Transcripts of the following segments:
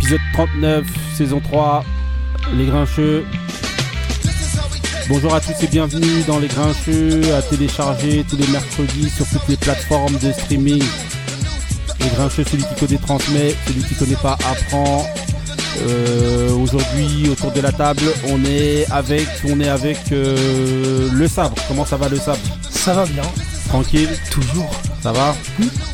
épisode 39, saison 3, Les Grincheux. Bonjour à tous et bienvenue dans Les Grincheux, à télécharger tous les mercredis sur toutes les plateformes de streaming. Les Grincheux, celui qui connaît transmet, celui qui connaît pas apprend. Euh, Aujourd'hui, autour de la table, on est avec, on est avec euh, le sabre. Comment ça va le sabre? Ça va bien, Tranquille? Toujours. Ça va?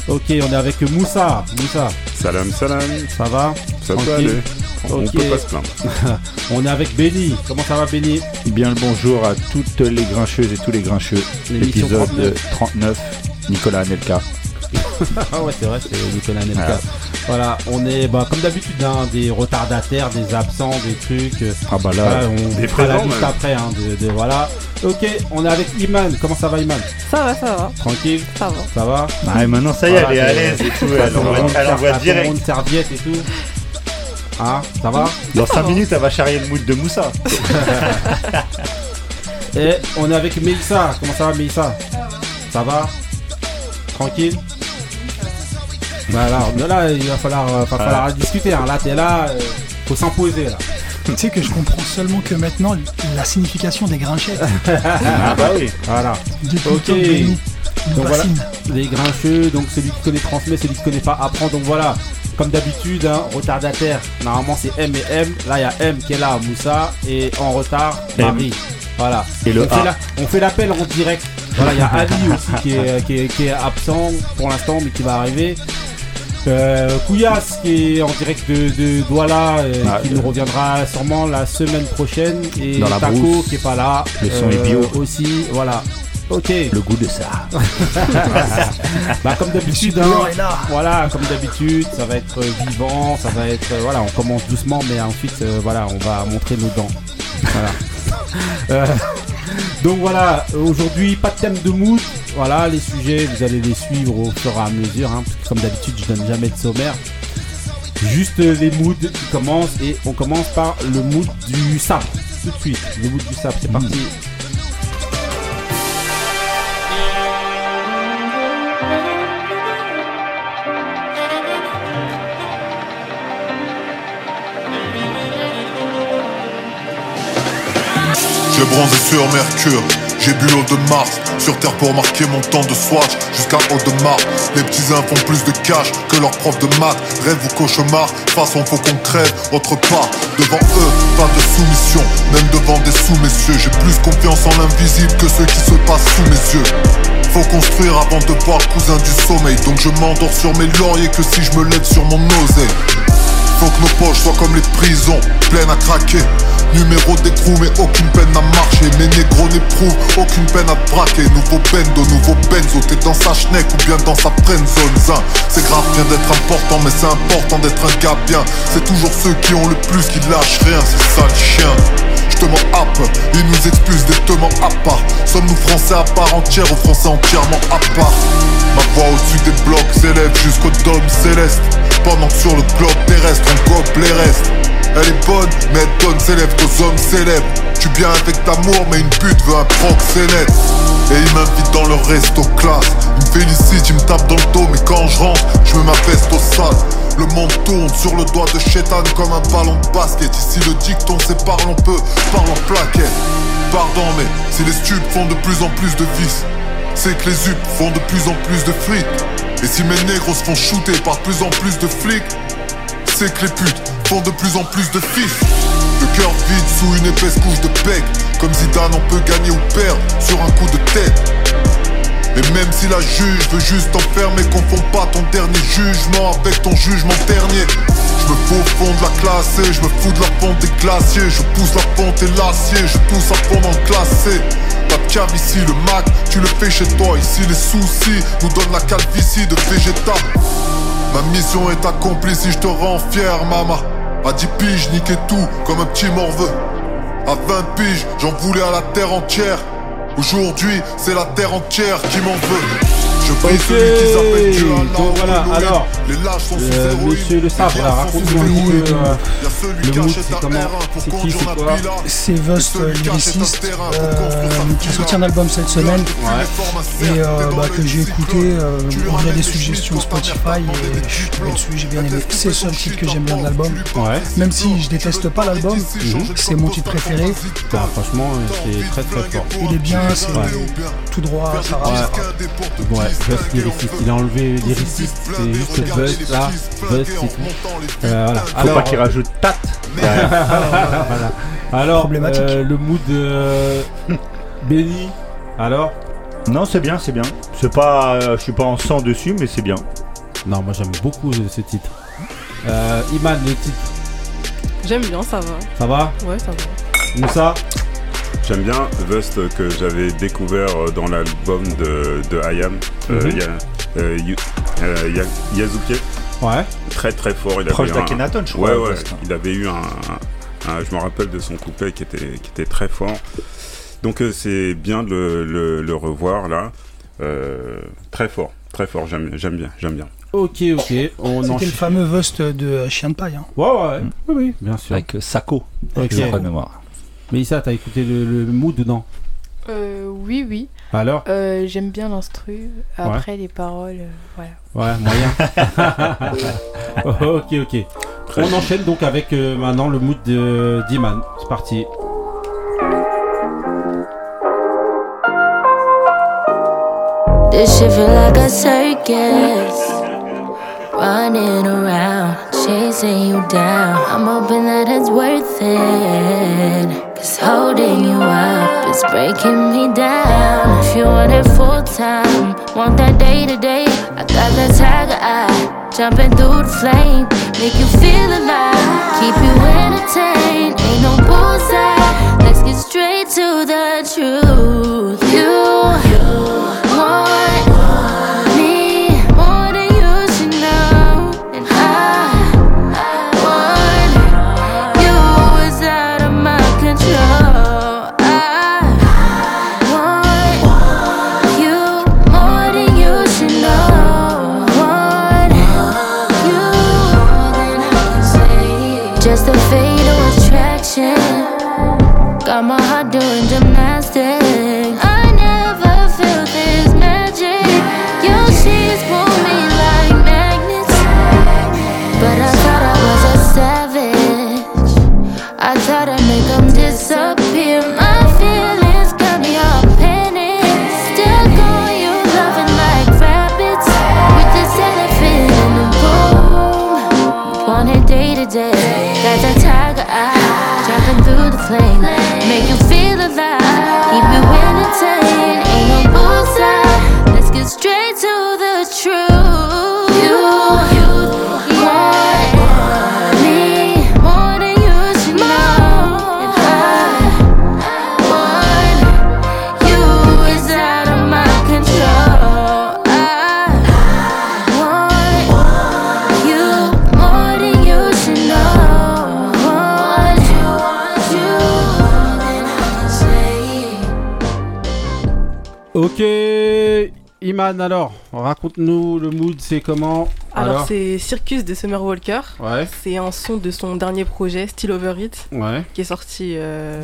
Ok, on est avec Moussa. Moussa, Salam salam, ça va? Ça peut Tranquille. aller. On peut pas se plaindre. On est avec Benny. Comment ça va Benny? Bien le bonjour à toutes les grincheuses et tous les grincheux. L'émission Épisode 39, Nicolas Anelka. Ah ouais, c'est vrai, c'est Nicolas Nelka. Ah. Voilà, on est bah, comme d'habitude, hein, des retardataires, des absents, des trucs. euh, Ah bah là, on des fera la présents, liste après. Hein, de, de- voilà. Ok, on est avec Iman. Comment ça va Iman? Ça va, ça va, Tranquille? Ça va. Ça va? Ah, et maintenant ça y est, Voilà, elle est à l'aise et tout. Elle envoie, direct. monde, serviette et tout. Ah, ça va Dans 5 Ça va. minutes, elle va charrier le mood de Moussa. Et on est avec Mélissa. Comment ça va Mélissa? Ça va? Tranquille? Voilà, mais là il va falloir, euh, va falloir discuter. Hein. Là, t'es là, euh, faut s'imposer là. Tu sais que je comprends seulement que maintenant la signification des grinchettes Ah bah oui. Voilà. depuis Ok. Donc voilà. Les grincheux, donc celui qui connaît transmet, celui qui connaît pas apprend. Donc voilà, comme d'habitude, hein, retardataire, normalement c'est M et M. Là il y a M qui est là, Moussa, et en retard, M. Marie. Voilà. Et le on, fait A. la- on fait l'appel en direct. Voilà, il y a Ali aussi qui est, qui, est, qui est absent pour l'instant, mais qui va arriver. Euh, Kouyas qui est en direct de, de Douala, euh, Ah, qui euh, nous reviendra sûrement la semaine prochaine. Et Taco brousse. qui est pas là. Le son est bio. Aussi, voilà. Ok. Le goût de ça. Bah, comme d'habitude, hein, voilà, comme d'habitude, ça va être euh, vivant, ça va être, euh, voilà, on commence doucement, mais ensuite, euh, voilà, on va montrer nos dents. Voilà. Euh, donc voilà, aujourd'hui, pas de thème de mood. Voilà, les sujets, vous allez les suivre au fur et à mesure, hein, parce que comme d'habitude, je donne jamais de sommaire. Juste les moods qui commencent et on commence par le mood du sabre. Tout de suite, le mood du sabre, c'est parti. J'ai bronzé sur Mercure, j'ai bu l'eau de Mars. Sur Terre pour marquer mon temps de swatch jusqu'à Audemars Les petits uns font plus de cash que leur prof de maths. Rêve ou cauchemar, façon faut qu'on crève. Autre part, devant eux, pas de soumission. Même devant des sous-messieurs. J'ai plus confiance en l'invisible que ceux qui se passent sous mes yeux. Faut construire avant de voir cousin du sommeil. Donc je m'endors sur mes lauriers que si je me lève sur mon oseille faut que nos poches soient comme les prisons, pleines à craquer. Numéro d'écrou, mais aucune peine à marcher. Mes négros n'éprouvent aucune peine à braquer. Nouveau bendo, nouveau benzo, t'es dans sa schneck ou bien dans sa friendzone. Zin. C'est grave bien d'être important, mais c'est important d'être un gars bien. C'est toujours ceux qui ont le plus qui lâchent rien, c'est ça le chien. Ils nous expulsent des tements à part. Sommes-nous français à part entière ou français entièrement à part? Ma voix au-dessus des blocs s'élève jusqu'au dôme céleste. Pendant que sur le globe terrestre, on gobe les restes. Elle est bonne, mais elle donne ses lèvres aux hommes célèbres. Tu bien avec d'amour, mais une pute veut un proxénète. Et ils m'invitent dans leur resto classe. Ils me félicitent, ils me tapent dans le dos, mais quand je rentre, je mets ma veste au sale. Le monde tourne sur le doigt de Chétan comme un ballon de basket. Ici le dicton, c'est parlons peu, parlons plaquette. Pardon, mais si les stupes font de plus en plus de vices, c'est que les UP font de plus en plus de fric. Et si mes négros se font shooter par plus en plus de flics, c'est que les putes font de plus en plus de fils. Le cœur vide sous une épaisse couche de peg. Comme Zidane, on peut gagner ou perdre sur un coup de tête. Et même si la juge veut juste t'enfermer, confonds pas ton dernier jugement avec ton jugement dernier. Je me fous au fond de la classe et je me fous de la fonte des glaciers. Je pousse la fonte et l'acier, je pousse à fond dans le classé. De cave ici, le Mac, tu le fais chez toi. Ici, les soucis nous donnent la calvitie de végétal. Ma mission est accomplie si je te rends fier, mama. À 10 piges, niquer tout comme un petit morveux. À 20 piges, j'en voulais à la terre entière. Aujourd'hui, c'est la terre entière qui m'en veut. Je celui Dieu donc ou voilà, alors, euh, monsieur le sabre, raconte-nous un peu, euh, le mood, c'est comment R1 pour C'est qui, c'est quoi. C'est terrain pour euh, qui a sorti un album cette semaine. Ouais. Et euh, bah, que j'ai écouté euh, via des suggestions Spotify et je suis tombé dessus, j'ai bien aimé. C'est le seul titre que j'aime bien de l'album. Ouais. Même si je déteste pas l'album, c'est mon titre préféré. Bah, franchement, c'est très très fort. Il est bien, c'est Ouais. tout droit, ça rappe. Ouais, Lyriciste. Il a enlevé lyriciste, c'est juste Buzz là. Buzz, c'est tout. Euh, voilà. Faut pas qu'il rajoute tat voilà. Alors, euh, le mood euh, Benny. Alors? Non, c'est bien, c'est bien. C'est pas, euh, je suis pas en sang dessus, mais c'est bien. Non, moi j'aime beaucoup euh, ce titre. Euh, Iman, le titre, J'aime bien, ça va. ça va? Ouais, ça va. Moussa? J'aime bien Vust que j'avais découvert euh, dans l'album de, de IAM, euh, Mhm. Euh, Yu- euh, Ya- Yazuke. Ouais. Très très fort. Il Proche d'Akhenaton, je crois. Ouais, ouais. Il avait eu un, un- Je me rappelle de son couplet qui était, qui était très fort. Donc euh, c'est bien de le, le- le revoir là. Euh, très fort, très fort. J'aime j'aime bien, j'aime bien. Ok, ok. On C'était le fameux Vust de Chien de Paille. hein. Ouais, ouais. Oui, oui, bien sûr. Avec euh, Sako, Ok. je crois de mémoire. Mais Issa, t'as écouté le, le mood dedans Euh, oui, oui. Alors Euh, J'aime bien l'instru. Après, les paroles, euh, voilà. Ouais, moyen. ok, ok. Très On bien. enchaîne donc avec euh, maintenant le mood de d'Iman. C'est parti. This shit feel like a circus. Running around, chasing you down. I'm hoping that it's worth it. Cause holding you up is breaking me down. If you want it full time, want that day to day. I got that tiger eye, jumping through the flame. Make you feel alive, keep you entertained. Ain't no bullseye. Let's get straight to the truth. You you Iman, alors, raconte-nous le mood, c'est comment Alors, c'est Circus de Summer Walker. Ouais, C'est un son de son dernier projet, Still Over It, ouais, qui est sorti, euh,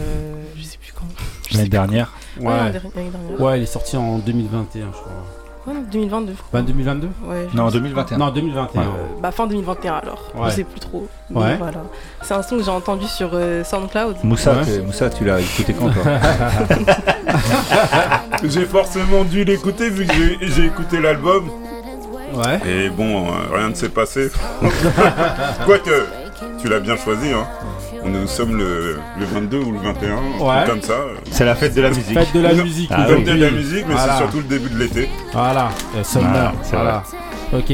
je sais plus quand. L'année plus dernière. quand. ouais. Dernière. Ouais, il est sorti en 2021, je crois. Ouais, non, 2022, je crois. Bah, 2022 Ouais, Non, sais. 2021. Non, 2021. Ouais. Euh, bah, fin 2021 alors. Ouais. Je sais plus trop. Ouais. Voilà. C'est un son que j'ai entendu sur euh, SoundCloud. Moussa, Ouais. tu- Moussa, tu l'as écouté quand toi J'ai forcément dû l'écouter vu que j'ai- j'ai écouté l'album. Ouais. Et bon, euh, rien ne s'est passé. Quoique, tu l'as bien choisi. Hein. Nous sommes le, le 22 ou le 21, un Ouais. truc comme ça. C'est la fête de la musique. Fête de la Non, musique. Ah de la musique, mais Voilà. c'est surtout le début de l'été. Voilà, Summer, Voilà, c'est voilà. Ok.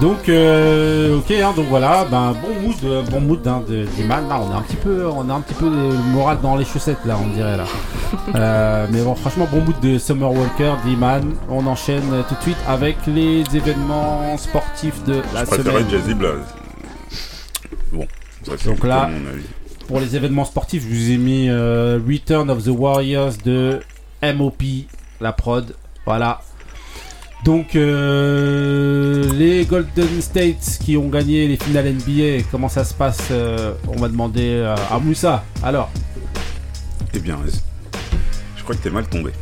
Donc, euh, ok, hein, donc voilà, ben bon mood, euh, bon mood hein, de d'Iman. Là, on est un petit peu, on a un petit peu le moral dans les chaussettes là, on dirait là. Euh, mais bon, franchement, bon mood de Summer Walker, d'Iman. On enchaîne tout de suite avec les événements sportifs de la Je semaine. Jazzy Blaze. Bon, ça c'est Donc là- mon avis. Pour les événements sportifs, je vous ai mis euh, Return of the Warriors de MOP, la prod. Voilà. Donc euh, les Golden States qui ont gagné les finales NBA, comment ça se passe euh, On va demander à Moussa. Alors, Eh bien, je crois que t'es mal tombé.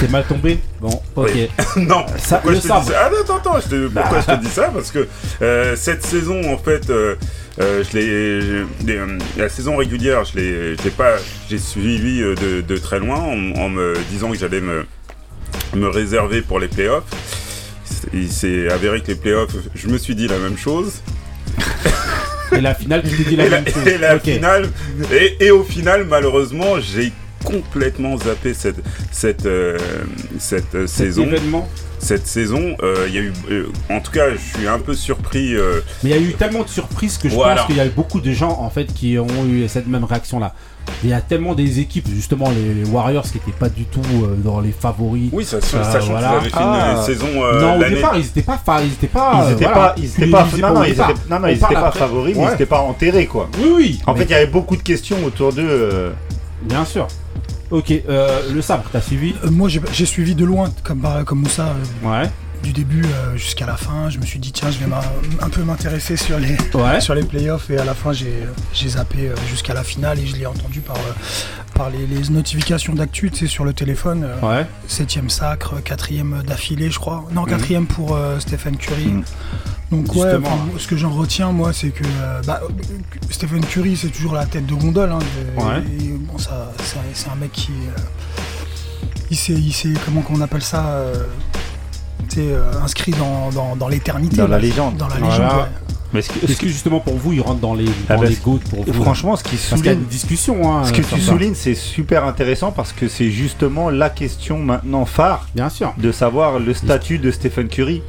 t'es mal tombé? Bon, ok. Oui. non, Ça, pourquoi le je te sabre. dis ça? Ah non, attends, attends, je te- pourquoi je te dis ça? Parce que cette saison, en fait, euh, euh, je l'ai, euh, la saison régulière, je l'ai, pas, j'ai suivi euh, de, de très loin en, en me disant que j'allais me, me réserver pour les playoffs. Il s'est avéré que les playoffs, je me suis dit la même chose. Et la finale, tu dit la et, la, même chose. et la finale, et, et au final, malheureusement, j'ai complètement zappé cette, cette, euh, cette euh, Cet saison. événement. Cette saison, euh, il y a eu, euh, en tout cas, je suis un peu surpris. euh, Mais il y a eu tellement de surprises que je Voilà. pense qu'il y a eu beaucoup de gens en fait qui ont eu cette même réaction là. Il y a tellement des équipes, justement les, les Warriors qui n'étaient pas du tout euh, dans les favoris. Oui, ça, Ça, sachant voilà. qu'ils avaient fait Ah. une saison euh, non, au départ, ils n'étaient pas, ils étaient pas. Ils euh, étaient pas, ils étaient pas, non, non, ils départ. étaient, non, non, On ils parle étaient pas après. favoris, mais Ouais. ils étaient pas enterrés, quoi. Oui, oui. En mais- fait, il y avait beaucoup de questions autour d'eux. euh, bien sûr. Ok, euh, le sabre, t'as suivi Euh, moi, j'ai j'ai suivi de loin, comme, par- comme Moussa, euh, Ouais. du début euh, jusqu'à la fin. Je me suis dit, tiens, je vais m'a- un peu m'intéresser sur les, Ouais. sur les playoffs. Et à la fin, j'ai j'ai zappé euh, jusqu'à la finale et je l'ai entendu par, euh, par les, les notifications d'actu, tu sais, sur le téléphone. euh, Ouais. Septième sacre, quatrième d'affilée, je crois. Non, quatrième pour euh, Stephen Curry. Mhm. Donc ouais, Justement. ce que j'en retiens, moi, c'est que euh, bah, Stephen Curry, c'est toujours la tête de gondole. hein, de- Ouais. et, bon, ça, c'est un- c'est un mec qui, euh, il s'est, il s'est, comment qu'on appelle ça, sais, euh, inscrit dans, dans, dans l'éternité. Dans la légende. Dans la Voilà. légende. ouais. Mais que- Est-ce que justement pour vous, ils rentrent dans les, Ah bah, les goats pour vous franchement, ce qui y a souligne, une discussion. Hein, ce que tu ça. soulignes, c'est super intéressant parce que c'est justement la question maintenant phare Bien sûr. de savoir le statut de Stephen Curry.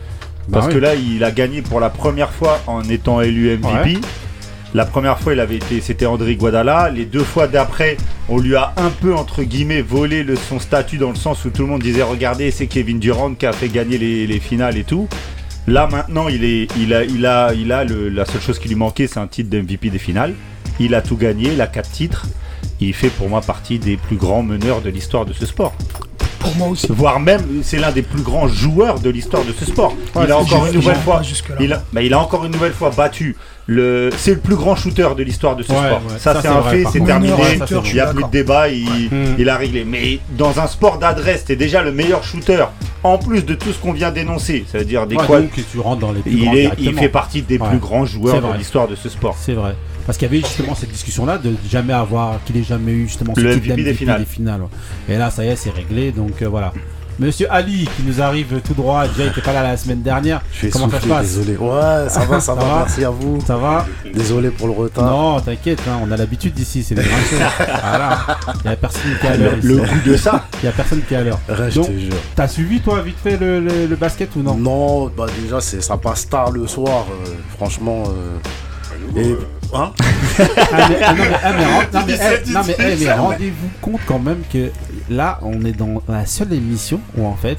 Bah Parce oui. que là, il a gagné pour la première fois en étant élu MVP. Ouais. La première fois, il avait été, c'était André Guadala. Les deux fois d'après, on lui a un peu entre guillemets volé le, son statut dans le sens où tout le monde disait regardez, c'est Kevin Durant qui a fait gagner les, les finales et tout. Là maintenant, il est, il a, il a, la seule chose qui lui manquait, c'est un titre d'MVP des finales. Il a tout gagné, il a quatre titres. Il fait pour moi partie des plus grands meneurs de l'histoire de ce sport. Pour moi aussi. Voire même, c'est l'un des plus grands joueurs de l'histoire de ce sport. Ouais, il a encore une nouvelle fois, jusque-là. il a, bah, il a encore une nouvelle fois battu le. C'est le plus grand shooter de l'histoire de ce Ouais, sport. ouais, ça, ça, c'est un vrai, fait, c'est terminé. Shooter, Il n'y a plus de débat, il, Mm. il a réglé. Mais dans un sport d'adresse, t'es déjà le meilleur shooter. En plus de tout ce qu'on vient d'énoncer, ça veut dire des quoi. donc tu rentres dans les plus Il, est, il fait partie des plus grands joueurs de l'histoire de ce sport. C'est vrai. Parce qu'il y avait justement cette discussion-là de jamais avoir, qu'il ait jamais eu justement ce Le type MVP des finales. ouais. Et là, ça y est, c'est réglé. Donc euh, voilà. Monsieur Ali qui nous arrive tout droit. Déjà, il était pas là la semaine dernière. Je Comment ça se passe? désolé. Ouais, ça va, ça, Ça va, va merci à vous. Ça va? Désolé pour le retard. Non, t'inquiète. hein, on a l'habitude d'ici. C'est des voilà. Il y a personne qui est à l'heure Le, goût de ça. Il y a personne qui est à l'heure. Ouais, je te jure. T'as suivi toi vite fait le, le- le basket ou non? Non, bah déjà, c'est, ça passe tard le soir, euh, franchement. euh, et, hein Ah, mais, ah, non, mais, ah, mais ren- non, mais, 17, non, mais, mais 18, rendez-vous compte quand même que là, on est dans la seule émission où en fait,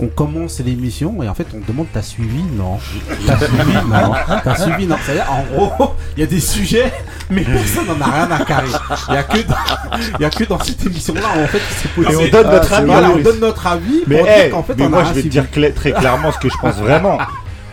on commence l'émission et en fait, on demande t'as suivi Non? T'as suivi Non? T'as suivi Non? C'est-à-dire, en gros, il y a des sujets, mais personne n'en a rien à carrer. Il y a que dans, il y a que dans cette émission-là, en fait, c'est Et possible. on donne Ah, notre c'est avis. Voilà, on donne notre avis Mais, pour eh, dire qu'en fait, mais on moi a je vais te dire très clairement ce que je pense vraiment.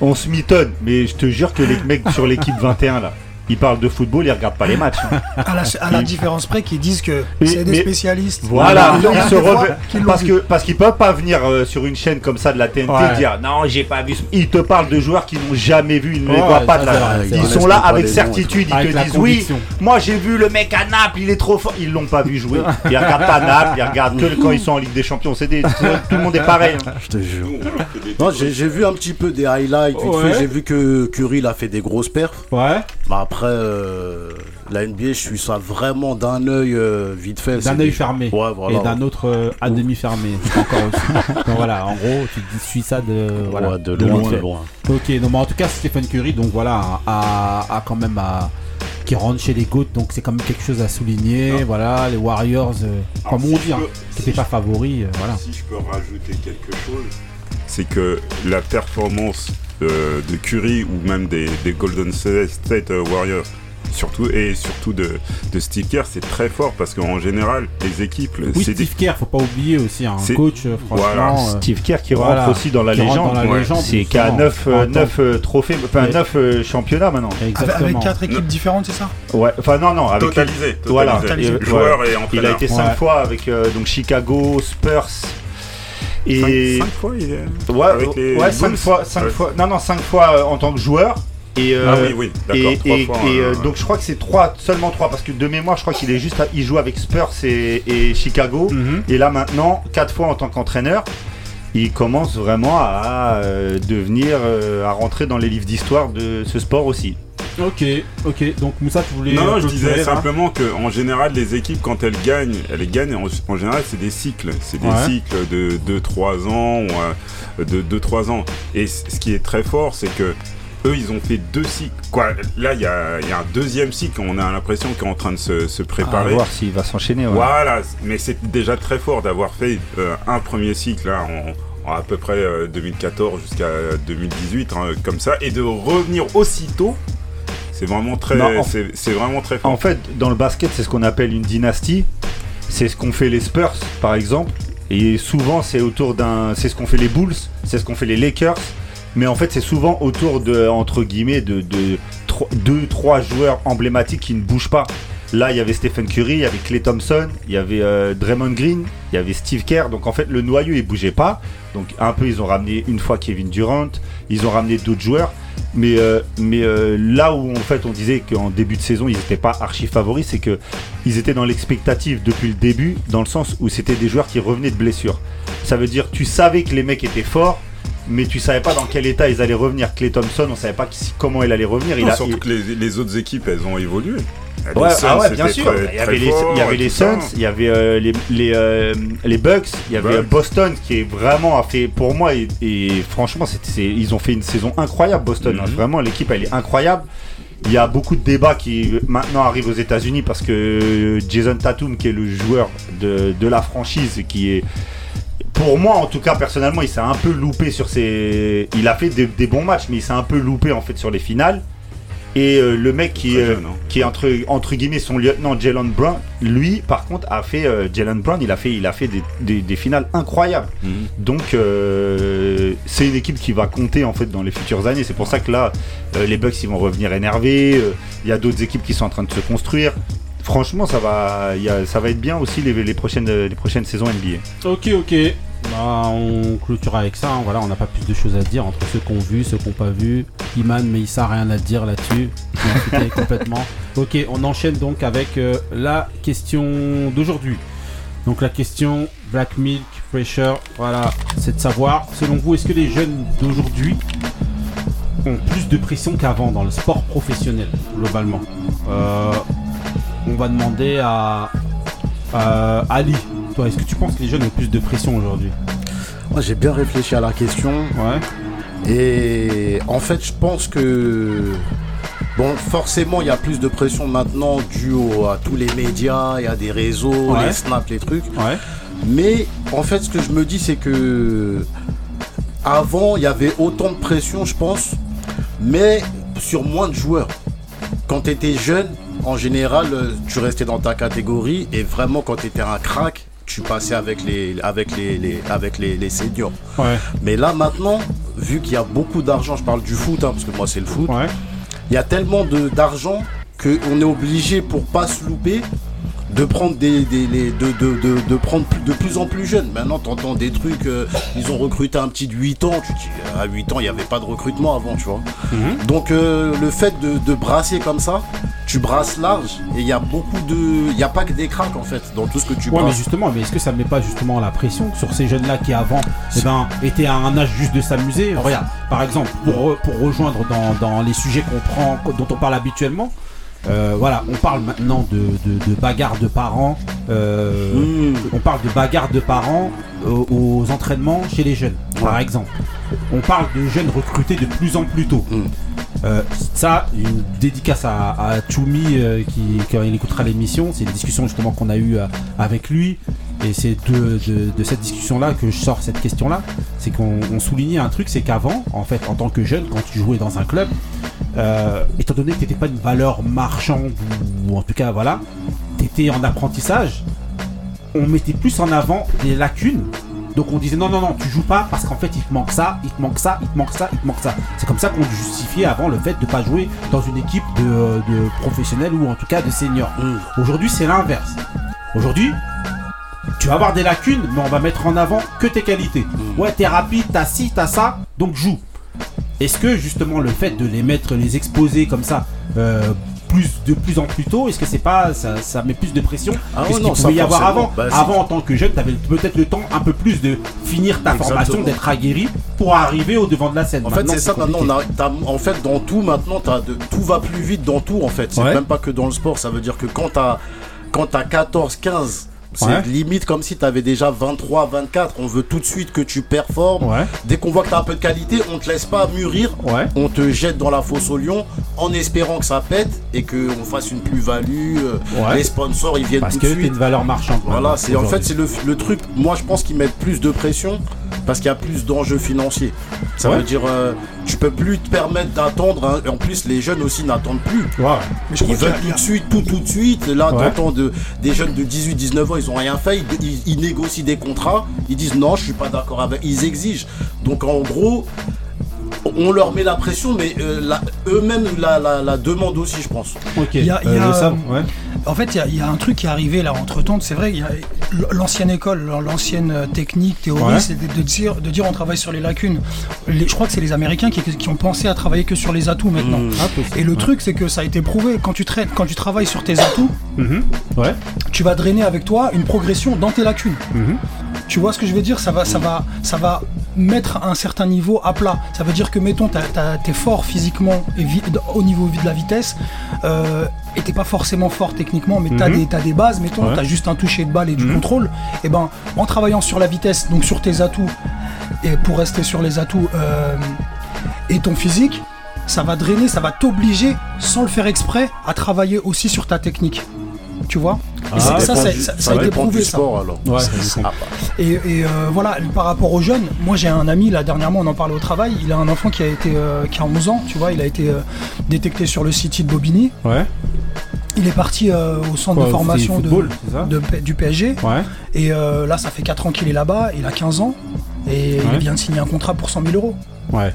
On se mitonne, mais je te jure que les mecs sur l'équipe 21 là, ils parlent de football, ils regardent pas les matchs. hein. À la, à la différence près qu'ils disent que c'est des mais- spécialistes. Voilà, Ils se parce que parce qu'ils peuvent pas venir euh, sur une chaîne comme ça de la TNT Ouais. et dire non j'ai pas vu. ce- Ils te parlent de joueurs qu'ils n'ont jamais vu, ils ne les Ouais, voient pas. de la- vrai, Ils sont là avec certitude, ils te disent oui. Moi j'ai vu le mec à Naples, il est trop fort. Ils l'ont pas vu jouer. Ils regardent pas Naples, ils regardent que quand ils sont en Ligue des Champions. C'est des- tout le monde est pareil. hein. Je te jure. Non, j'ai, vu un petit peu des highlights. J'ai vu que Curry il a fait des grosses perfs. Ouais, Bah après, euh, la NBA, je suis ça vraiment d'un œil euh, vite fait. d'un œil des- fermé. Ouais, voilà. Et d'un autre euh, à demi fermé encore aussi. Donc voilà, en gros, tu te suis ça de voilà Ouais, de de loin, de. Ok, non mais en tout cas Stephen Curry, donc voilà, a, a quand même à, qui rentre chez les GOAT, donc c'est quand même quelque chose à souligner. Voilà, les Warriors, euh, comme on dit, hein, qui si n'étaient pas favoris, euh, voilà. Si je peux rajouter quelque chose, c'est que la performance euh, de Curry ou même des, des Golden State Warriors surtout et surtout de, de Steve Kerr, c'est très fort parce qu'en général, les équipes, Oui, des- Steve Kerr, faut pas oublier aussi un C'est- coach, euh, franchement. Voilà. euh, Steve Kerr qui Voilà. rentre aussi dans la légende. ouais. C'est qui a justement. 9, En tant- trophées, enfin Et- 9 championnats maintenant. Avec, Exactement. avec quatre équipes différentes, c'est ça? Ouais, enfin non, non, avec totalisé, Voilà. totalisé. Et- joueurs et Il a été 5 Ouais. fois avec euh, donc Chicago, Spurs et Cinq- cinq fois, il est... ouais, avec les ouais, 5 fois, cinq Ouais. fois, non non, 5 fois euh, en tant que joueur et euh, Ah oui, oui, d'accord. et, trois et- fois, et, euh, donc je crois que c'est trois, seulement 3 parce que de mémoire, je crois qu'il est juste à- il joue avec Spurs et, Chicago Mhm. et là maintenant 4 fois en tant qu'entraîneur. Il commence vraiment à devenir, à rentrer dans les livres d'histoire de ce sport aussi. Ok, ok. Donc Moussa, tu voulais. Non, non, je disais simplement que en général, les équipes, quand elles gagnent, elles gagnent, en, en général, c'est des cycles. C'est des Ouais. cycles de 2-3 ans, ou, euh, de 2-3 ans. Et ce qui est très fort, c'est que eux, ils ont fait deux cycles. Quoi, là, il y a, il y a un deuxième cycle, on a l'impression qu'il est en train de se, se À préparer. voir s'il va s'enchaîner. ouais. Voilà, mais c'est déjà très fort d'avoir fait euh, un premier cycle là, en, en à peu près euh, 2014 jusqu'à 2018, hein, comme ça, et de revenir aussitôt. C'est vraiment très, Non, en- c'est c'est vraiment très fort. En fait, dans le basket, c'est ce qu'on appelle une dynastie. C'est ce qu'ont fait les Spurs, par exemple. Et souvent, c'est autour d'un. C'est ce qu'ont fait les Bulls, c'est ce qu'ont fait les Lakers. Mais en fait, c'est souvent autour de, entre guillemets, de, deux, trois joueurs emblématiques qui ne bougent pas. Là, il y avait Stephen Curry, il y avait Clay Thompson, il y avait euh, Draymond Green, il y avait Steve Kerr. Donc en fait, le noyau, il bougeait pas. Donc un peu, ils ont ramené une fois Kevin Durant, ils ont ramené d'autres joueurs. Mais, euh, mais euh, là où en fait on disait qu'en début de saison ils n'étaient pas archi favoris, c'est que ils étaient dans l'expectative depuis le début, dans le sens où c'était des joueurs qui revenaient de blessures. Ça veut dire tu savais que les mecs étaient forts, mais tu savais pas dans quel état ils allaient revenir. Clay Thompson, on savait pas qui- comment il allait revenir. Il Non, a, surtout il- que les, les autres équipes, elles ont évolué. Les Ouais, Suns, ah ouais, bien sûr. très- il y avait les, fort il y avait et les. Suns, il y avait euh, les, les, euh, les Bucks, il y avait Bucks. Boston qui est vraiment a fait pour moi et, et franchement ils ont fait une saison incroyable Boston. hein. Mhm. Vraiment l'équipe elle est incroyable. Il y a beaucoup de débats qui maintenant arrivent aux États-Unis parce que Jason Tatum qui est le joueur de, de la franchise qui est pour moi, en tout cas, personnellement, il s'est un peu loupé sur ses. Il a fait des, des bons matchs, mais il s'est un peu loupé en fait sur les finales. Et euh, le mec qui, euh, jeune, hein. qui est entre, entre guillemets son lieutenant Jalen Brown, lui, par contre, a fait euh, Jalen Brown, il a fait, il a fait des, des- des finales incroyables. Mhm. Donc, euh, c'est une équipe qui va compter en fait dans les futures années. C'est pour ça que là, euh, les Bucks ils vont revenir énervés. euh, Il y a d'autres équipes qui sont en train de se construire. Franchement, ça va, il y a- ça va être bien aussi les, les prochaines, les prochaines saisons NBA. Ok, ok. Bah, on clôture avec ça. hein. On n'a pas plus de choses à dire entre ceux qu'on vu, ceux qu'on pas vu. Iman, Meissa, rien à dire là-dessus. Complètement. Ok, on enchaîne donc avec euh, la question d'aujourd'hui. Donc la question Black Milk Pressure, voilà, c'est de savoir, selon vous, est-ce que les jeunes d'aujourd'hui ont plus de pression qu'avant dans le sport professionnel, globalement? Euh, On va demander à Ali. Toi, est-ce que tu penses que les jeunes ont plus de pression aujourd'hui Moi, j'ai bien réfléchi à la question. Ouais. Et en fait, je pense que. Bon, forcément, il y a plus de pression maintenant dû au- à tous les médias, il y a des réseaux, Ouais. les snaps, les trucs. Ouais. Mais en fait, ce que je me dis, c'est que avant, il y avait autant de pression, je pense, mais sur moins de joueurs. Quand tu étais jeune, en général, tu restais dans ta catégorie et vraiment, quand tu étais un crack, tu passais avec les, avec les, les- avec les, les seniors. Ouais. Mais là, maintenant, vu qu'il y a beaucoup d'argent, je parle du foot, hein, parce que moi, c'est le foot, Ouais. il y a tellement de- d'argent qu'on est obligé pour pas se louper de prendre des, des- les- de, de, de, de prendre plus- de plus en plus jeunes. Maintenant, tu entends des trucs, euh, ils ont recruté un petit de 8 ans, tu te dis à 8 ans, il n'y avait pas de recrutement avant, tu vois. Mhm. Donc euh, le fait de, de brasser comme ça, tu brasses large et il y a beaucoup de il n'y a pas que des cracks en fait dans tout ce que tu Ouais, mais brasses. justement, mais est-ce que ça met pas justement la pression sur ces jeunes-là qui avant eh ben, étaient à un âge juste de s'amuser? Regarde, par exemple, pour, re- pour rejoindre dans, dans les sujets qu'on prend, dont on parle habituellement, euh, voilà, on parle maintenant de, de, de bagarres de parents, euh, Mmh. on parle de bagarres de parents aux entraînements chez les jeunes, par exemple. On parle de jeunes recrutés de plus en plus tôt. Mm. Euh, ça, une dédicace à, à Choumi qui, quand il écoutera l'émission, c'est une discussion justement qu'on a eue avec lui. Et c'est de, cette discussion-là que je sors cette question-là. C'est qu'on on soulignait un truc, c'est qu'avant, en fait, en tant que jeune, quand tu jouais dans un club, euh, étant donné que t'étais pas une valeur marchande ou, en tout cas voilà, t'étais en apprentissage, on mettait plus en avant des lacunes. Donc on disait non non non tu joues pas parce qu'en fait il te manque ça, il te manque ça, il te manque ça, il te manque ça. C'est comme ça qu'on justifiait avant le fait de pas jouer dans une équipe de, professionnels ou en tout cas de seniors. Aujourd'hui c'est l'inverse. Aujourd'hui tu vas avoir des lacunes mais on va mettre en avant que tes qualités. Ouais t'es rapide, t'as ci, t'as ça, donc joue. Est-ce que justement le fait de les mettre, les exposer comme ça, euh, plus de plus en plus tôt, est-ce que c'est pas ça, ça met plus de pression Ah que ouais, ce non, qu'il ça, pouvait y avoir avant? Bah, Avant en tant que jeune, t'avais peut-être le temps un peu plus de finir ta Exactement. formation, d'être aguerri pour arriver au devant de la scène. En fait, c'est ça maintenant. On a, en fait, dans tout maintenant, de, tout va plus vite dans tout. En fait, c'est Ouais. même pas que dans le sport. Ça veut dire que quand t'as quand t'as 14, 15, c'est Ouais. limite comme si t'avais déjà 23, 24. On veut tout de suite que tu performes. Ouais, Dès qu'on voit que t'as un peu de qualité, on te laisse pas mûrir. ouais. On te jette dans la fosse au lion en espérant que ça pète et qu'on fasse une plus-value. euh. Les sponsors, ils viennent Parce tout que de suite. une valeur marchande. Voilà, c'est en fait c'est le, le truc. Moi, je pense qu'ils mettent plus de pression parce qu'il y a plus d'enjeux financiers. Ça Ouais. veut dire, euh, tu peux plus te permettre d'attendre. hein. En plus, les jeunes aussi n'attendent plus. Ouais. Mais je Ils veulent tout de suite, tout tout de suite. Là, Ouais. t'entends de, des jeunes de 18-19 ans, ils ont rien fait. Ils, ils- ils négocient des contrats. Ils disent non, je suis pas d'accord avec. Ils exigent. Donc en gros, on leur met la pression, mais euh, eux-mêmes la, la, la demandent aussi, je pense. Ok. Il y a- il y Euh, a, ouais. En fait, il y a- il y, a un truc qui est arrivé là entre temps. C'est vrai, il y a l'ancienne école, l'ancienne euh, technique, théorie, Ouais. c'est de, de dire, de dire on travaille sur les lacunes. Les- je crois que c'est les Américains qui, qui ont pensé à travailler que sur les atouts maintenant. Mmh. Ah. Et le Ouais. truc, c'est que ça a été prouvé. Quand tu, traites, quand tu travailles sur tes atouts. Ouais. tu vas drainer avec toi une progression dans tes lacunes. Mhm. Tu vois ce que je veux dire? Ça va, ça, va, ça va mettre un certain niveau à plat. Ça veut dire que, mettons, t'es fort physiquement et au niveau de la vitesse, euh, et t'es pas forcément fort techniquement, mais t'as Mhm. des, t'as des bases, mettons, Ouais. t'as juste un toucher de balle et du Mhm. contrôle. Et ben, en travaillant sur la vitesse, donc sur tes atouts, et pour rester sur les atouts euh, et ton physique, ça va drainer, ça va t'obliger, sans le faire exprès, à travailler aussi sur ta technique. Tu vois? Ah, ça, dépend ça, du- ça- ça a été prouvé, du ça. sport alors. Ouais, ça- dépend. Et, et, euh, voilà, par rapport aux jeunes, moi j'ai un ami, là dernièrement on en parlait au travail, il a un enfant qui a été euh, qui a 11 ans, tu vois, il a été euh, détecté sur le City de Bobigny. Ouais. Il est parti euh, au centre Quoi, de formation de, de du PSG. Ouais. Et euh, là ça fait 4 ans qu'il est là-bas, il a 15 ans. Et Ouais. il vient de signer un contrat pour 100 000 euros. Ouais.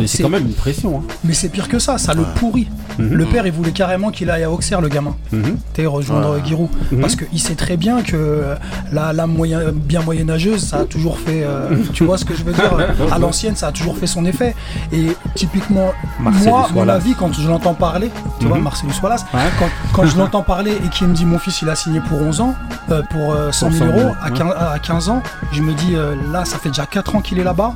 Mais c'est quand même une pression. Hein. Mais c'est pire que ça, ça le pourrit. Mhm. Le père il voulait carrément qu'il aille à Auxerre le gamin. Mhm. T'es rejoindre Ouais. Giroud. Mhm. Parce qu'il sait très bien que euh, la, la moyen, bien moyenâgeuse, ça a toujours fait. euh, tu vois ce que je veux dire À l'ancienne, ça a toujours fait son effet. Et typiquement, Marcellus moi, mon avis, quand je l'entends parler, tu vois, Mhm. Marcellus Wallace, Ouais. quand, quand je l'entends parler et qu'il me dit mon fils il a signé pour 11 ans, euh, pour euh, 100 000 100 000, euros à ouais. 15, à 15 ans, je me dis euh, là, ça fait déjà 4 ans qu'il est là-bas.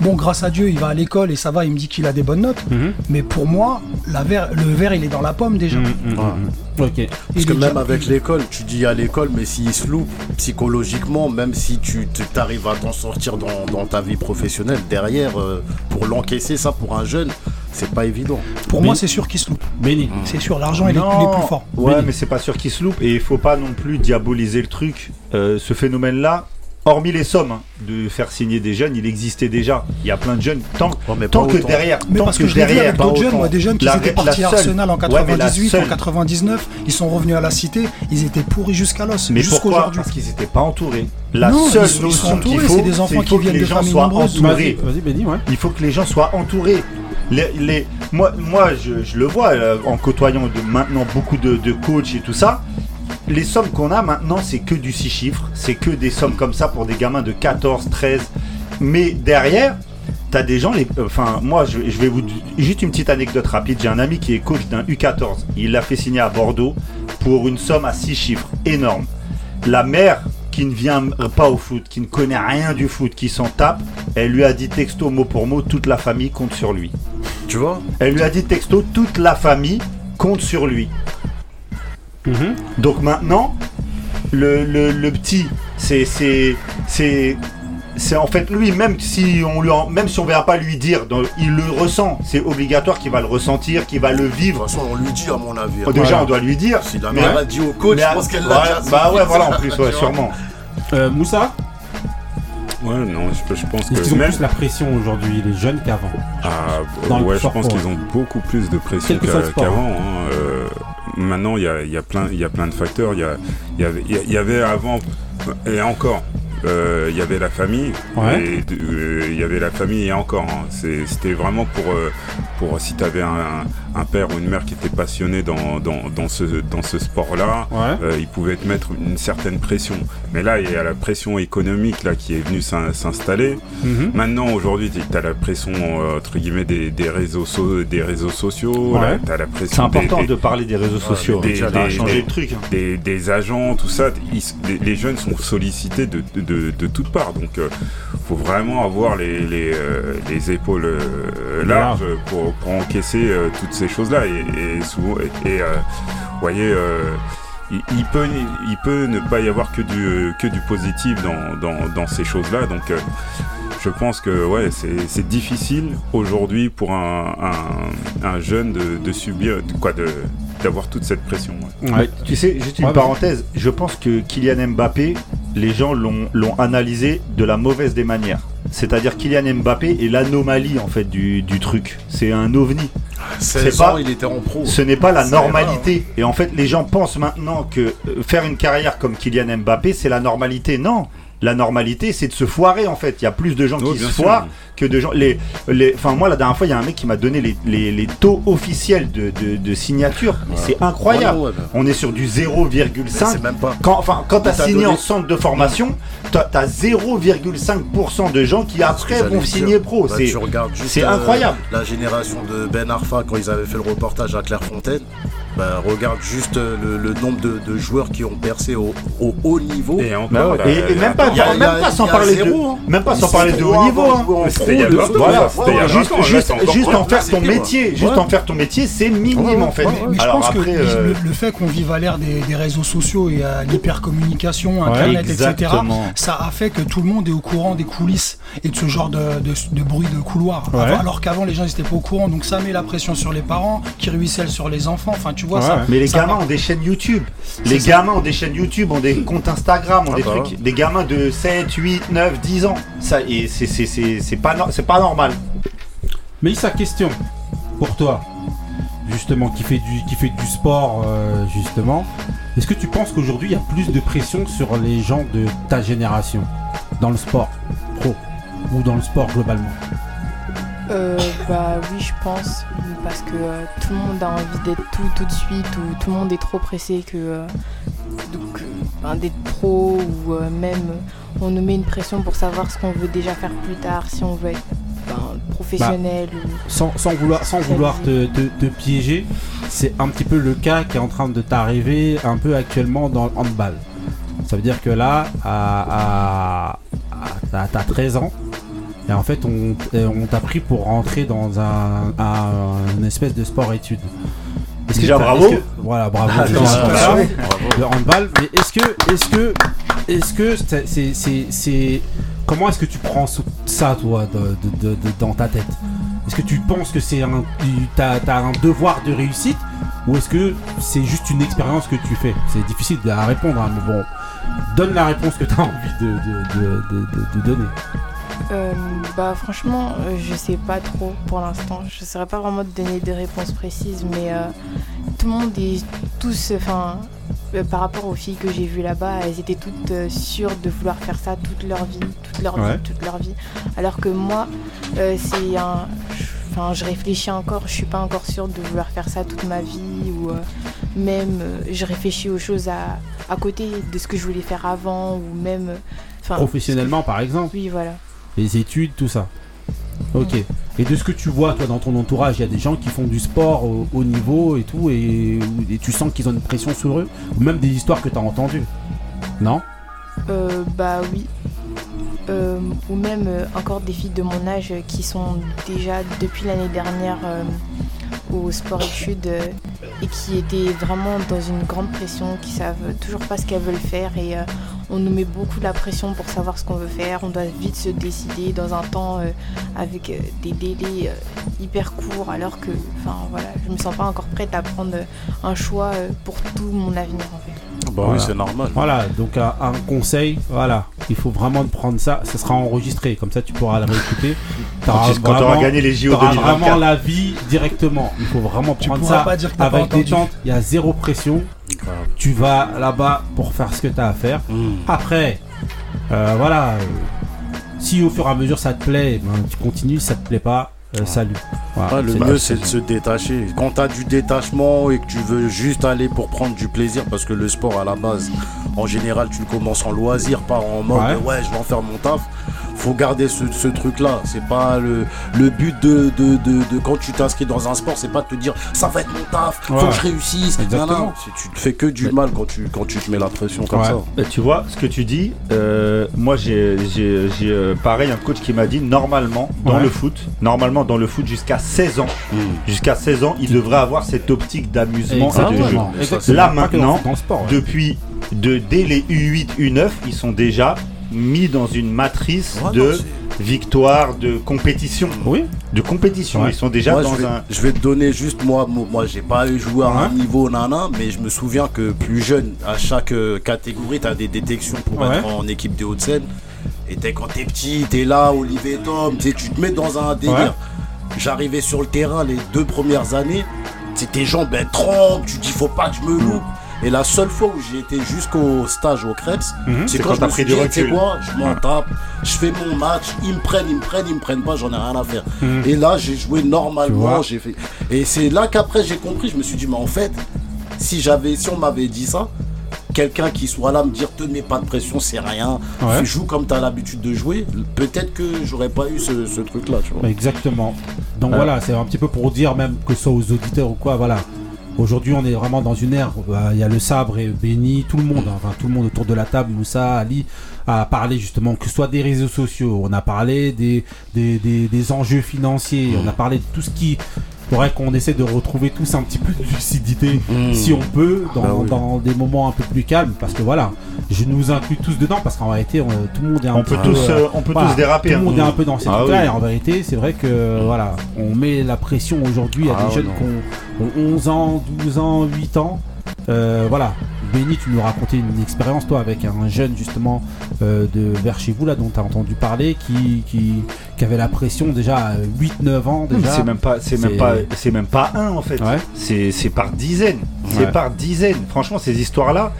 Bon, grâce à Dieu, il va à l'école et ça va, il me dit qu'il a des bonnes notes. Mhm. Mais pour moi, la verre, le verre, il est dans la pomme déjà. Mhm, mhm, Ouais. Ok. Il Parce que même déjà- avec l'école, tu dis à l'école, mais s'il se loupe psychologiquement, même si tu arrives à t'en sortir dans, dans ta vie professionnelle, derrière, euh, pour l'encaisser, ça pour un jeune, c'est pas évident. Pour moi, c'est sûr qu'il se loupe. Béni. C'est sûr, l'argent, il, est- Non. il est plus fort. Ouais, Béni. mais c'est pas sûr qu'il se loupe et il faut pas non plus diaboliser le truc. Euh, ce phénomène-là, hormis les sommes de faire signer des jeunes, il existait déjà. Il y a plein de jeunes. Tant, Ouais, mais tant pas que autant. derrière, Mais tant parce que, je derrière, avec d'autres jeunes, moi, des jeunes qui La- étaient partis à Arsenal en Ouais, mais la 98, seule- en 99, ils sont revenus à la cité, ils étaient pourris jusqu'à l'os, Mais jusqu'à pourquoi aujourd'hui. Parce qu'ils n'étaient pas entourés. La Non, seule ils sont- ils sont notion qu'il faut, c'est des enfants qui faut que viennent les de gens familles soient nombreuses. entourés. Vas-y, Béni, ouais. Il faut que les gens soient entourés. Les, les- moi, moi je, je le vois euh, en côtoyant de, maintenant beaucoup de, de coachs et tout ça. Les sommes qu'on a maintenant, c'est que du 6 chiffres. C'est que des sommes comme ça pour des gamins de 14, 13. Mais derrière, t'as des gens. Les, enfin, moi, je, je vais vous. Juste une petite anecdote rapide. J'ai un ami qui est coach d'un U14. Il l'a fait signer à Bordeaux pour une somme à 6 chiffres. Énorme. La mère qui ne vient pas au foot, qui ne connaît rien du foot, qui s'en tape, elle lui a dit texto mot pour mot, toute la famille compte sur lui. Tu vois? Elle lui a dit texto, toute la famille compte sur lui. Mhm. Donc maintenant, le, le- le petit, c'est c'est c'est c'est en fait lui même si on lui en- même si on verra pas lui dire, il le ressent. C'est obligatoire qu'il va le ressentir, qu'il va le De toute vivre. façon, on lui dit, à mon avis. Oh, Déjà, Voilà. on doit lui dire. Si la mère a dit au coach, mais je pense qu'elle ouais, l'a déjà Bah senti, ouais, voilà, en plus, ouais, sûrement. Euh, Moussa Ouais, non, je, je pense que qu'ils ont même. plus la pression aujourd'hui, les jeunes, qu'avant Ah, ouais, je pense qu'ils ont beaucoup plus de pression qu'avant. hein. Maintenant, il y a, y, a plein- il y a plein de facteurs. Il y, a- il y avait, y avant, et encore, euh, il y avait la famille. Ouais. Et de- euh, il y avait la famille et encore. hein. C'était vraiment pour, euh, pour si tu avais un, un- père ou une mère qui était passionné dans, dans, dans ce, dans ce sport-là. Ouais. euh, il pouvait te mettre une certaine pression. Mais là, il y a la pression économique là, qui est venue s'in- s'installer. Mhm. Maintenant, aujourd'hui, tu as la pression euh, entre guillemets des, des réseaux so- des réseaux sociaux. Ouais. Tu as la C'est pression important des, de parler des réseaux sociaux. des- ça a des- changé des- le truc. hein. des- agents, tout ça. Ils- les, jeunes sont sollicités de, de, de- de toutes parts. Donc, euh, faut vraiment avoir les, les, euh, les épaules larges pour, pour encaisser toutes ces choses-là. Et, et souvent, et, et, euh, vous voyez. euh, il, il peut, il peut ne pas y avoir que du, que du positif dans, dans, dans ces choses-là. Donc, euh, je pense que ouais, c'est c'est difficile aujourd'hui pour un, un, un jeune de, de subir, de, quoi, de d'avoir toute cette pression. ouais. Ouais. Tu sais, juste une Ouais, parenthèse, je pense que Kylian Mbappé, les gens l'ont l'ont analysé de la mauvaise des manières. C'est-à-dire Kylian Mbappé est l'anomalie en fait du, du truc. C'est un ovni. 16 pas- il était en pro. Ce n'est pas la C'est normalité. Et en fait, les gens pensent maintenant que euh, faire une carrière comme Kylian Mbappé, c'est la normalité. Non. La normalité, c'est de se foirer en fait. Il y a plus de gens Oui, qui se sûr. Que de gens. Les, les, enfin, moi, la dernière fois, il y a un mec qui m'a donné les, les, les taux officiels de, de, de signature. C'est incroyable. Ouais, ouais, ouais. On est sur du Mais 0,5. C'est même pas. Quand, enfin, quand tu as Il t'a signé donné- en centre de formation, tu as, 0,5% de gens qui après vont dire. signer pro. Bah, c'est euh, incroyable. la génération de Ben Arfa quand ils avaient fait le reportage à Clairefontaine. Bah, regarde juste euh, le, le nombre de, de joueurs qui ont percé au, au haut niveau. Et encore, Bah ouais. bah, et, et même pas, a- même a- pas sans a parler zéro, de, hein. même pas sans parler de haut niveau. hein. De jouer en C'était pro, il y a de- 20 ans, Voilà, ça, c'était il y a juste, 20 ans, là, juste, c'est encore juste plus. en faire ton métier, juste Ouais. en faire ton métier, c'est minime Ouais, en fait. ouais, Mais je Alors pense après, le, euh, le fait qu'on vive à l'ère des, des réseaux sociaux et à l'hypercommunication, Internet, etc., ça a fait que tout le monde est au courant des coulisses et de ce genre de, de, de bruit de couloir. Alors qu'avant, les gens n'étaient pas au courant, donc ça met la pression sur les parents, qui ruissellent sur les enfants. Enfin, tu vois, Ouais, ça. Mais les ça gamins va. ont des chaînes YouTube. Les gamins ont des chaînes YouTube, ont des comptes Instagram, ont Ah des bah trucs. Des gamins de 7, 8, 9, 10 ans. Ça, et c'est c'est- c'est- c'est pas, no- c'est pas normal. Mais sa question pour toi, justement, qui fait du, qui fait du sport, euh, justement, est-ce que tu penses qu'aujourd'hui il y a plus de pression sur les gens de ta génération dans le sport pro ou dans le sport globalement? Euh, bah oui, je pense, parce que euh, tout le monde a envie d'être tout tout de suite, ou tout le monde est trop pressé que euh, donc euh, ben, d'être pro ou euh, même on nous met une pression pour savoir ce qu'on veut déjà faire plus tard, si on veut être ben, professionnel ou sans, sans vouloir, sans vouloir te, te- te piéger, c'est un petit peu le cas qui est en train de t'arriver un peu actuellement dans le handball. Ça veut dire que là, à, à- à- t'as, t'as 13 ans, et en fait, on, on t'a pris pour rentrer dans un, espèce de sport-études. Est-ce Déjà, bravo. est-ce que- voilà, bravo. Attends, déjà, le handball. Mais est-ce que, est-ce que, est-ce que c'est, c'est, c'est- c'est- comment est-ce que tu prends ça, toi, de- de- de- de- dans ta tête? Est-ce que tu penses que c'est un, t'as, t'as un devoir de réussite, ou est-ce que c'est juste une expérience que tu fais? C'est difficile à répondre, hein, mais bon, donne la réponse que tu as envie de, de- de- de- de- de donner. Euh, bah franchement, euh, je sais pas trop pour l'instant. Je ne saurais pas vraiment te donner des réponses précises, mais euh, tout le monde est tous, enfin, euh, par rapport aux filles que j'ai vues là-bas, elles étaient toutes sûres de vouloir faire ça toute leur vie, toute leur Ouais. vie, toute leur vie. Alors que moi, c'est un, enfin, je réfléchis encore. Je suis pas encore sûre de vouloir faire ça toute ma vie ou même je réfléchis aux choses à, à côté de ce que je voulais faire avant ou même, enfin, Professionnellement, par exemple, Oui, voilà. Les études, tout ça. Ok. Et de ce que tu vois, toi, dans ton entourage, il y a des gens qui font du sport au haut niveau et tout, et, tu sens qu'ils ont une pression sur eux, ou même des histoires que tu as entendues. Non? Euh, bah oui. Euh, ou même euh, encore des filles de mon âge qui sont déjà depuis l'année dernière euh, au sport études et qui étaient vraiment dans une grande pression, qui savent toujours pas ce qu'elles veulent faire et on nous met beaucoup la pression pour savoir ce qu'on veut faire. On doit vite se décider dans un temps euh, avec euh, des délais euh, hyper courts alors que, enfin voilà, je me sens pas encore prête à prendre un choix pour tout mon avenir en fait. Bah Voilà. oui, c'est normal. Voilà, donc un, un conseil, voilà, il faut vraiment prendre ça, ça sera enregistré, comme ça tu pourras le réécouter. T'auras Quand tu auras vraiment- gagné les JO t'auras 2024. vraiment la vie directement. Il faut vraiment prendre ça pas dire que t'as pas avec entendu. détente, il y a zéro pression. Tu vas là-bas pour faire ce que tu as à faire. Mm. Après, euh, voilà, euh, si au fur et à mesure ça te plaît, ben, tu continues, si ça te plaît pas, euh, salut. Voilà, Ouais, le mieux c'est de se détacher. Quand tu as du détachement et que tu veux juste aller pour prendre du plaisir, parce que le sport à la base, en général, tu le commences en loisir, pas en mode Ouais. ouais, je vais en faire mon taf. Faut garder ce, ce truc-là. C'est pas le, le but de, de, de, de quand tu t'inscris dans un sport, c'est pas de te dire ça va être mon taf, faut Ouais. que je réussisse. Non, Exactement. non, tu te fais que du mal quand tu, quand tu te mets la pression comme Ouais. ça. Tu vois, ce que tu dis, euh, moi j'ai j'ai- j'ai, euh, pareil un coach qui m'a dit normalement dans Ouais. le foot, normalement dans le foot jusqu'à 16 ans, jusqu'à 16 ans, il devrait avoir cette optique d'amusement et de jeu. Exactement. Là, maintenant, dans le sport. ouais. Depuis de, dès les U8, U9, ils sont déjà mis dans une matrice Ouais, de non, victoire, de compétition. Oui, De compétition. Ouais. Ils sont déjà Moi, dans je, vais, un. je vais te donner juste moi, moi, j'ai pas eu joué à un Ouais. niveau nana, mais je me souviens que plus jeune, à chaque euh, catégorie, tu as des détections pour être en équipe des Hauts-de-Seine. Et t'es quand t'es petit, t'es là, Olivier Tom, tu te mets dans un délire. J'arrivais sur le terrain les deux premières années, tes jambes elles tremblent, tu dis faut pas que je me loupe. Et la seule fois où j'ai été jusqu'au stage au Krebs, Mhm. c'est quand, quand je me pris suis du dit, tu sais quoi, je m'en Ouais. tape, je fais mon match, ils me prennent, ils me prennent, ils me prennent pas, j'en ai rien à faire. Mhm. Et là, j'ai joué normalement, j'ai fait. Et c'est là qu'après j'ai compris, je me suis dit, mais en fait, si j'avais, si on m'avait dit ça, quelqu'un qui soit là me dire te mets pas de pression, c'est rien, Ouais. tu joues comme tu as l'habitude de jouer, peut-être que j'aurais pas eu ce, ce truc-là, tu vois. Bah, Exactement. Donc Ouais. voilà, c'est un petit peu pour dire même que ce soit aux auditeurs ou quoi, voilà. Aujourd'hui, on est vraiment dans une ère. où, bah, Il y a le sabre et Benny, tout le monde, enfin tout le monde autour de la table, Moussa, Ali, a parlé justement que ce soit des réseaux sociaux. On a parlé des des, des, des enjeux financiers. On a parlé de tout ce qui faudrait qu'on essaie de retrouver tous un petit peu de lucidité, Mmh. si on peut, dans, Bah oui. dans des moments un peu plus calmes, parce que voilà, je nous inclus tous dedans, parce qu'en réalité, on- tout le monde est un On petit peut peu, tous, euh, on peut voilà, tous déraper. tout le hein. monde est un peu dans ces Ah trucs-là oui. et en vérité, c'est vrai que voilà, on met la pression aujourd'hui à Ah des ouais, jeunes qui ont, ont 11 ans, 12 ans, 8 ans. Euh, voilà, Benny, tu nous racontais une expérience toi avec un jeune justement euh, de vers chez vous là dont tu as entendu parler qui, qui, qui avait la pression déjà à 8-9 ans déjà. C'est même pas, c'est même pas, c'est même pas un en fait. Ouais. C'est, c'est par dizaines. C'est Ouais. par dizaines. Franchement, ces histoires-là,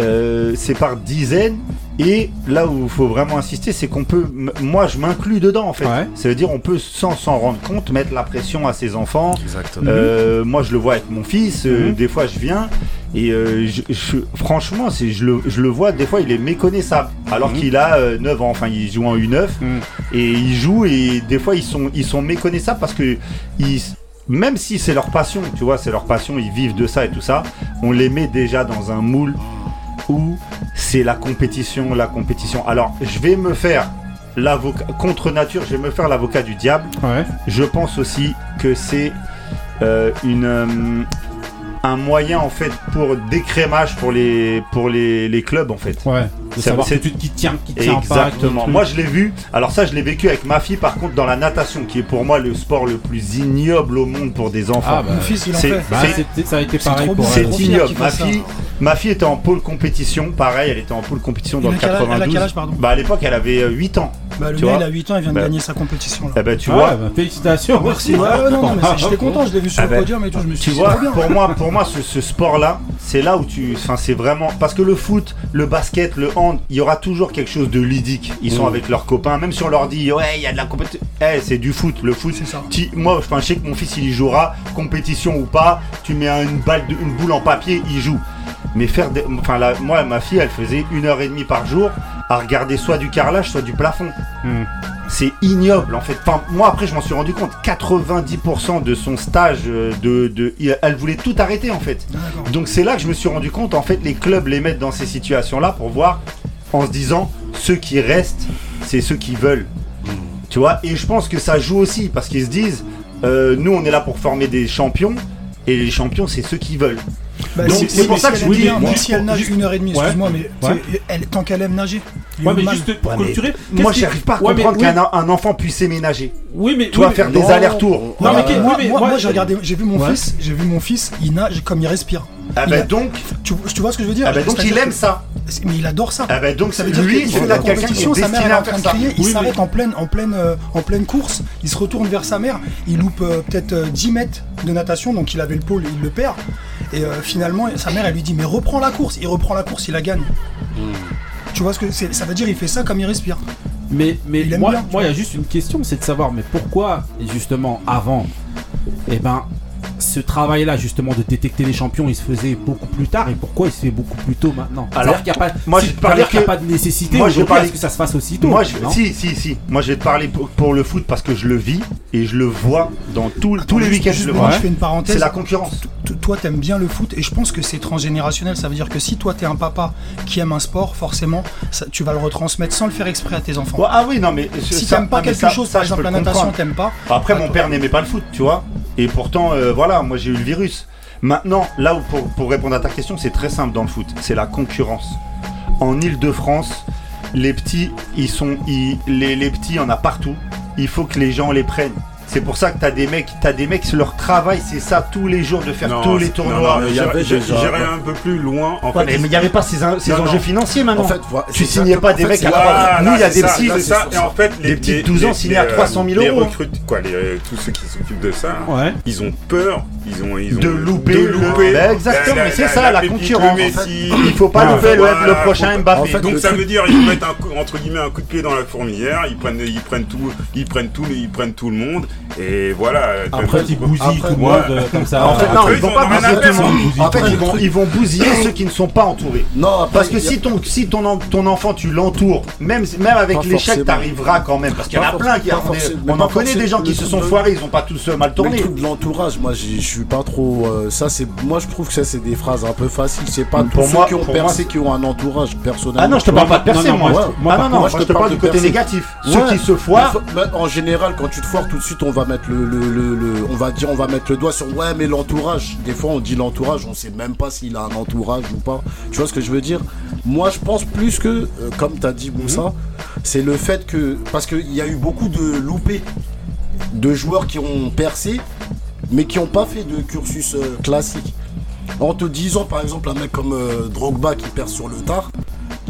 euh, c'est par dizaines. Et là où il faut vraiment insister, c'est qu'on peut, moi, je m'inclus dedans en fait. Ouais. Ça veut dire, on peut sans s'en rendre compte mettre la pression à ses enfants. Exactement. Euh, moi, je le vois avec mon fils. euh, Mhm. Des fois, je viens et euh, je, je- franchement, je, le, je le vois. Des fois, il est méconnaissable. Alors Mhm. qu'il a euh, 9 ans. Enfin, il joue en U9 Mhm. et ils jouent et des fois, ils sont, ils sont méconnaissables parce que ils, même si c'est leur passion, tu vois, c'est leur passion, ils vivent de ça et tout ça. On les met déjà dans un moule où c'est la compétition, la compétition. Alors, je vais me faire l'avocat contre nature. Je vais me faire l'avocat du diable Ouais. je pense aussi que c'est euh, une euh, un moyen en fait pour d'écrémage pour les pour les, les clubs en fait. Ouais. De savoir c'est- qui tient, qui tient. Exactement. Moi je l'ai vu. Alors ça je l'ai vécu avec ma fille par contre dans la natation qui est pour moi le sport le plus ignoble au monde pour des enfants. Ah, bah, Mon fils, il en c'est- fait. Bah, c'est- ça a été pareil pour c'est ignoble. Ma fille, ma fille était en pôle compétition, pareil, elle était en pôle compétition dans le a quel âge- elle a 92. quel âge, pardon Bah à l'époque elle avait euh, 8 ans. Bah, le Tu gars, vois il a 8 ans, il vient de Bah. gagner sa compétition là. Eh ben tu Ah vois. ouais, bah, félicitations. Merci. Ouais, ouais, non, non, mais c'est- j'étais content, je l'ai vu sur Ah le ben, podium et tout, je me suis Tu dit, vois, pour moi, pour moi, ce, ce sport-là, c'est là où tu, enfin, c'est vraiment parce que le foot, le basket, le hand, il y aura toujours quelque chose de ludique. Ils sont Mm. avec leurs copains, même si on leur dit ouais, il y a de la compétition. Eh, c'est du foot. Le foot, C'est ça. moi, je sais que mon fils, il y jouera, compétition ou pas. Tu mets une balle, de- une boule en papier, il joue. Mais faire, des- enfin, là, moi, ma fille, elle faisait une heure et demie par jour à regarder soit du carrelage, soit du plafond. Hmm. C'est ignoble en fait. Enfin, moi après je m'en suis rendu compte, 90% de son stage euh, de, elle voulait tout arrêter en fait. Donc c'est là que je me suis rendu compte en fait les clubs les mettent dans ces situations là pour voir en se disant ceux qui restent c'est ceux qui veulent. Tu vois et je pense que ça joue aussi parce qu'ils se disent euh, nous on est là pour former des champions et les champions c'est ceux qui veulent. Bah, Donc, c'est pour ça si que je dis, même si elle nage juste- une heure et demie, Ouais. excuse-moi, mais elle- tant qu'elle aime nager. Ouais, mais juste pour Ouais, mais clôturer. Moi j'arrive pas à qui- Ouais, mais comprendre oui. qu'un un enfant puisse s'éménager. Oui, mais. Toi oui, faire mais- des non. allers-retours. Non, mais Euh, moi, j'ai regardé, j'ai vu mon Ouais. fils, j'ai vu mon fils, il nage comme il respire. Ah bah a- donc, Tu, tu vois ce que je veux dire ah bah donc il aime ça. Mais il adore ça. Ah bah donc Ça veut dire lui, qu'il c'est fait la quelqu'un qui est compétition, sa mère est en train de crier, il s'arrête en pleine, en, pleine, euh, en pleine course, il se retourne vers sa mère, il loupe euh, peut-être euh, 10 mètres de natation, donc il avait le pôle et il le perd. Et euh, finalement, sa mère elle lui dit Mais reprends la course, il reprend la course, il la gagne. Hmm. Tu vois ce que c'est? Ça veut dire il fait ça comme il respire. Mais, mais Il moi, bien, moi, il y a juste une question, c'est de savoir, mais pourquoi, justement, avant, eh ben, ce travail-là, justement, de détecter les champions, il se faisait beaucoup plus tard, et pourquoi il se fait beaucoup plus tôt maintenant Alors, qu'il n'y a pas, moi, c'est- je vais te parler c'est-à-dire qu'il y a pas de nécessité moi, je vais parler- que ça se fasse aussitôt. Moi, je, si, si, si. Moi, je vais te parler pour, pour le foot parce que je le vis et je le vois dans tout- tous les week-ends. Je le moi, vois. je fais une parenthèse. C'est la concurrence. Toi, t'aimes bien le foot et je pense que c'est transgénérationnel. Ça veut dire que si toi, t'es un papa qui aime un sport, forcément, ça- tu vas le retransmettre sans le faire exprès à tes enfants. Ouais, ah oui, non, mais si t'aimes pas ah, quelque ça- chose, ça, par je peux exemple la le natation, comprendre. t'aimes pas. Après, bah, mon père n'aimait pas le foot, tu vois. Et pourtant, euh, voilà, moi j'ai eu le virus. Maintenant, là où pour, répondre à ta question, c'est très simple dans le foot. C'est la concurrence. En Ile-de-France, les petits, ils sont, ils- les, les petits, il y en a partout. Il faut que les gens les prennent. C'est pour ça que t'as des mecs, t'as des mecs, leur travail, c'est ça tous les jours de faire Non, tous les tournois. j'irai- un peu plus loin. En Ouais, fait, mais il n'y avait pas ces, en- ces Non, enjeux non. financiers maintenant. En fait, tu signais pas des mecs à Nous, il y a des petits. les, petits de les- 12 ans les- signés à les, 300 000 les euros. recrutes- quoi, les- tous ceux qui s'occupent de ça, ils ont peur. Ils ont, ils ont De louper de le- louper. Ben, exactement, La- mais c'est la- ça, la concurrence. En fait. Il faut pas Voilà, louper le, voilà, le faut prochain Mbappé. en fait, Donc ça truc- veut dire ils mettent un coup- entre guillemets un coup de pied dans la fourmilière, ils prennent ils prennent tout ils prennent tout ils prennent tout le monde et voilà. Après, ils bousillent tout le monde comme ça. En fait, non, ils vont ont pas bousiller tout le monde. En fait, ils vont, truc- ils vont bousiller ceux qui ne sont pas entourés. Non, Parce que si ton, si ton, ton enfant tu l'entoures, même, même avec l'échec, t'arriveras quand même. Parce qu'il y en a plein qui on, en connaît des gens qui se sont foirés, ils ont pas tous euh, mal tourné. de l'entourage, moi j'ai- je suis pas trop. euh, ça c'est, moi je trouve que ça c'est des phrases un peu faciles. C'est pas Pour tous ceux qui ont percé moi, qui ont un entourage personnellement. Ah non, je te parle pas de non, moi. moi, ouais. moi, Ah non, non, moi je te parle du côté négatif. Ouais. Ceux qui se foirent, Mais en général, quand tu te foires, tout de suite, on va mettre le, le, le- le- on va dire, on va mettre le doigt sur ouais, mais l'entourage. Des fois, on dit l'entourage, on sait même pas s'il a un entourage ou pas. Tu vois ce que je veux dire? Moi, je pense plus que, euh, comme tu as dit Moussa, c'est le fait que parce qu'il y a eu beaucoup de loupés de joueurs qui ont percé, mais qui n'ont pas fait de cursus euh, classique. En te disant, par exemple, un mec comme euh, Drogba qui perd sur le tard.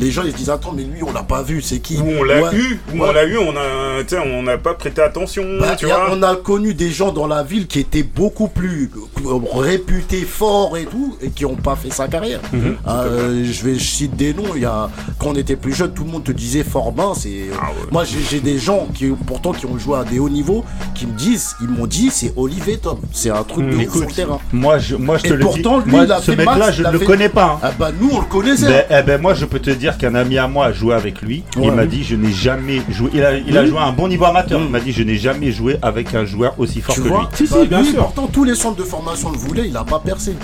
Les gens ils se disent attends mais lui on l'a pas vu c'est qui? On l'a Ouais. eu, Ouais. on l'a eu, on a, on n'a pas prêté attention, Bah, tu y a- vois. on a connu des gens dans la ville qui étaient beaucoup plus euh, réputés, forts et tout, et qui n'ont pas fait sa carrière. Mhm. Euh, je vais je cite des noms. Il y a, quand on était plus jeune, tout le monde te disait Forbin. C'est Ah ouais. moi j'ai des gens qui pourtant qui ont joué à des hauts niveaux qui me disent, ils m'ont dit c'est Olivier Tom. C'est un truc de ouf sur le terrain. moi je, moi, je Et te le pourtant, dis. lui, Moi, il a ce fait mec-là, max, je ne le fait- connais pas. hein. Ah bah nous on le connaissait. Ben, eh ben, moi je peux te dire qu'un ami à moi a joué avec lui. Il m'a dit je n'ai jamais joué. Il a, il a Oui. joué à un bon niveau amateur. Il m'a dit je n'ai jamais joué avec un joueur aussi fort tu que vois lui. Si, si, Bah, bien lui, sûr. Pourtant tous les centres de formation le voulaient, il a pas percé.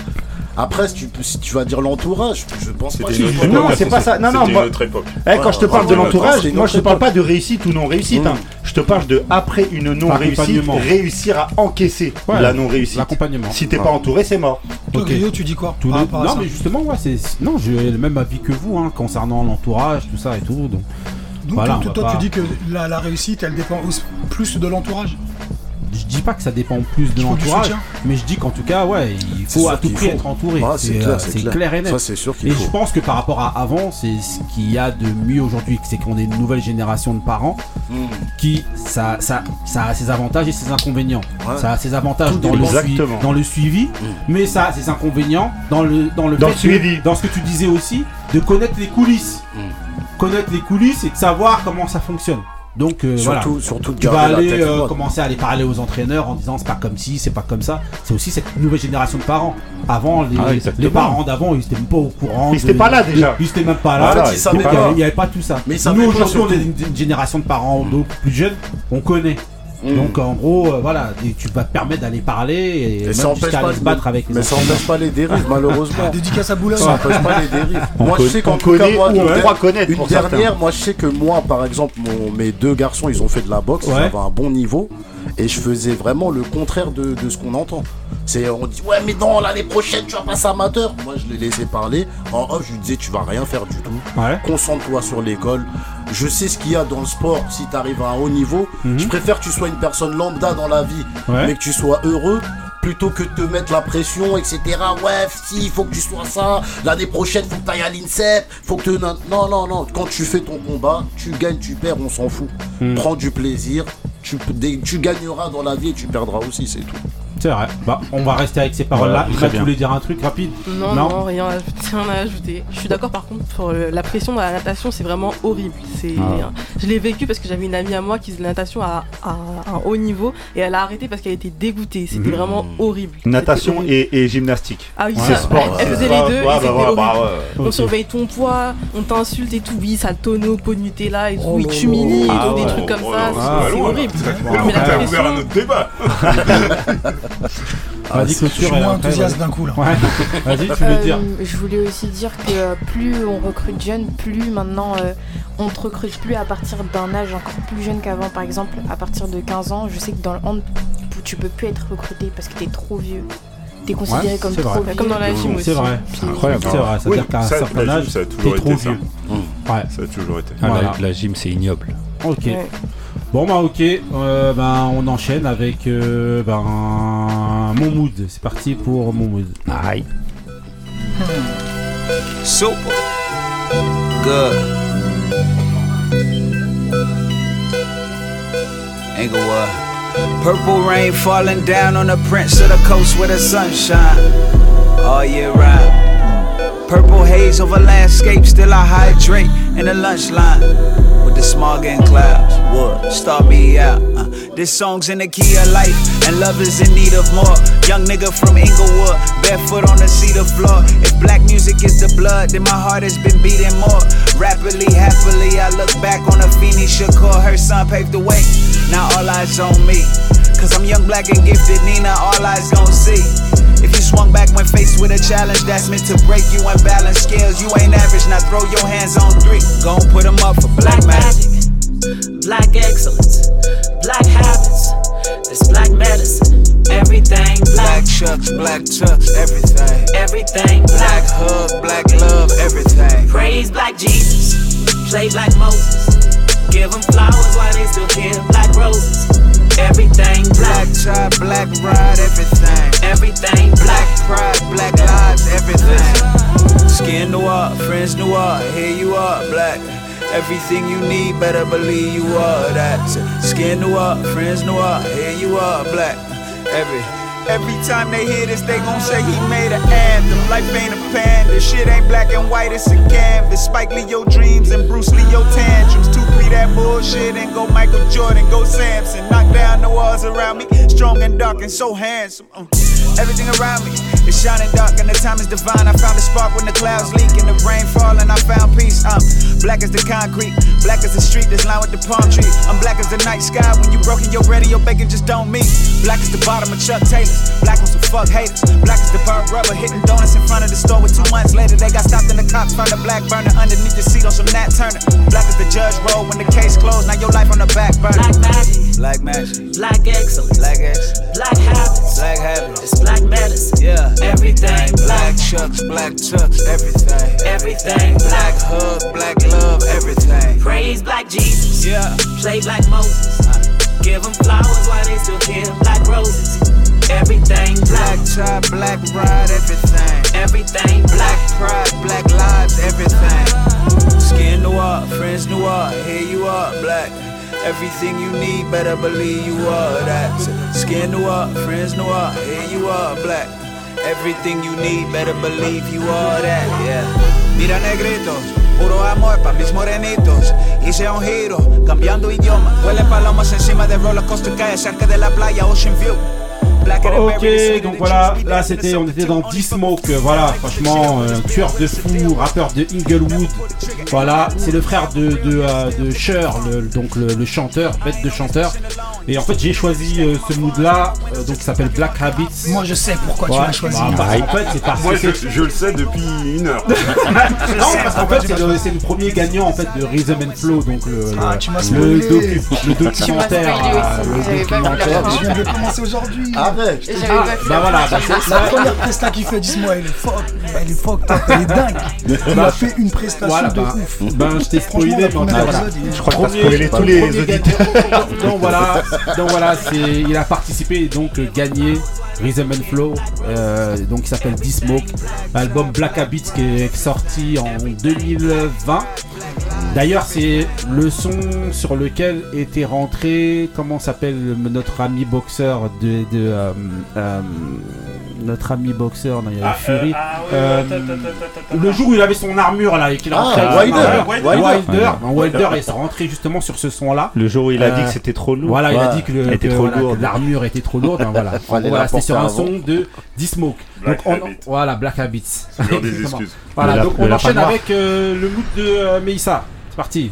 Après si tu, peux- si tu vas dire l'entourage, je pense pas. Que- une autre Non, c'est pas ça. Non, non, moi- une autre époque. Eh, quand Ouais, je te parle de l'entourage, moi je te parle pas de réussite ou non réussite. Mm. hein. Je te parle de après une non réussite, réussir à encaisser Ouais, la non réussite. L'accompagnement. Si t'es pas entouré, c'est mort. Toi, Ok. Grio, tu dis quoi à Non, mais justement, ouais, c'est. Non, j'ai le même avis que vous hein, concernant l'entourage, tout ça et tout. Donc, Donc Voilà, toi, pas- tu dis que la, la réussite, elle dépend aussi- plus de l'entourage. Je dis pas que ça dépend plus de l'entourage, mais je dis qu'en tout cas, ouais, il faut à tout prix faut. être entouré. Ah, c'est clair, euh, clair. clair et net. Ça sûr Et faut. je pense que par rapport à avant, c'est ce qu'il y a de mieux aujourd'hui, c'est qu'on est une nouvelle génération de parents Mm. qui, ça, ça, ça a ses avantages et ses inconvénients. Ouais. Ça a ses avantages Tout dans le, dépend. sui- Exactement. dans le suivi, mais ça a ses inconvénients dans le, dans le, Dans fait le que- suivi. dans ce que tu disais aussi, de connaître les coulisses. Mm. Connaître les coulisses et de savoir comment ça fonctionne. Donc euh, voilà. Surtout, surtout de Tu vas aller tête euh, commencer à aller parler aux entraîneurs en disant c'est pas comme ci, c'est pas comme ça. C'est aussi cette nouvelle génération de parents. Avant, les, Ah, les parents d'avant, ils étaient même pas au courant. Ils étaient pas là, déjà. Ils étaient même pas là. Donc, il y avait- il n'y avait pas tout ça. Mais Nous aujourd'hui, on est surtout. une, une génération de parents beaucoup plus jeunes. On connaît. Mm. Donc en gros, euh, voilà, tu vas te permettre d'aller parler et, Et même ça empêche jusqu'à pas aller se battre avec les Mais ça empêche pas les dérives, malheureusement. Dédicace à Boulogne. Ça empêche pas les dérives. On moi, je sais qu'en tout cas, connaît moi, une- pour dernière, certains. moi, je sais que moi, par exemple, mon- mes deux garçons, ils ont fait de la boxe, ils Ouais. avaient un bon niveau, et je faisais vraiment le contraire de, de ce qu'on entend. C'est, on dit, ouais, mais non, l'année prochaine, tu vas passer amateur. Moi, je les laissais parler. En off, je lui disais, tu vas rien faire du tout. Ouais. Concentre-toi sur l'école. Je sais ce qu'il y a dans le sport si tu arrives à un haut niveau. Je préfère que tu sois une personne lambda dans la vie, Mhm. Ouais. mais que tu sois heureux, plutôt que de te mettre la pression, etc. Ouais, si, il faut que tu sois ça. L'année prochaine, faut que tu ailles à l'INSEP. Faut que tu. Non, non, non. Quand tu fais ton combat, tu gagnes, tu perds, on s'en fout. Hmm. Prends du plaisir. Tu, gagneras dans la vie et tu perdras aussi, c'est tout. C'est vrai. Bah, on va rester avec ces paroles-là. Voilà, tu voulais dire un truc rapide Non, Non. non, rien, à ajouter, rien à ajouter. Je suis d'accord par contre pour la pression dans la natation, c'est vraiment horrible. C'est, Ah. Je l'ai vécu parce que j'avais une amie à moi qui faisait la natation à, à un haut niveau et elle a arrêté parce qu'elle était dégoûtée. C'était Mhm. vraiment horrible. Natation horrible. et, et gymnastique. Ah oui, Ouais, ça, sport, elle, elle faisait les deux ouais, et bah, c'était voilà, horrible. bah, ouais. On surveille ton poids, on t'insulte et tout. Oui, ça tonneau, pot de Nutella et tout. Oh ils là t'humilient et là. tout, Ah des trucs comme Oh, ça. oh, c'est- horrible. Mais la T'as ouvert pression- un autre débat. Vas-y, Je suis moins enthousiaste d'un coup là. Ouais. Vas-y, tu voulais Euh, dire. je voulais aussi dire que euh, plus on recrute jeunes, plus maintenant euh, on te recrute plus à partir d'un âge encore plus jeune qu'avant. Par exemple, à partir de 15 ans, je sais que dans le hand, tu peux plus être recruté parce que t'es trop vieux. T'es considéré Ouais, comme c'est trop vrai. vieux. Comme dans la gym aussi. C'est vrai. Puis- Incroyable. C'est vrai. Oui, C'est-à-dire qu'à un ça, certain la âge, t'es trop vieux. Ouais. Ça a toujours été. Ah, la- Voilà. la, gym, c'est ignoble. Ok. Ouais. Bon bah ok, euh, ben on enchaîne avec euh, ben mon mood. C'est parti pour mon mood. Aïe. Super. Good. Inglewood. Purple rain falling down on the prince of the coast where the sun shine all year round. Purple haze over landscape, still I hydrate in the lunch line with the smog and clouds. Would start me out. Uh, this song's in the key of life, and love is in need of more. Young nigga from Inglewood, barefoot on the cedar floor. If black music is the blood, then my heart has been beating more. Rapidly, happily, I look back on a Feeny Shakur. Her son paved the way. Now all eyes on me. Cause I'm young, black, and gifted. Nina, all eyes gon' see. If you swung back when faced with a challenge that's meant to break you unbalanced scales, you ain't average. Now throw your hands on three. Gon' put 'em up for black magic. black excellence, black habits, this black medicine, everything Black black, chucks, black chucks, everything. everything Black black. hug, black love, everything. Praise black Jesus, play black Moses, give them flowers while they still kill black roses. Everything Black black, tie, black ride, everything. everything Black black. pride, black lives, everything. Skin noir, friends noir, here you are, black. Everything you need, better believe you are that. Skin noir, friends noir, here you are, black. Every every time they hear this, they gon' say he made an anthem. Life ain't a panda, shit ain't black and white, it's a canvas. Spike Lee your dreams and Bruce Lee your tantrums. Two three that bullshit and go Michael Jordan, go Samson. Knock down the walls around me, strong and dark and so handsome. Uh, Everything around me is shining dark and the time is divine. I found a spark when the clouds leak and the rain falling. I found peace. I'm black as the concrete, black as the street that's lined with the palm tree. I'm black as the night sky when you broken your your bacon just don't meet. Black as the bottom of Chuck Taylor's, black on some fuck haters. Black as the burnt rubber hitting donuts in front of the store. With two months later they got stopped and the cops found a black burner underneath the seat on some Nat Turner. Black as the judge roll when the case closed. Now your life on the back burner. Black magic, Black magic, black excellence, black excellence, black habits, black habits. this black medicine, Yeah. everything Black chucks, black chucks, everything. everything Black black. hug, black love, everything. Praise black Jesus, Yeah. play black Moses, give them flowers while they still kill black roses. Everything Black black, tie, black ride, everything. everything Black black. pride, black lives, everything. Skin noir, friends noir, here you are, black. Everything you need, better believe you are that. Skin noir, friends noir, here you are, black. Everything you need, better believe you are that, yeah. Mira negritos, puro amor pa' mis morenitos. Hice un giro, cambiando idioma. Huele palomas encima de roller coaster cae cerca de la playa Ocean View. Ok, donc voilà, là c'était, on était dans D-Smoke, euh, voilà, franchement, euh, tueur de fou, rappeur de Inglewood, voilà, c'est le frère de, de, euh, de Cher, le, donc le, le chanteur, bête de chanteur, et en fait j'ai choisi euh, ce mood là, donc qui s'appelle Black Habits. Moi je sais pourquoi tu l'as choisi. bah, parce qu'en fait c'est parce Moi, que je, le sais depuis une heure. Non, parce qu'en fait c'est le, premier gagnant en fait de Rhythm and Flow, donc le, Ah, le- tu m'as le, spoilé. docu- le Tu m'as documentaire. euh, le documentaire. Je viens de commencer aujourd'hui. Avec. J'avais Ah, bah la voilà, bah c'est La première presta qu'il fait, dis-moi, elle est fuck, elle est fuck, elle est dingue. Il Bah, a fait une prestation Voilà, de bah, ouf. ben je t'ai spoilé, est- Je crois que t'as spoilé tous le les auditeurs. donc voilà, donc voilà, c'est il a participé et donc euh, gagné Rhythm and Flow, euh, donc qui s'appelle D-Smoke. L'album Black Habits qui est sorti en 2020. D'ailleurs, c'est le son sur lequel était rentré, comment s'appelle notre ami boxeur de, de euh, euh, notre ami boxeur, non, il y avait Fury. Euh, le jour où il avait son armure là et qu'il Ah, rentrait Wilder. Wilder, Wilder. Est rentré justement sur ce son là. Le jour où il a Euh, dit que c'était trop lourd. Voilà, il a dit que, l'armure était trop lourde. hein, voilà, c'était sur un son de D-Smoke. Black on- Habit. voilà, Black Habits. Des excuses. Voilà, donc on enchaîne avec euh, le mood de euh, Meissa. Parti.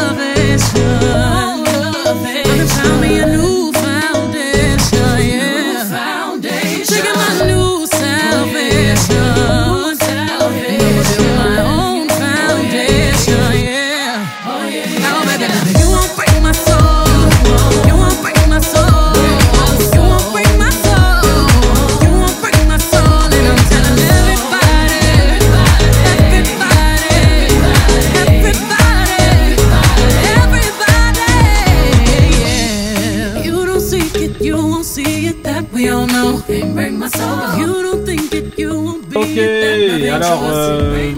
Alors euh,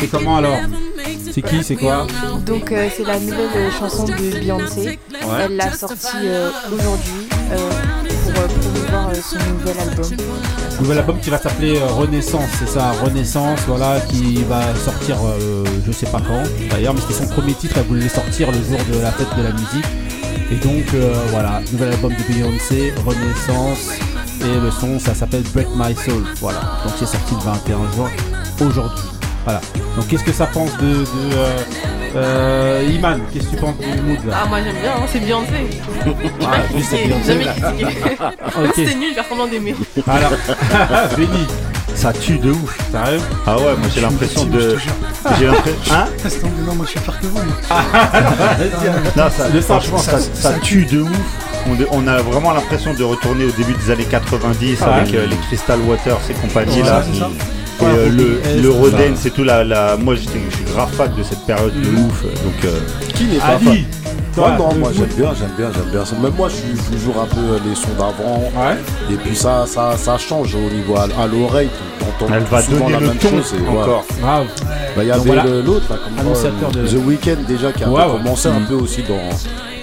c'est comment alors C'est qui, c'est quoi Donc euh, c'est la nouvelle euh, chanson de Beyoncé. Elle l'a sortie euh, aujourd'hui euh, pour promouvoir euh, son nouvel album. Nouvel album qui va s'appeler Renaissance, c'est ça, Renaissance, voilà, qui va sortir euh, je sais pas quand d'ailleurs, mais c'était son premier titre, elle voulait sortir le jour de la fête de la musique. Et donc euh, voilà, nouvel album de Beyoncé, Renaissance, et le son ça s'appelle Break My Soul, voilà. Donc c'est sorti le 21 juin aujourd'hui. Voilà. Donc qu'est-ce que ça pense de, de euh, euh, Iman? Qu'est-ce que tu penses du mood là? Ah, moi j'aime bien, hein, c'est Beyoncé. Ah, oui, c'est Beyoncé, nul, faire semblant d'aimer. Alors, Benny, Ça tue de ouf. sérieux? Ah ouais, moi j'ai l'impression de. J'ai l'impression. Hein? Non, moi je suis faire que vous. moi. Non, ça, franchement, ça tue de ouf. On, on a vraiment l'impression de retourner au début des années 90 Ah avec ouais. euh, les Crystal Waters et compagnie Ouais, là. ça. Et Ouais, euh, le, le Roden, c'est tout la, la. Moi j'étais, je suis grave fan de cette période de Mhm. ouf. Donc euh, Qui n'est pas fan non, le moi j'aime bien, j'aime bien, j'aime bien. Même moi, je suis toujours un peu les sons d'avant. Ouais. Et puis ça, ça, ça change au niveau à, à l'oreille. Tu entends elle va souvent donner la le même ton chose. et voilà. encore. Grave. Bah, il y Donc avait voilà. le- l'autre, là, comme Annonciateur quoi, de- The Weeknd déjà, qui a Ouais, ouais. commencé un Mhm. peu aussi dans.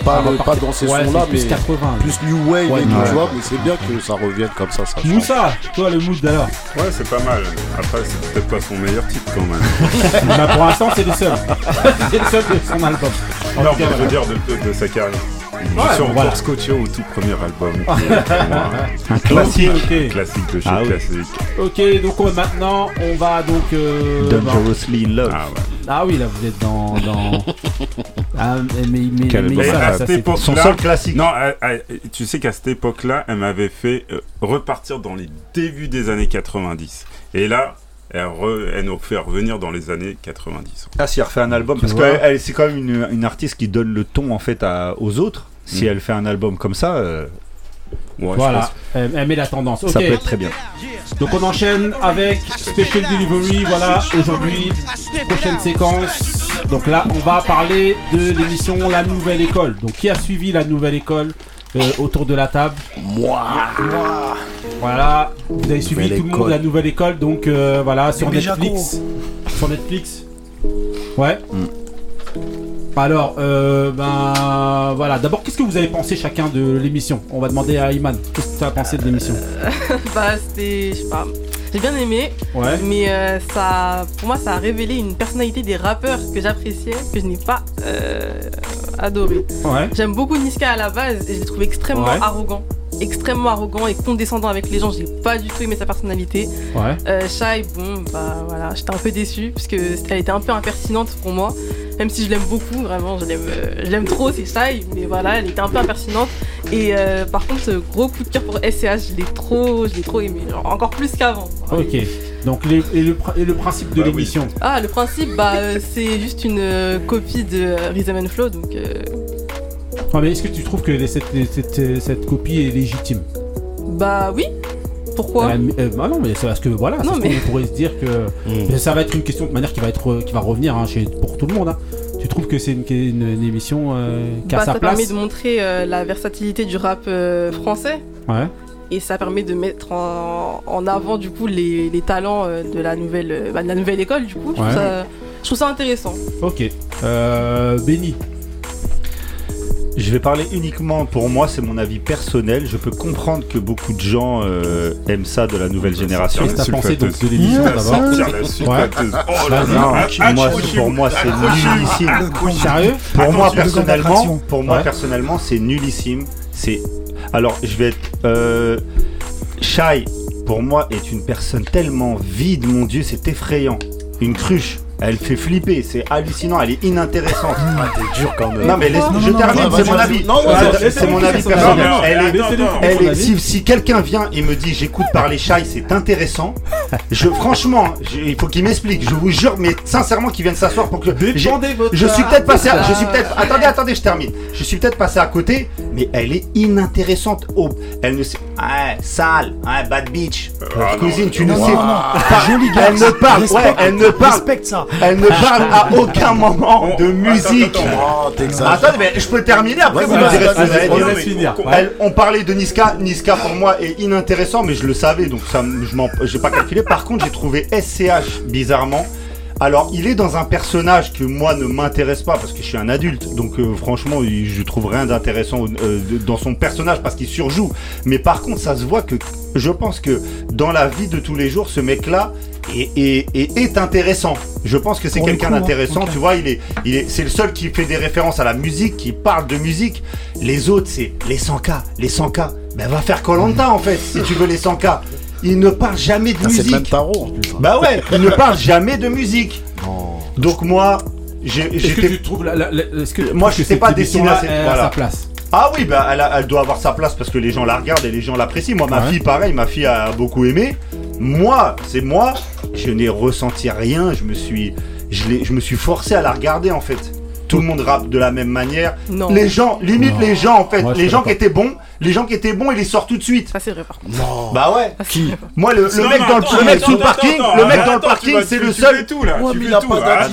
Pas, Ah, le- pas dans ces ouais, sons-là, c'est plus mais 80. plus New Wave Ouais, et tout, ouais. tu vois. Mais c'est bien que ça revienne comme ça. ça. Moussa, toi le mood alors Ouais, c'est pas mal. Après, c'est peut-être pas son meilleur titre quand même. bah, Pour l'instant c'est le seul. c'est le seul de son album. En non, mais je veux dire de, de- de sa carrière. Je suis bon, encore voilà. scotché au tout premier album. Un classique. Classique de chez Ah oui. classique. Ok, donc on- maintenant on va donc. euh, Dangerously in Love. Ah ouais. Ah oui, là vous êtes dans. dans... Ah, mais, mais, Quel mais bon ça, Mais ça, à ça, cette c'est- époque Son seul classique. Non, tu sais qu'à cette époque-là, elle m'avait fait euh, repartir dans les débuts des années 90. Et là, elle, re- elle nous fait revenir dans les années 90. Ah, si elle refait un album, Tu parce que c'est quand même une, une artiste qui donne le ton en fait à- aux autres. Si Mm. elle fait un album comme ça, euh, Ouais, je Voilà, pense- elle, elle met la tendance. ça peut être très bien. Donc on enchaîne avec Special Delivery. Voilà, aujourd'hui, prochaine séquence. Donc là, on va parler de l'émission La Nouvelle École. Donc qui a suivi La Nouvelle École euh, autour de la table? Moi Voilà, vous avez suivi Nouvelle tout le monde École. La Nouvelle École. Donc euh, voilà, sur Netflix. Sur Netflix. Ouais. Mm. Alors, euh, ben voilà. D'abord, qu'est-ce que vous avez pensé chacun de l'émission? On va demander à Iman. Qu'est-ce que tu as pensé de l'émission? Bah, c'était. Je sais pas. J'ai bien aimé, Ouais. mais euh, ça, pour moi, ça a révélé une personnalité des rappeurs que j'appréciais, que je n'ai pas euh, adoré. Ouais. J'aime beaucoup Niska à la base et je l'ai trouvé extrêmement Ouais. arrogant. Extrêmement arrogant et condescendant avec les gens, j'ai pas du tout aimé sa personnalité. Ouais. Euh, Shai, bon, bah voilà, j'étais un peu déçue parce que elle était un peu impertinente pour moi. Même si je l'aime beaucoup, vraiment, je l'aime, euh, je l'aime trop, c'est Shai, mais voilà, elle était un peu impertinente. Et euh, par contre, gros coup de cœur pour SCH, je l'ai trop, je l'ai trop aimé, genre, encore plus qu'avant. Ok. Donc les- et, le, pr- et le principe de Bah oui. l'émission? Ah, le principe, bah, c'est juste une euh, copie de Rhythm and Flow, donc euh, Ouais, mais est-ce que tu trouves que cette, cette, cette copie est légitime bah oui. Pourquoi Euh, euh, bah non, mais c'est parce que voilà, Non, ça mais- trouve, on pourrait se dire que Mm. mais ça va être une question de manière qui va être qui va revenir hein, chez, pour tout le monde. hein. Tu trouves que c'est une, une, une émission euh, qui a Bah, sa ça place permet de montrer euh, la versatilité du rap euh, français. Ouais. Et ça permet de mettre en, en avant du coup les, les talents euh, de la nouvelle, euh, bah, de la nouvelle école du coup. Je, trouve Ouais. ça, je trouve ça intéressant. Ok. Euh, Benny. Je vais parler uniquement pour moi, c'est mon avis personnel. Je peux comprendre que beaucoup de gens euh, aiment ça de la nouvelle génération. Qu'est-ce que t'as pensé donc de l'émission d'abord. Oh là là. Moi, pour moi, c'est nullissime. Sérieux Pour moi personnellement, pour moi Ouais. personnellement, c'est nullissime. C'est alors je vais être euh... Shai. Pour moi, est une personne tellement vide, mon Dieu, c'est effrayant. Une cruche. Elle fait flipper, c'est hallucinant, elle est inintéressante. Ah, t'es dur quand même. Non mais laisse, Non, je non, termine, non, c'est mon avis. Non, C'est- mon avis personnel. Elle est- elle est- si, si quelqu'un vient et me dit j'écoute parler Shai, c'est intéressant. Je franchement, je- il faut qu'il m'explique. Je vous jure, mais sincèrement, qu'il vienne s'asseoir pour que. Je suis peut-être passé. À, je suis Ah. peut-être. Attendez, attendez, je termine. Je suis peut-être passé à côté, mais elle est inintéressante. Oh, elle ne sait. Ouais, sale. Ouais, bad bitch. Ah, Cousine, non, tu ne sais pas. Joli gars. Elle ne parle. Ouais, elle ne parle. Respecte ça. Elle ne parle à aucun moment de musique. attends. Oh, mais je peux terminer après. Vous me direz ce que. Elle- on parlait de Niska. Niska pour moi est inintéressant, mais je le savais, donc ça, je m'en, j'ai pas calculé. Par contre, j'ai trouvé SCH bizarrement. Alors, il est dans un personnage que moi ne m'intéresse pas parce que je suis un adulte. Donc, euh, franchement, je trouve rien d'intéressant euh, dans son personnage parce qu'il surjoue. Mais par contre, ça se voit que je pense que dans la vie de tous les jours, ce mec-là est, est- est- est intéressant. Je pense que c'est quelqu'un hein. d'intéressant. Tu vois, il est, il est, c'est le seul qui fait des références à la musique, qui parle de musique. Les autres, c'est les 100K, les 100K. Ben, va faire Colanta en fait, si tu veux les 100K. Il ne parle jamais de Ah, c'est le même musique. tarot en plus. hein. Bah ouais, il ne parle jamais de musique. Non. Donc moi, j'ai- Est-ce que tu trouves la, la- la- est-ce que tu Moi, je sais pas à voilà. sa place Ah oui, bah elle, a- elle doit avoir sa place parce que les gens la regardent et les gens l'apprécient. Moi, ma Ouais. fille, pareil, ma fille a beaucoup aimé. Moi, c'est moi, je n'ai ressenti rien. Je me suis, je, l'ai- je me suis forcé à la regarder en fait. Tout le monde rappe de la même manière. Non. Les gens, limite Non. les gens en fait, Moi, les gens qui étaient bons, les gens qui étaient bons, ils les sortent tout de suite. Ça c'est vrai par contre. Non. Bah ouais. Vrai. Moi, le, le Non, mec dans le, attends, le mec attends, sous le attends, parking, attends, le mec attends, dans le parking, c'est le tu seul. fais tout là. Tu il a pas d'âge,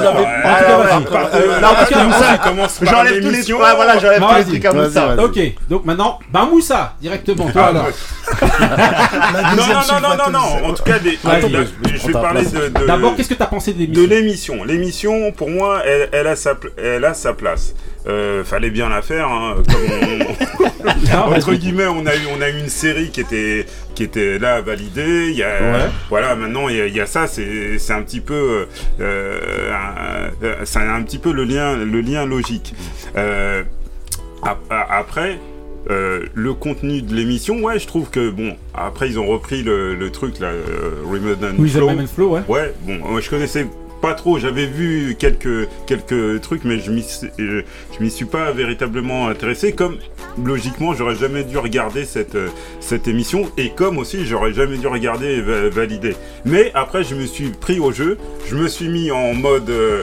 J'enlève tous les. Ouais, voilà, j'enlève tous les trucs à Moussa. Ok, donc maintenant, bah Moussa, directement. Toi Ah, alors. Non, non, non, non, non. En tout cas, je vais parler de. D'abord, qu'est-ce que t'as pensé de de l'émission l'émission. Pour moi, elle, a sa, pl- elle a sa place. Euh, fallait bien la faire. hein, comme on- Non, entre vas-y. Guillemets, on a eu, on a eu une série qui était, qui était là validée. Il y a, Ouais. voilà, maintenant il y a, il y a ça. C'est, c'est un petit peu, euh, euh, c'est un petit peu le lien, le lien logique. Euh, après, euh, le contenu de l'émission, ouais, je trouve que bon. Après, ils ont repris le, le truc là, euh, Rhythm and Flow. Flow, ouais. Ouais, bon, moi, je connaissais pas trop. J'avais vu quelques quelques trucs, mais je m'y suis- euh, je m'y suis pas véritablement intéressé. Comme logiquement, j'aurais jamais dû regarder cette euh, cette émission, et comme aussi, j'aurais jamais dû regarder et va- valider. Mais après, je me suis pris au jeu. Je me suis mis en mode. euh,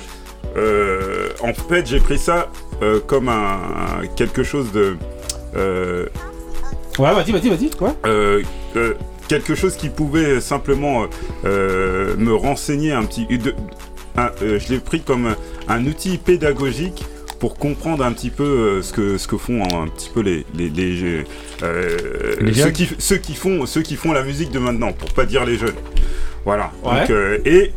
euh, en fait, j'ai pris ça euh, comme un quelque chose de. euh, Ouais, vas-y, vas-y, vas-y. Quoi euh, euh, quelque chose qui pouvait simplement euh, me renseigner un petit. de- un- euh, je l'ai pris comme un outil pédagogique pour comprendre un petit peu euh, ce que ce que font un petit peu les les, les, euh, Les ceux qui ceux qui font ceux qui font la musique de maintenant pour pas dire les jeunes. Voilà. Ouais. Donc, euh, et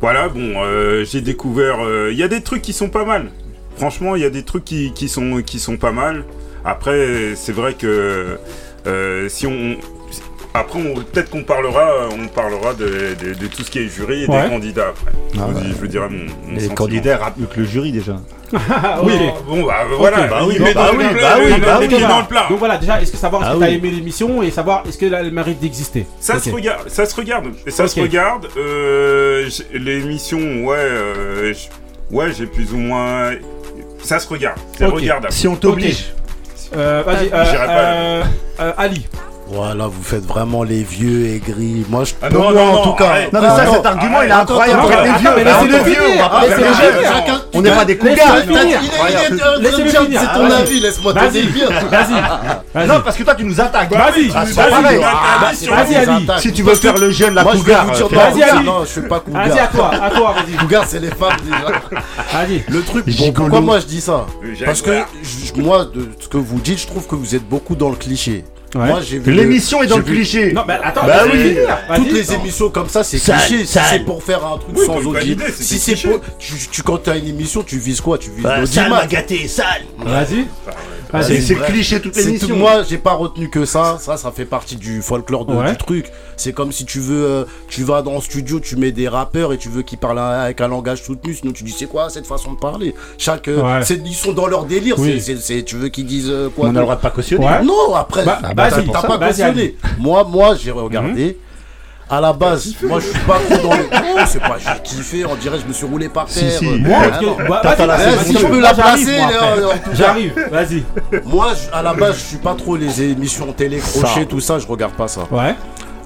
voilà bon euh, j'ai découvert euh, il y a des trucs qui sont pas mal. Franchement il y a des trucs qui, qui sont qui sont pas mal. Après c'est vrai que euh, si on après peut-être qu'on parlera on parlera de, de- de tout ce qui est jury et Ouais. des candidats après Ah je, vous ouais. dis- je vous dirai mon, mon Les sentiment. candidats rappent mieux que le jury déjà. oui bon bah voilà bah dans le plat, il met les pieds dans le plat Donc voilà, déjà, est-ce que savoir Ah est-ce que t'as oui. aimé l'émission et savoir est-ce qu'elle mérite d'exister Ça se regarde, ça se regarde, ça se regarde. Euh, l'émission, ouais, euh, ouais, j'ai plus ou moins, ça se regarde, c'est regardable. Si on t'oblige. Euh, vas-y, euh, euh, euh, Ali. Voilà, vous faites vraiment les vieux aigris. Moi, je Ah non, moi, non, en non, tout cas. arrête. Non, mais ça, Ah, cet argument, il est incroyable. les vieux, mais laissez-le vieux, on n'est pas des finir. Laissez-le finir. C'est ton avis, laisse-moi te Vas-y. dire. Vas-y. Non, parce que toi, tu nous attaques. Vas-y. C'est Vas-y. Ali. Si tu veux faire le jeune, la cougar. Vas-y, non, je suis pas cougar. Vas-y, à toi, à toi, vas-y. Cougar, c'est les femmes déjà. Vas-y. Le truc, pourquoi moi je dis ça Parce que moi, de ce que vous dites, je trouve que vous êtes beaucoup dans le cliché. Ouais. Moi, j'ai vu L'émission est dans le vu- cliché. Non, mais attends, Bah oui. Toutes les émissions comme ça, c'est cliché. Si c'est pour faire un truc Oui, sans audience. Si c'est pour. Tu, tu, quand t'as une émission, tu vises quoi? Tu vises Bah, Sale gâté, sale. Vas-y. C'est Vas-y. c'est le cliché toute C'est l'émission. tout- Moi, j'ai pas retenu que ça. Ça, ça fait partie du folklore de- Ouais. du truc. C'est comme si tu veux, euh, tu vas dans le studio, tu mets des rappeurs et tu veux qu'ils parlent avec un langage soutenu. Sinon, tu dis c'est quoi cette façon de parler? Chaque, euh, Ouais. c'est- ils sont dans leur délire. Oui. C'est- c'est- c'est- tu veux qu'ils disent euh, quoi On a le d'autre? droit de pas cautionner. Ouais. Non, après, Bah, t'as vas-y, t'as pour ça, pas vas-y, cautionné. Moi, moi, j'ai regardé. À la base, moi je suis pas trop dans le. Non, c'est pas, j'ai kiffé, on dirait je me suis roulé par Si, terre. si. Moi, ah, que- non. bah, vas-y, vas-y, vas-y, deux. je peux la placer, moi. J'arrive, vas-y. Moi, à la base, je suis pas trop les émissions télé, crochet, tout ça, je regarde pas ça. Ouais.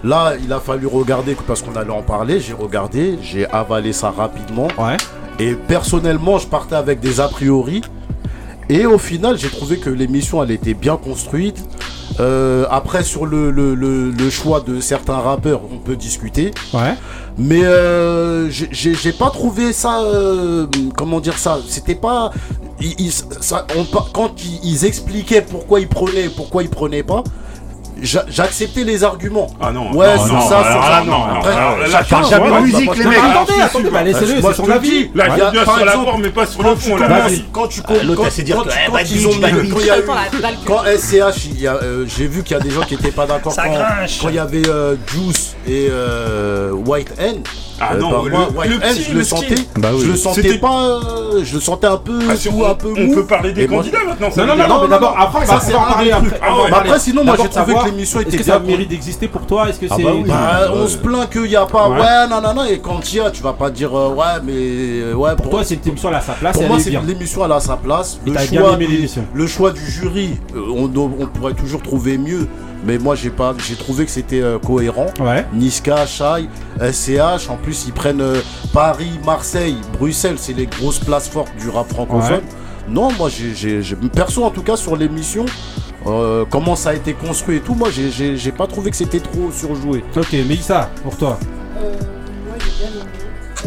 Là, il a fallu regarder parce qu'on allait en parler. J'ai regardé, j'ai avalé ça rapidement. Ouais. Et personnellement, je partais avec des a priori. Et au final, j'ai trouvé que l'émission, elle était bien construite. Euh, après, sur le, le- le- le choix de certains rappeurs, on peut discuter. Ouais. Mais euh, j'ai- pas trouvé ça. euh, comment dire ça? C'était pas. ils- ils- ça- on quand ils, ils expliquaient pourquoi ils prenaient et pourquoi ils prenaient pas, j'acceptais les arguments. Ah non, Ouais, non, non, ça, ça. non, Après, jamais de musique, bah, les mecs. Attendez, attendez, bah, laissez-le, c'est son avis. dis, Là, il y il a- est bien par sur la forme, mais pas sur le fond. quand tu Ah, quand- eh, quand bad ils ont bitch. quand la SCH, euh, j'ai vu qu'il y a des gens qui étaient pas d'accord quand il y avait euh, Juice et euh, White N. Ah Euh, non, bah, le- moi, le White N, petit, je le le sentais. Bah oui. je le sentais pas, euh, je le sentais un peu, Ah, si on, un peu on mou. peut parler des moi, candidats maintenant. ça Non, non, non, Non, mais d'abord, après, on ça, c'est parler après. Ah ouais. parler. Après, sinon, moi, j'ai trouvé que l'émission Est-ce était que ça mérite d'exister pour toi Est-ce que Ah c'est. bah. Bah, on se plaint qu'il n'y a pas, Ouais. ouais, non, non, non, et quand il y a, tu vas pas dire, euh, ouais, mais, euh, ouais, Pour toi, c'est une émission, elle a sa place, Pour moi, est c'est bien. l'émission elle a sa place. Le choix, du, jury, on pourrait toujours trouver mieux. Mais moi, j'ai pas, j'ai trouvé que c'était euh, cohérent. Ouais. Niska, Shai, SCH. En plus, ils prennent euh, Paris, Marseille, Bruxelles. C'est les grosses places fortes du rap francophone. Ouais. Non, moi, j'ai, j'ai- j'ai- perso, en tout cas, sur l'émission, euh, comment ça a été construit et tout, moi, j'ai, j'ai, j'ai pas trouvé que c'était trop surjoué. Ok, Mélissa, pour toi. Euh, moi j'ai bien aimé.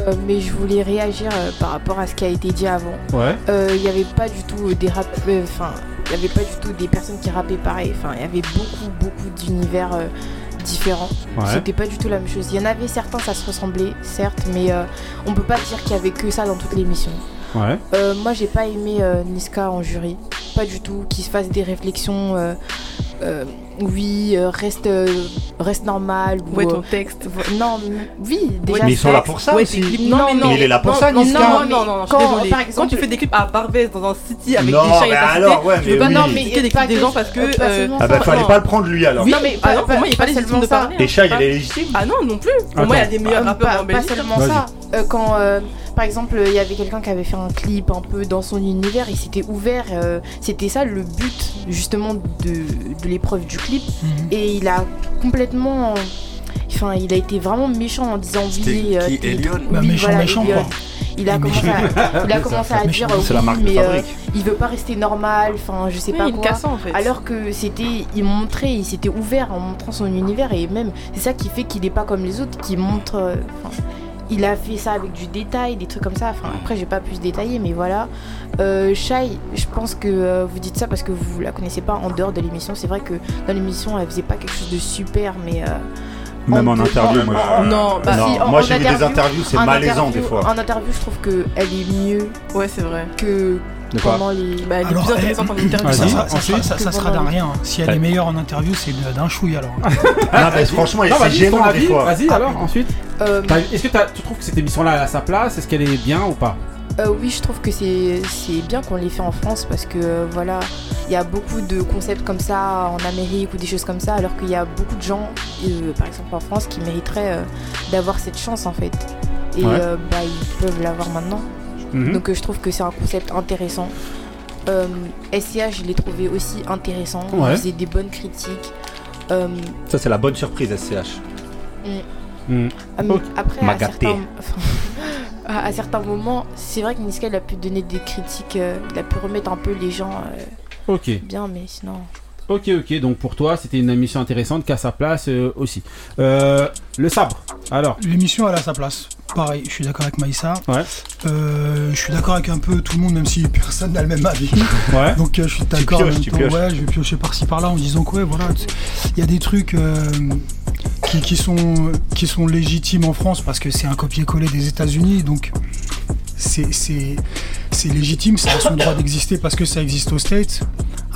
Euh, mais je voulais réagir euh, par rapport à ce qui a été dit avant. Ouais. Euh, Il n'y avait pas du tout des rap... euh, Enfin, il n'y avait pas du tout des personnes qui rappaient pareil. Enfin, il y avait beaucoup, beaucoup d'univers euh, différents. Ouais. C'était pas du tout la même chose. Il y en avait certains, ça se ressemblait, certes, mais euh, on peut pas dire qu'il y avait que ça dans toute l'émission. Ouais. Euh, moi, j'ai pas aimé euh, Niska en jury. Pas du tout. Qu'il se fasse des réflexions euh, oui, euh, reste, euh, reste normal. ou, Ouais, euh, ton texte. non, oui, déjà. Mais ils sont là pour ça Ouais, aussi. Non, non, mais non. il est là pour non, ça, non, non, non, non, non, je suis Quand, tu fais des clips à Barbès dans un city avec Non, des chiens et mais ta alors, cité, ouais, je veux mais pas oui. non, mais mais des pas clips des gens parce que. pas seulement Ah bah fallait pas le prendre lui alors. non, mais pas- ah pour pas- moi, il n'y a pas pas légitime seulement de ça. parler. Et hein. Shai, il Pas- est légitime. Ah non, non plus. Pour moi, il y a des meilleurs Euh, rappeurs pas, en pas Belgique. seulement Vas-y. ça. Euh, quand, euh, par exemple, il y avait quelqu'un qui avait fait un clip un peu dans son univers, il s'était ouvert. euh, C'était ça le but justement de, de l'épreuve du clip. Mhm. Et il a complètement. Enfin, il a été vraiment méchant en disant oui. Euh, qui, t'es- Elion oui, Bah, méchant, voilà, méchant, Elion. quoi. Il a commencé à, il a commencé à Méchant. dire la marque mais euh, il veut pas rester normal. Enfin, je sais Oui, pas quoi. cassant en fait. Alors que c'était, il montrait, il s'était ouvert en montrant son univers et même c'est ça qui fait qu'il est pas comme les autres, qui montre. Il a fait ça avec du détail, des trucs comme ça. Enfin, après, j'ai pas pu se détailler, mais voilà. Euh, Shai, je pense que euh, vous dites ça parce que vous la connaissez pas en dehors de l'émission. C'est vrai que dans l'émission, elle faisait pas quelque chose de super, mais. euh, Même en interview, moi. je- Non, bah Non, si, en- moi j'ai vu des interview- interviews, c'est malaisant interview- des fois. En interview, je trouve que elle est mieux Ouais, c'est vrai. que pendant les. Bah, elle est Alors, plus eh, intéressante en interview. Ça, ça, ça, ensuite. ça, ça sera d'un rien. hein. Si elle Ouais. est meilleure en interview, c'est d'un chouille alors. Non, mais franchement, Non, c'est vas-y, ton gênant des avis. fois. Vas-y alors, ensuite. Euh, Est-ce que tu trouves que cette émission-là à sa place? Est-ce qu'elle est bien ou pas? Euh, oui, je trouve que c'est bien qu'on l'ait fait en France parce que euh, voilà, il y a beaucoup de concepts comme ça en Amérique ou des choses comme ça, alors qu'il y a beaucoup de gens, euh, par exemple en France, qui mériteraient euh, d'avoir cette chance en fait. Et Ouais. euh, bah, ils peuvent l'avoir maintenant. Mhm. Donc euh, je trouve que c'est un concept intéressant. Euh, SCH, je l'ai trouvé aussi intéressant. Ouais. Il faisait des bonnes critiques. Euh, Ça, c'est la bonne surprise, SCH. Mhm. Ah, mais Ok. Après, à certains, à moments, c'est vrai que Niska il a pu donner des critiques, euh, il a pu remettre un peu les gens euh, Ok. bien, mais sinon. Ok, ok. Donc pour toi, c'était une émission intéressante qu'à sa place euh, aussi. Euh, le sabre. Alors. L'émission, elle a sa place. Pareil, je suis d'accord avec Maïssa. Ouais. Euh, je suis d'accord avec un peu tout le monde, même si personne n'a le même avis. Ouais. Donc euh, je suis d'accord. Ouais, je vais piocher par-ci par-là en disant que ouais, voilà, il y a des trucs euh, qui, qui sont qui sont légitimes en France parce que c'est un copier-coller des États-Unis, donc c'est c'est c'est légitime, ça a son droit d'exister parce que ça existe aux States.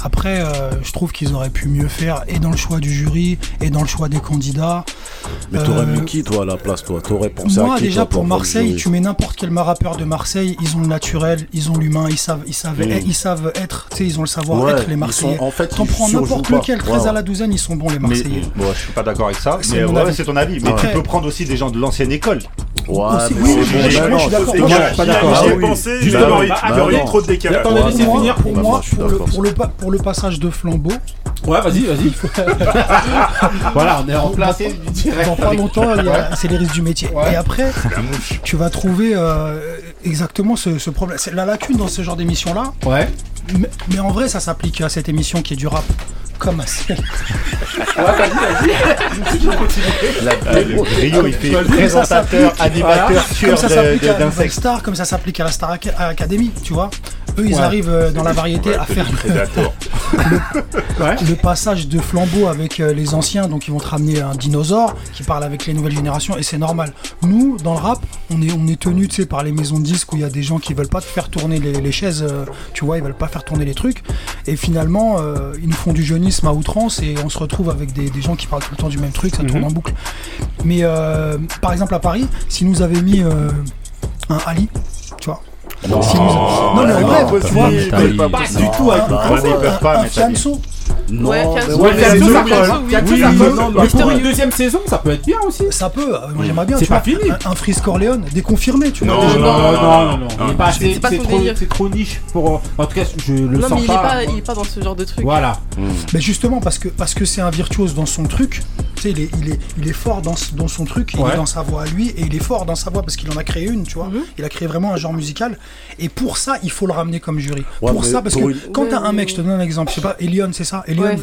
Après, euh, je trouve qu'ils auraient pu mieux faire et dans le choix du jury et dans le choix des candidats. Mais t'aurais Euh, mis qui, toi, à la place, toi? T'aurais pensé Moi, à qui, déjà, toi, pour le Marseille, tu mets n'importe quel rappeur de Marseille, ils ont le naturel, ils ont l'humain, ils savent, ils savent, Mm. ils savent être, tu sais, ils ont le savoir Ouais, être les Marseillais. sont- en fait, T'en prends n'importe lequel, 13 Ouais, à la douzaine, ils sont bons les Mais Marseillais. bon, je suis pas d'accord avec ça. C'est Mais ouais, c'est ton avis. Mais Après- tu peux prendre aussi des gens de l'ancienne école. Ouais, mais oui, je suis- mais d'accord. Moi, je suis pas Ah d'accord. J'y ai oui. pensé, Justement, mais bah, il y attends. eu trop de décalage. Attendez, Pour laissez moi, finir. pour Bah, pour le. Pour, le, passage de flambeau, Ouais, vas-y, vas-y. voilà, on est en place direct. dans pas longtemps, c'est les risques du métier. Ouais. Et après, tu vas trouver euh, exactement ce, ce problème. C'est la lacune dans ce genre d'émission-là. Ouais. Mais, mais en vrai, ça s'applique à cette émission qui est du rap comme à celle. Ah, le Rio, il fait présentateur, animateur, Voilà. tueur comme ça de- s'applique de- à Nouvelle d'insectes. Star, comme ça s'applique à la Star Ac- Academy, tu vois. Eux, ils Ouais. arrivent euh, dans la variété à faire le passage de flambeau avec euh, les anciens, donc ils vont te ramener un dinosaure qui parle avec les nouvelles générations, et c'est normal. Nous, dans le rap, on est, on est tenu, tu sais, par les maisons de disques où il y a des gens qui veulent pas te faire tourner les, les chaises, euh, tu vois, ils veulent pas faire tourner les trucs, et finalement, euh, ils nous font du jeunisme à outrance, et on se retrouve avec des, des gens qui parlent tout le temps du même truc, ça tourne Mhm. en boucle. Mais euh, par exemple, à Paris, si nous avait mis euh, un Ali, tu vois. Non, Si nous- non, vois, Ali. pas du tout, un, bah, un- Non, Ouais, mais Ouais, mais c'est ça colle. Non, Mais pour une deuxième saison, ça peut être bien aussi. Ça peut, euh, moi j'aimerais bien. C'est pas fini. Un, Freeze Corleone, déconfirmé, tu vois. Non, non, non, non, non. Il c'est trop, délire. c'est trop niche pour. euh, En tout cas, je le Non, sens mais il pas. pas, il est pas dans ce genre de truc. Voilà. Mais justement, parce que parce que c'est un virtuose dans son truc, tu sais, il est, il, est, il est fort dans, dans son truc, il Ouais. est dans sa voix à lui, et il est fort dans sa voix parce qu'il en a créé une, tu vois. Mhm. Il a créé vraiment un genre musical, et pour ça, il faut le ramener comme jury. Ouais, pour mais ça, parce pour que une- quand t'as un mec, mais- je te donne un exemple, je sais pas, Elion, c'est ça? Ouais,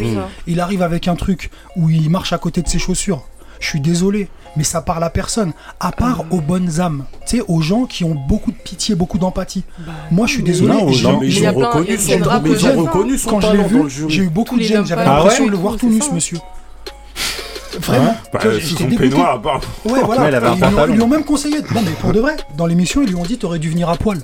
il arrive avec un truc où il marche à côté de ses chaussures. Je suis désolé, mais ça parle à personne, à part aux bonnes âmes, tu sais, aux gens qui ont beaucoup de pitié, beaucoup d'empathie. Moi, je suis désolé. Non, mais il ils ont reconnu son son quand je l'ai talent vu, j'ai eu beaucoup de gêne. J'avais l'impression de le voir tout, nu, monsieur. Vraiment. Bah, j'étais son dégoûté. pardon. Ouais, voilà. Ouais, il avait un Ils lui ont- pantalon. ils lui ont même conseillé. Non, mais pour de vrai, dans l'émission, ils lui ont dit T'aurais dû venir à poil.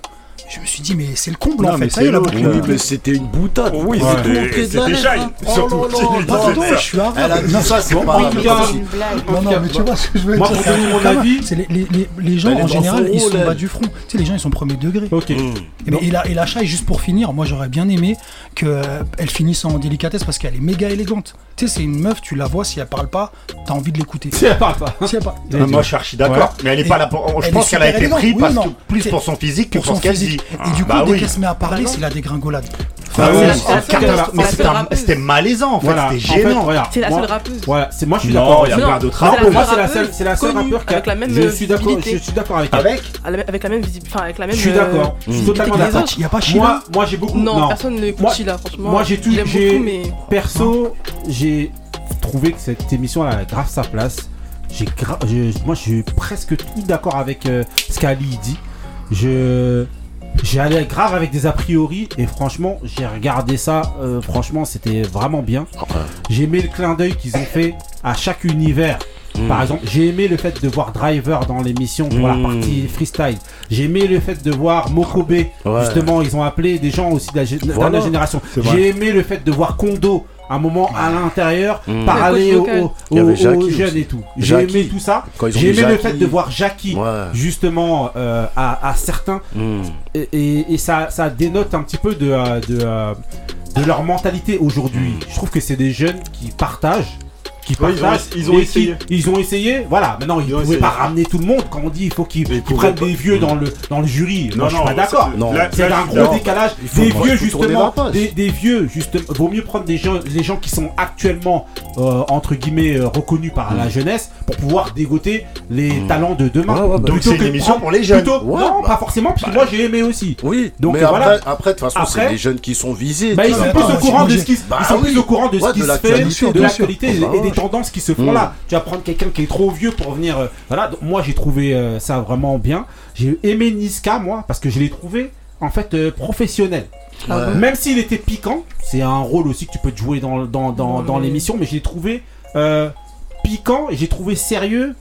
Je me suis dit, mais c'est le comble Non, en mais fait. Ça y c'est est, la l'autre. boucle Oui, est bouclée. mais c'était une boutade. Oui, Ouais. c'était- shy, hein. surtout Oh Pardon, je suis arabe. Elle a dit Non, ça, c'est pas. Non, non, mais tu vois ce que je veux Moi, dire. pour donner mon avis- c'est les, les, les, les gens en général, ils sont bas du front. Tu sais, les gens, ils sont premier degré. Ok. Mm. Et, et la, Shai, juste pour finir, moi j'aurais bien aimé qu'elle finisse en délicatesse parce qu'elle est méga élégante. Tu sais, c'est une meuf, tu la vois, si elle parle pas, t'as envie de l'écouter. Si elle parle pas. Si elle parle- Ah, Moi, je suis archi d'accord. Mais elle est Et- pas là pour. Je pense qu'elle a été prise Oui, non. plus pour son physique que pour son ce qu'elle dit. physique. Et du coup, Bah dès oui. qu'elle se met à parler, non. c'est la dégringolade. Ah Enfin, Mais la c'était malaisant en fait, c'était gênant. C'est la seule rappeuse. Voilà, c'est moi je suis d'accord. il y a plein d'autres c'est Non, la pour moi seule c'est la rappeuse seule, c'est la seule connue, rappeur qui a. avec la même je suis d'accord, visibilité. je suis d'accord avec elle. Avec Avec la même visibilité, enfin avec la même. Je suis euh, d'accord. Je suis totalement d'accord. Il y a pas Sheila Moi, moi j'ai beaucoup. Non, personne ne Sheila, franchement. Moi j'ai tout. Perso, j'ai trouvé que cette émission elle a grave sa place. J'ai moi je suis presque tout d'accord avec euh, ce qu'Ali dit. Je j'ai allé grave avec des a priori et franchement j'ai regardé ça. euh, franchement c'était vraiment bien. J'ai aimé le clin d'œil qu'ils ont fait à chaque univers. Par exemple, j'ai aimé le fait de voir Driver dans l'émission pour la Mm. partie freestyle. J'ai aimé le fait de voir Mokobe. Justement, ils ont appelé des gens aussi de la, gé- de Voilà. la génération. C'est vrai. J'ai aimé le fait de voir Kondo un moment à l'intérieur Mm. parler Le aux, jeunes aussi. et tout. J'ai Jackie. aimé tout ça. J'ai aimé le fait de voir Jackie Ouais. justement euh, à, à certains Mm. et, et- et ça, ça dénote un petit peu de, euh, de, euh, de leur mentalité aujourd'hui. Je trouve que c'est des jeunes qui partagent. Qui Ouais, ils ont ils qui- essayé. ils ont essayé. Voilà. Maintenant, ils ne pouvaient essayé. pas ramener tout le monde. Quand on dit il faut qu'ils prennent pas. des vieux dans le, dans le jury. Moi, je suis pas d'accord. Non. C'est un gros décalage. Des vieux, justement. Des, des vieux, justement. Vaut mieux prendre des gens, les gens qui sont actuellement, euh, entre guillemets, euh, reconnus par la jeunesse pour pouvoir dégoter les talents de demain. Ouais, ouais, bah, Donc Plutôt c'est une que émission pour les jeunes. plutôt- non, bah, pas forcément, parce que moi j'ai aimé aussi. Oui, Donc, mais euh, après, voilà. après, de toute façon, c'est les jeunes qui sont visés. Bah, ils sont plus au courant de ce qui, se- Bah ils sont oui. plus au courant de ce Ouais, qui de se fait, l'actualité, de l'actualité et, Bah des. Tendances qui se font Mm. là. Tu vas prendre quelqu'un qui est trop vieux pour venir. euh, voilà, donc moi j'ai trouvé euh, ça vraiment bien. J'ai aimé Niska moi parce que je l'ai trouvé en fait euh, professionnel. Ouais. Même s'il était piquant, c'est un rôle aussi que tu peux te jouer dans, dans, dans, l'émission, mais je l'ai trouvé euh, piquant et j'ai trouvé sérieux.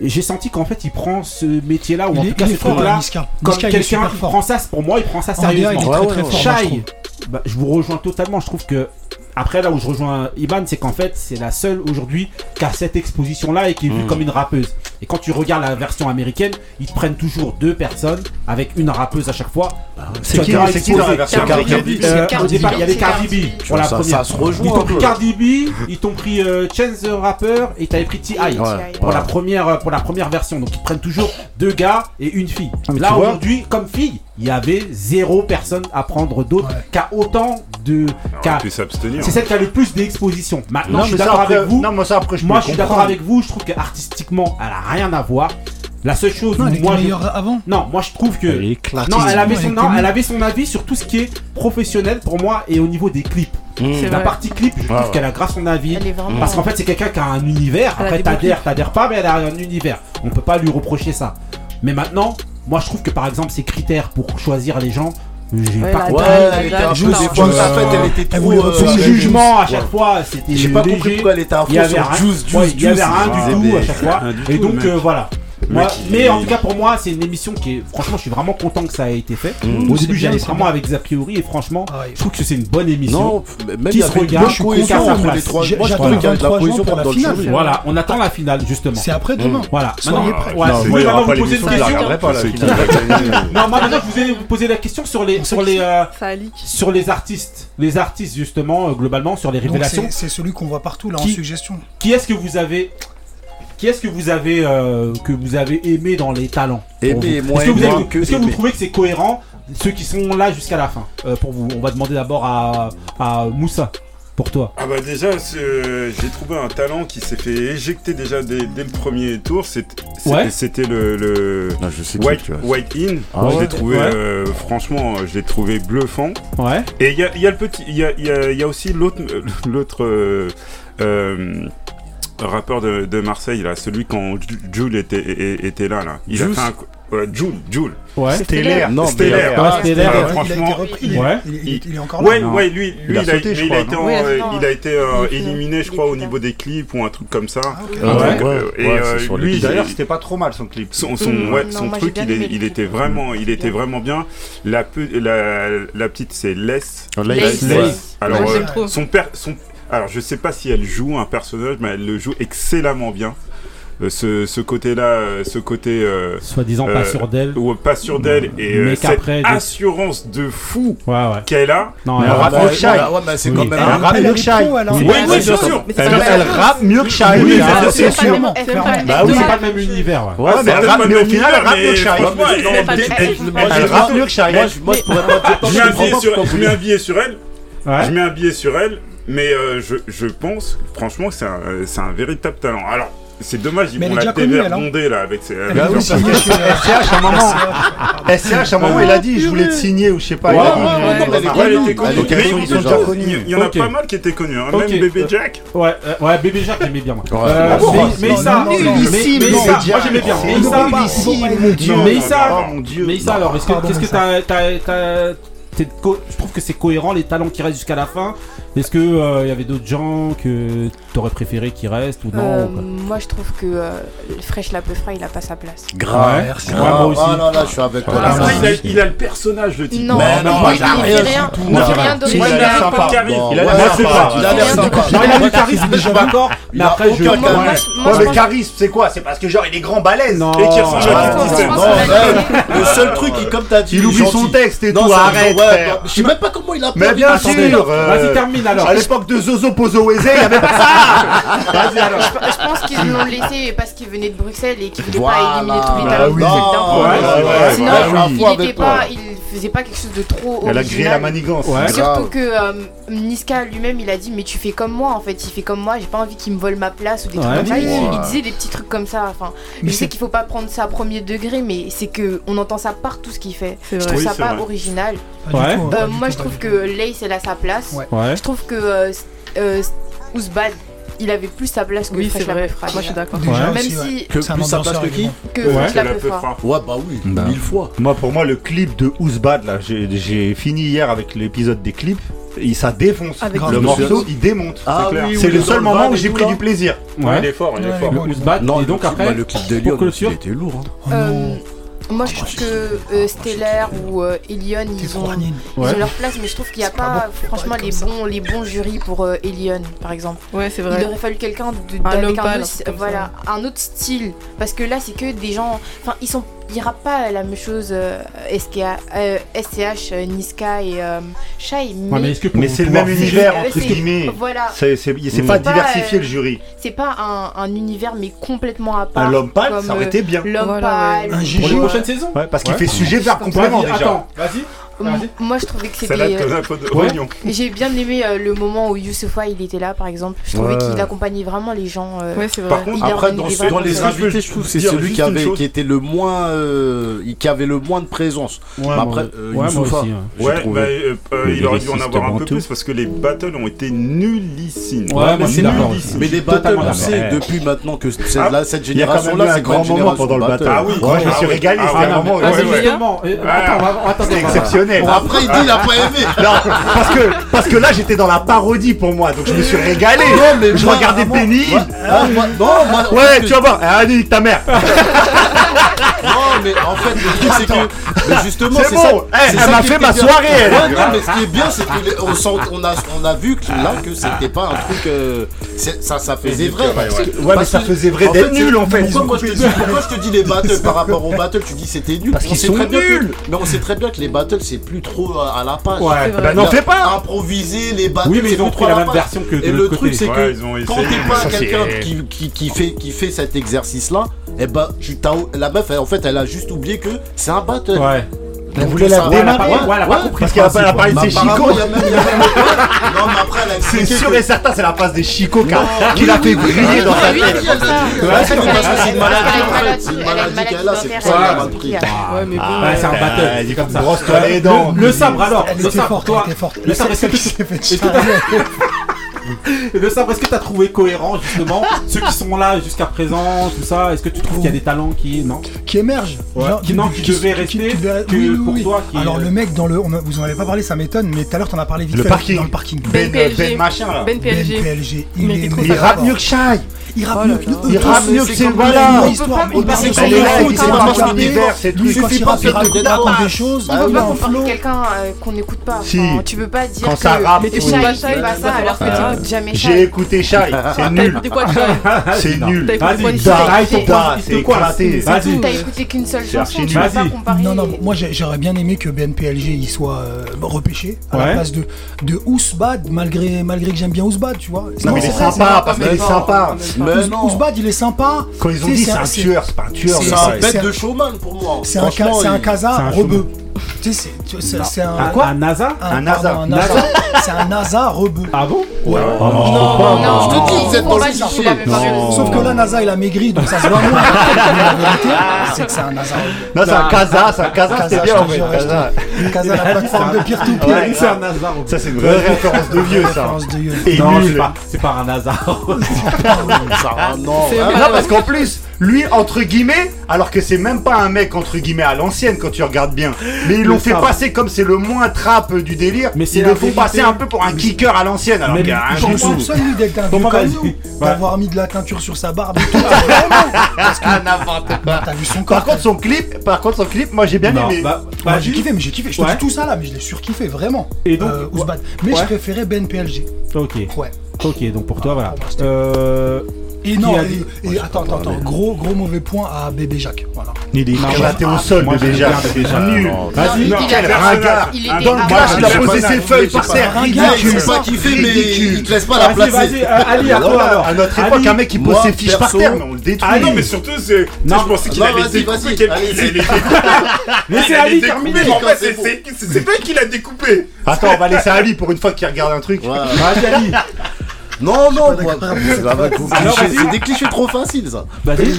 J'ai senti qu'en fait il prend ce métier-là ou en Il tout cas ce fort, truc-là Niska. comme quelqu'un qui prend ça, pour moi il prend ça sérieusement. trouve. bah, je vous rejoins totalement. Je trouve que après là où je rejoins Iban, c'est qu'en fait c'est la seule aujourd'hui qui a cette exposition là et qui est vue Mm. comme une rappeuse. Et quand tu regardes la version américaine, ils te prennent toujours deux personnes avec une rappeuse à chaque fois. C'est Tu qui, vas c'est qui dans la version Cardi B. Euh, au départ, il y avait Cardi B pour la Ça- première. ça se rejoint Ils t'ont pris. Cardi B, ils t'ont pris euh, Chance the Rapper et t'avais pris T.I. Ouais. Pour la première euh, pour la première version, donc ils prennent toujours deux gars et une fille. mais Là aujourd'hui, comme fille, il y avait zéro personne à prendre d'autres Ouais. qu'à autant de qu'à- s'abstenir. C'est celle qui a le plus d'exposition. Maintenant, Non, je suis d'accord avec vous. Non, moi ça après je Moi, je suis d'accord avec vous. Je trouve qu'artistiquement, elle a rien à voir. La seule chose Non, où elle était moi, je- avant. non, moi je trouve que Elle est non, elle avait son non, elle avait son avis sur tout ce qui est professionnel pour moi et au niveau des clips. Mm. C'est La partie clip, je trouve ouais. qu'elle a grâce son avis. Elle est vraiment. Parce qu'en fait, c'est quelqu'un qui a un univers. Elle Après, t'adhères, t'adhères pas, mais elle a un univers. On peut pas lui reprocher ça. Mais maintenant, moi, je trouve que par exemple, ces critères pour choisir les gens, j'ai Ouais, pas. Ouais, elle était des fois, elle trop. euh, Son jugement à Ouais. chaque fois, c'était. J'ai pas compris pourquoi elle était à Il y fond avait sur rien, Juice, ouais, Juice, il y avait Juice. rien du tout à chaque fois. Et donc euh, voilà. Moi- mais en tout cas pour moi c'est une émission qui est franchement je suis vraiment content que ça ait été fait. Mmh. Au début j'allais vraiment bien. avec des a priori et franchement Ah ouais. je trouve que c'est une bonne émission. Non, même Qui se regarde, bonne je suis cohésion content, entre moi, les trois. j'attends trouve qu'il y a de la 23 cohésion jours pour la finale. Voilà, on attend la finale justement. C'est après demain. Voilà. Soyez Maintenant, prêts. je voulais vous poser une question. regarderai pas la C'est finale. Non, moi maintenant je voulais vous poser la question sur les sur les euh, artistes, les artistes justement euh, globalement sur les révélations. c'est- celui qu'on voit partout là en Qui- suggestion. Qui est-ce que vous avez qui est-ce que vous avez euh, que vous avez aimé dans les talents Aimé, vous moins Est-ce que, vous, aimé avez- que est-ce que vous trouvez que c'est cohérent ceux qui sont là jusqu'à la fin euh, pour vous On va demander d'abord à, à Moussa pour toi. Ah bah déjà, c'est- euh, j'ai trouvé un talent qui s'est fait éjecter déjà dès, dès le premier tour. Ouais. C'était le, le Non, je sais qui, White, tu vois. White In. Ah je ouais. l'ai trouvé, Ouais. euh, franchement, je l'ai trouvé bluffant. Ouais. Et il y a, il y a le petit, il y a, il y a- il y a aussi l'autre, l'autre, euh, euh, rappeur de, Marseille, là, celui quand Jules était, était là, là. Il Jules. a fait un. Jules, Jules. Ouais, Stellaire. Non, Stellaire. Ah, Stellaire, franchement. Il, ouais. il, il, il, est encore là. Ouais, ouais, lui, lui il, a, sauté, a, été euh, il a été, euh, éliminé, je crois, au niveau hein. des clips ou un truc comme ça. Ah, ouais. Euh, ouais. et lui, d'ailleurs, c'était pas trop mal son clip. Son, son, mmh. ouais, son truc, il, était vraiment, il était vraiment bien. La, petite, c'est Les. Les. Alors, son père, son alors, je sais pas si elle joue un personnage, mais elle le joue excellemment bien. Euh, ce, côté-là, euh, ce côté. Euh, Soi-disant pas euh, sûr d'elle. Ou pas sûr d'elle. Et mais cette assurance de fou qu'elle a. Non, elle, rappe mieux que Shai. Elle, rappe mieux que Shai. Oui, oui, bien sûr. Elle rappe mieux que Shai. Oui, c'est sûr. C'est pas le même univers. Ouais, mais elle rappe mieux que Shai. Elle rappe mieux que Shai. Je mets un billet sur elle. Je mets un billet sur elle. Mais euh, je, je, pense, franchement, c'est un, euh, un, véritable talent. Alors. C'est dommage, ils vont la télévergondée là avec ses. Bah oui, parce que à un moment, SCH à un moment, il a dit je voulais te signer ou je sais pas. il était connu. Il y en a pas mal qui étaient connus, hein. même Bébé Jack. Ouais, ouais, Bébé Jack j'aimais bien moi. Euh, mais ça, moi j'aimais bien. Mais ça, oh, mon dieu mais ça, alors, qu'est-ce que t'as je trouve que c'est cohérent les talents qui restent jusqu'à la fin est-ce que il y avait d'autres gens que t'aurais préféré qu'il reste ou non euh, Moi, je trouve que euh, Fresh la peu il a pas sa place. Grave, moi aussi. Oh je suis avec toi. Ah, il, a, il, a, le personnage, le type. Non, mais non, moi, j'ai rien. Donné. Il a pas de. Il a charisme. Mais charisme, c'est quoi? C'est parce que, genre, il est grand balèze. Et Le seul truc, comme t'as dit, il oublie son texte et tout. Arrête. Je sais même pas comment il a Mais bien sûr. Vas-y, termine alors. À l'époque de Zozo Pozo il y avait pas ça. Je, pense qu'ils l'ont laissé parce qu'il venait de Bruxelles et qu'il voulait pas éliminer tous les talents de Sinon, il n'était pas, il faisait pas quelque chose de trop original. A créé la manigance. Surtout que euh, Niska lui-même, il a dit mais tu fais comme moi en fait, il fait comme moi, j'ai pas envie qu'il me vole ma place ou des trucs comme ça. Il disait des petits trucs comme ça. Enfin, je sais qu'il faut pas prendre ça à premier degré, mais c'est que on entend ça partout ce qu'il fait. Je trouve ça pas original. Euh, moi, je trouve que Lace elle a sa place. Je trouve que euh, euh il avait plus sa place que oui, Fresh Lap Moi, je suis d'accord. Même si que plus sa place que qui Que Fresh Ouais, bah oui, bah. mille fois. Moi, pour moi, le clip de Ouzbad, là, j'ai fini hier avec l'épisode des clips. Il ça défonce. Le morceau, il démonte. Ah c'est oui, le seul moment où j'ai pris du hein. plaisir. Il est fort, il est fort. Le, non, et donc après, le clip de Lyon, il était lourd. Hein. Euh, oh moi, je trouve que euh, ou euh, Elion, ils ont, leur place, mais je trouve qu'il n'y a pas, franchement les bons, les bons jurys pour euh, Elion, par exemple. Ouais, c'est vrai. Il aurait fallu quelqu'un de, un avec un, autre, autre style, parce que là, c'est que des gens, enfin, ils sont il n'y pas la même chose euh, SCH, euh, euh, Niska et Shai. Mais, c'est le même univers, entre guillemets. Voilà. Mm. C'est pas, diversifié le jury. C'est pas un, univers, mais complètement à part. Un L'homme pâle, ça aurait été bien. L'homme voilà, pâle. Un Pour les prochaines saisons. Parce qu'il fait sujet vers complément déjà. Vas-y. Moi, je trouvais que c'était. J'ai bien aimé le moment où Youssoufa il était là, par exemple. Je trouvais qu'il accompagnait vraiment les gens. Vrai. Par contre, après, dans, les invités, je trouve c'est celui qui, avait, qui était le moins, qui avait le moins de présence. Ouais, bah après, il aurait dû en avoir un peu plus parce que les battles ont été nullissimes. Mais c'est battles, on sait depuis maintenant que cette génération-là, c'est grand moment pendant le battle. Ah oui, je me suis régalé. C'était exceptionnel après, il dit, il a pas aimé. Non, parce que, parce que là, j'étais dans la parodie pour moi, donc je me suis régalé. Ah je regardais Penny. Ah, ouais, tu vas voir. Ah, nique ta mère. Non, mais en fait, le truc, c'est que. Mais justement, c'est eh, ça. m'a fait ma soirée, non, mais ce qui est bien, c'est qu'on a, on a vu que là, que c'était pas un truc. Euh, ça, ça faisait vrai. Ouais, mais ça faisait vrai d'être nul, en fait. Pourquoi je te dis les battles par rapport aux battles? Tu dis c'était nul. Parce qu'ils sont nuls. Mais on sait très bien que les battles, c'est plus trop à la page. Ouais, bah n'en fais pas. Improviser les battles. Oui, mais ils ont pris la même version que de. Le truc, c'est que quand t'es pas quelqu'un qui fait cet exercice-là, eh ben, la meuf, en fait, elle a juste oublié que c'est un battle. Ouais. Elle voulait la démarrer. ouais, elle a pas compris Parce le qu'elle a pas- elle a parlé de ses chicots. Non, mais après, elle a C'est sûr que- et certain, c'est la phase des chicots qui l'a fait oui, briller oui, dans sa tête. c'est parce que vrai. c'est une maladie, fait. C'est une maladie qu'elle a, c'est pour ça qu'elle a un mal truc pris. qui a- Ouais, mais bon. Ah, Ouais, c'est un ouais, battle. comme ça. brosse-toi les dents. Le, sabre alors. Le sabre, toi. Le sabre, est-ce que tu et de savoir, est-ce que tu as trouvé cohérent justement ceux qui sont là jusqu'à présent, tout ça? Est-ce que tu trouves qu'il y a des talents qui. Non? Qui émergent qui, non, qui, qui devaient pour toi. Alors le mec, dans le, vous en avez pas parlé, ça m'étonne, mais tout à l'heure t'en as parlé vite le parking. dans le parking. Ben, ben, euh, PLG. ben machin là. Ben PLG. Ben PLG. Il, il, oh il rappe mieux que Shai. Il rappe mieux que. Il rappe mieux que c'est voilà. Il univers, c'est tout. Il suffit pas de des choses. On peut pas comparer quelqu'un euh, qu'on n'écoute pas. Tu peux pas dire que. Quand ça bah ça alors que ah. J'ai écouté Shai, ah, c'est nul. De quoi C'est nul. Vas-y, c'est éclaté. Vas-y. T'as écouté qu'une seule chanson, tu vas pas comparer. Non, non, moi j'aurais bien aimé que BNPLG il soit euh, bah, repêché à la place de de Ousbad, malgré malgré que j'aime bien Ousbad, tu vois. Non, mais il est sympa, parce qu'il est sympa. Ousbad, il est sympa. Quand ils ont dit c'est un tueur, c'est pas un tueur. C'est un bête de showman pour moi. C'est un casard rebeu. C'est un. Un quoi? Un NASA? Un hasard. C'est un NASA rebeu. Ah bon? Ouais. non, oh, non, je te dis, vous êtes dans le Sauf que là, NASA, il a maigri, donc ça se voit moins. La vérité, c'est que c'est un NASA rebeu. Non, c'est un Casa, c'est un Casa, c'est bien en fait. Casa, la plateforme de peer-to-peer. C'est un NASA rebeu. Ça, c'est une vraie référence de vieux, ça. Non, c'est pas un hasard. Ah non, ah parce qu'en plus lui entre guillemets, alors que c'est même pas un mec entre guillemets à l'ancienne quand tu regardes bien. Mais ils l'ont fait passer comme c'est le moins trap du délire. Mais ils le font passer un peu pour un kicker à l'ancienne. Alors qu'il y a un lui d'être un d'avoir mis de la teinture sur sa barbe. Et tout, ah, parce que ah, n'importe quoi. Bah, t'as. Par contre son clip, par contre son clip, moi j'ai bien aimé. Bah, bah, j'ai kiffé, mais j'ai kiffé. Je te tout ça là, mais je l'ai surkiffé vraiment. Et donc, euh, Mais je préférais Ben PLG. Ok. Ouais. Ok, donc pour toi, ah, voilà. Euh, et non, et, attends, attends, attends. Gros, gros mauvais point à Bébé Jacques. Voilà. Ah, bah, il est éclaté au sol, Bébé Jacques. Vas-y, quel ringard. Dans le clash, il a posé ses feuilles par terre. Tu ne pas il te laisse pas la place. Vas-y, euh, Ali, à toi alors. Notre époque, un mec qui pose ses fiches par terre, on le détruit. Ah non, mais surtout, je pensais qu'il avait découpé Mais c'est Ali terminé. C'est pas qu'il a découpé. Attends, on va laisser Ali pour une fois qu'il regarde un truc. Vas-y, Ali. Non, non, moi, c'est des clichés trop faciles, ça.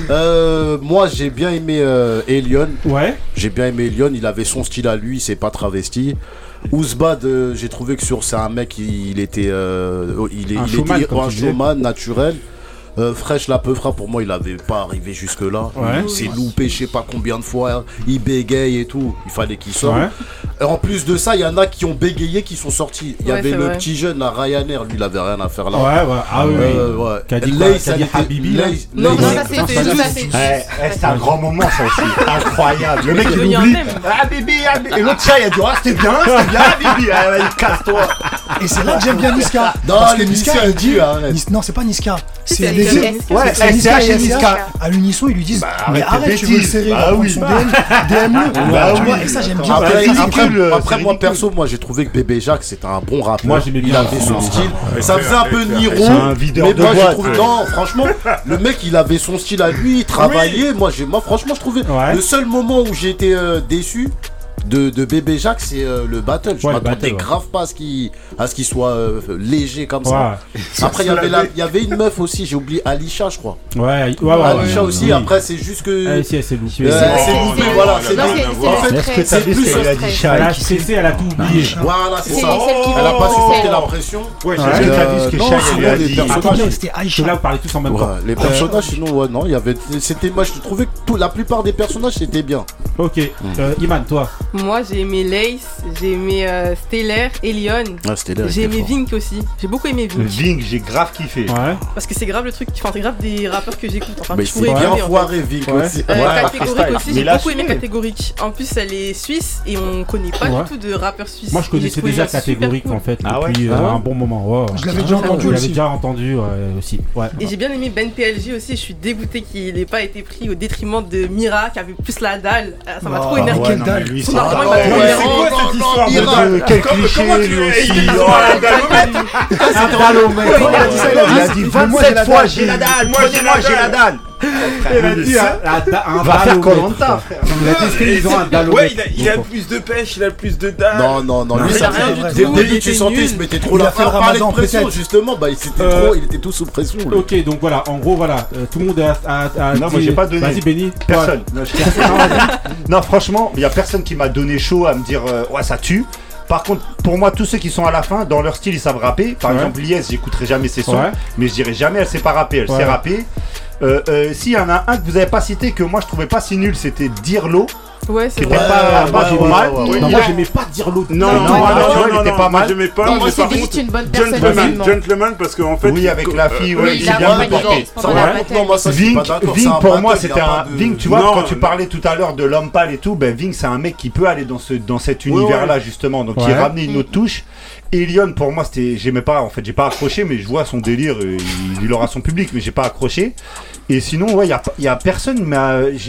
Euh, moi, j'ai bien aimé euh, Elion. Ouais. J'ai bien aimé Elion. Il avait son style à lui, c'est pas travesti. Ousbad, euh, j'ai trouvé que sur c'est un mec, il, était, euh, il, est- Un il était un showman naturel. Euh, Fresh la Peufra, pour moi, il n'avait pas arrivé jusque-là. Il s'est loupé, je sais pas combien de fois. Il bégaye et tout. Il fallait qu'il sorte. En plus de ça, il y en a qui ont bégayé, qui sont sortis. Il y avait le petit jeune, la Ryanair, lui, il avait rien à faire là. Ouais, ouais. Ah euh. Dit quoi, ça dit Habibi c'est un grand moment, ça aussi. Incroyable. Le mec, il oublie. Habibi, Et l'autre, il a dit, ah, c'était bien, c'était bien, Habibi. Ah, casse-toi. Et c'est là que j'aime bien Niska. Non, les Niska. Non, c'est pas Niska. C'est disent. Ouais, SCH et Niska. À l'unisson, ils lui disent. Mais arrête, tu veux le serrer. Bah oui. DME. Et bah ça, j'aime bien. Après, moi, perso, moi, j'ai trouvé que Bébé Jacques, c'était un bon rappeur. Moi, j'aimais bien. Il avait son style. Ça faisait un peu Niro. Mais moi, je trouve. Non, franchement, le mec, il avait son style à lui. Il travaillait. Moi, franchement, je trouvais. Le seul moment où j'étais euh, déçu, de, Bébé Jacques, c'est euh, le battle. Je ouais, m'attendais grave pas à ce qu'il soit euh, léger comme ça. Après, il y, avait une meuf aussi, j'ai oublié Alisha, je crois. Ouais, Alisha aussi. Après, c'est juste que. Ah, si, euh, c'est loupé. voilà. C'est plus que Elle a tout oublié. Voilà, c'est ça. Elle a pas supporté la pression. Ouais, j'ai vu ce que C'était Là. Les personnages, sinon, ouais, non. C'était. Moi, je trouvais que la plupart des personnages, c'était bien. Ok. Iman, toi moi, j'ai aimé Lace, j'ai aimé euh, Stellaire, Elion. Ah, j'ai aimé Vink aussi. J'ai beaucoup aimé Vink. Vink, j'ai grave kiffé. Parce que c'est grave le truc, enfin, c'est grave des rappeurs que j'écoute. Enfin, mais pourrais bien foiré, Vink aussi. Euh, catégorique aussi, j'ai beaucoup aimé Catégorique. En plus, elle est suisse et on connaît pas du tout de rappeurs suisses. Moi, je connaissais déjà Catégorique en fait ah depuis ah euh, un bon moment. Je l'avais déjà entendu. Je l'avais déjà entendu aussi. Et j'ai bien aimé Ben PLG aussi. Je suis dégoûté qu'il n'ait pas été pris au détriment de Mira qui avait plus la dalle. Euh, ça m'a oh, trop énervé quoi cette histoire quel oh, Il a dit 27 fois j'ai la dalle, prenez-moi j'ai la dalle. Il a va faire ont un Ouais, il a, plus de pêche, il a plus de dalle. Non, non, non, lui, ça rien début, tu sentais qu'il se mettait trop la fin. De pression, justement, bah, il était trop, il était tout sous pression. Ok, donc voilà, en gros, voilà, tout le monde a. Non, moi, j'ai pas donné. Vas-y, Benny. Personne. Non, franchement, il y a personne qui m'a donné chaud à me dire, euh, ouais, ça tue. Par contre, pour moi, tous ceux qui sont à la fin, dans leur style, ils savent rapper. Par exemple, Lies, j'écouterai jamais ses sons, mais je dirais jamais elle s'est pas rapper elle s'est ouais. rappée. Euh, euh, S'il y en a un que vous n'avez pas cité, que moi je trouvais pas si nul, c'était Dirlo. Ouais, c'est vrai. Pas, pas ouais, mal. Ouais, ouais, non, moi, j'aimais pas dire. Non, non, non, non, non, non, non, pas mal. J'aimais pas. Non, moi, c'est juste une bonne personne. Gentleman, gentleman, parce qu'en fait. Oui, avec la euh, fille, euh, ouais, c'est bien porté. Ving, pour moi, c'était un. Ving, tu vois, quand tu parlais tout à l'heure de l'homme pâle et tout, ben, Ving, c'est un mec qui peut aller dans dans cet univers-là, justement. Donc, il ramenait une autre touche. Elion, pour moi, c'était, j'aimais pas, en fait, j'ai pas accroché, mais je vois son délire, euh, il, il aura son public, mais j'ai pas accroché. Et sinon, ouais, il y a, personne, mais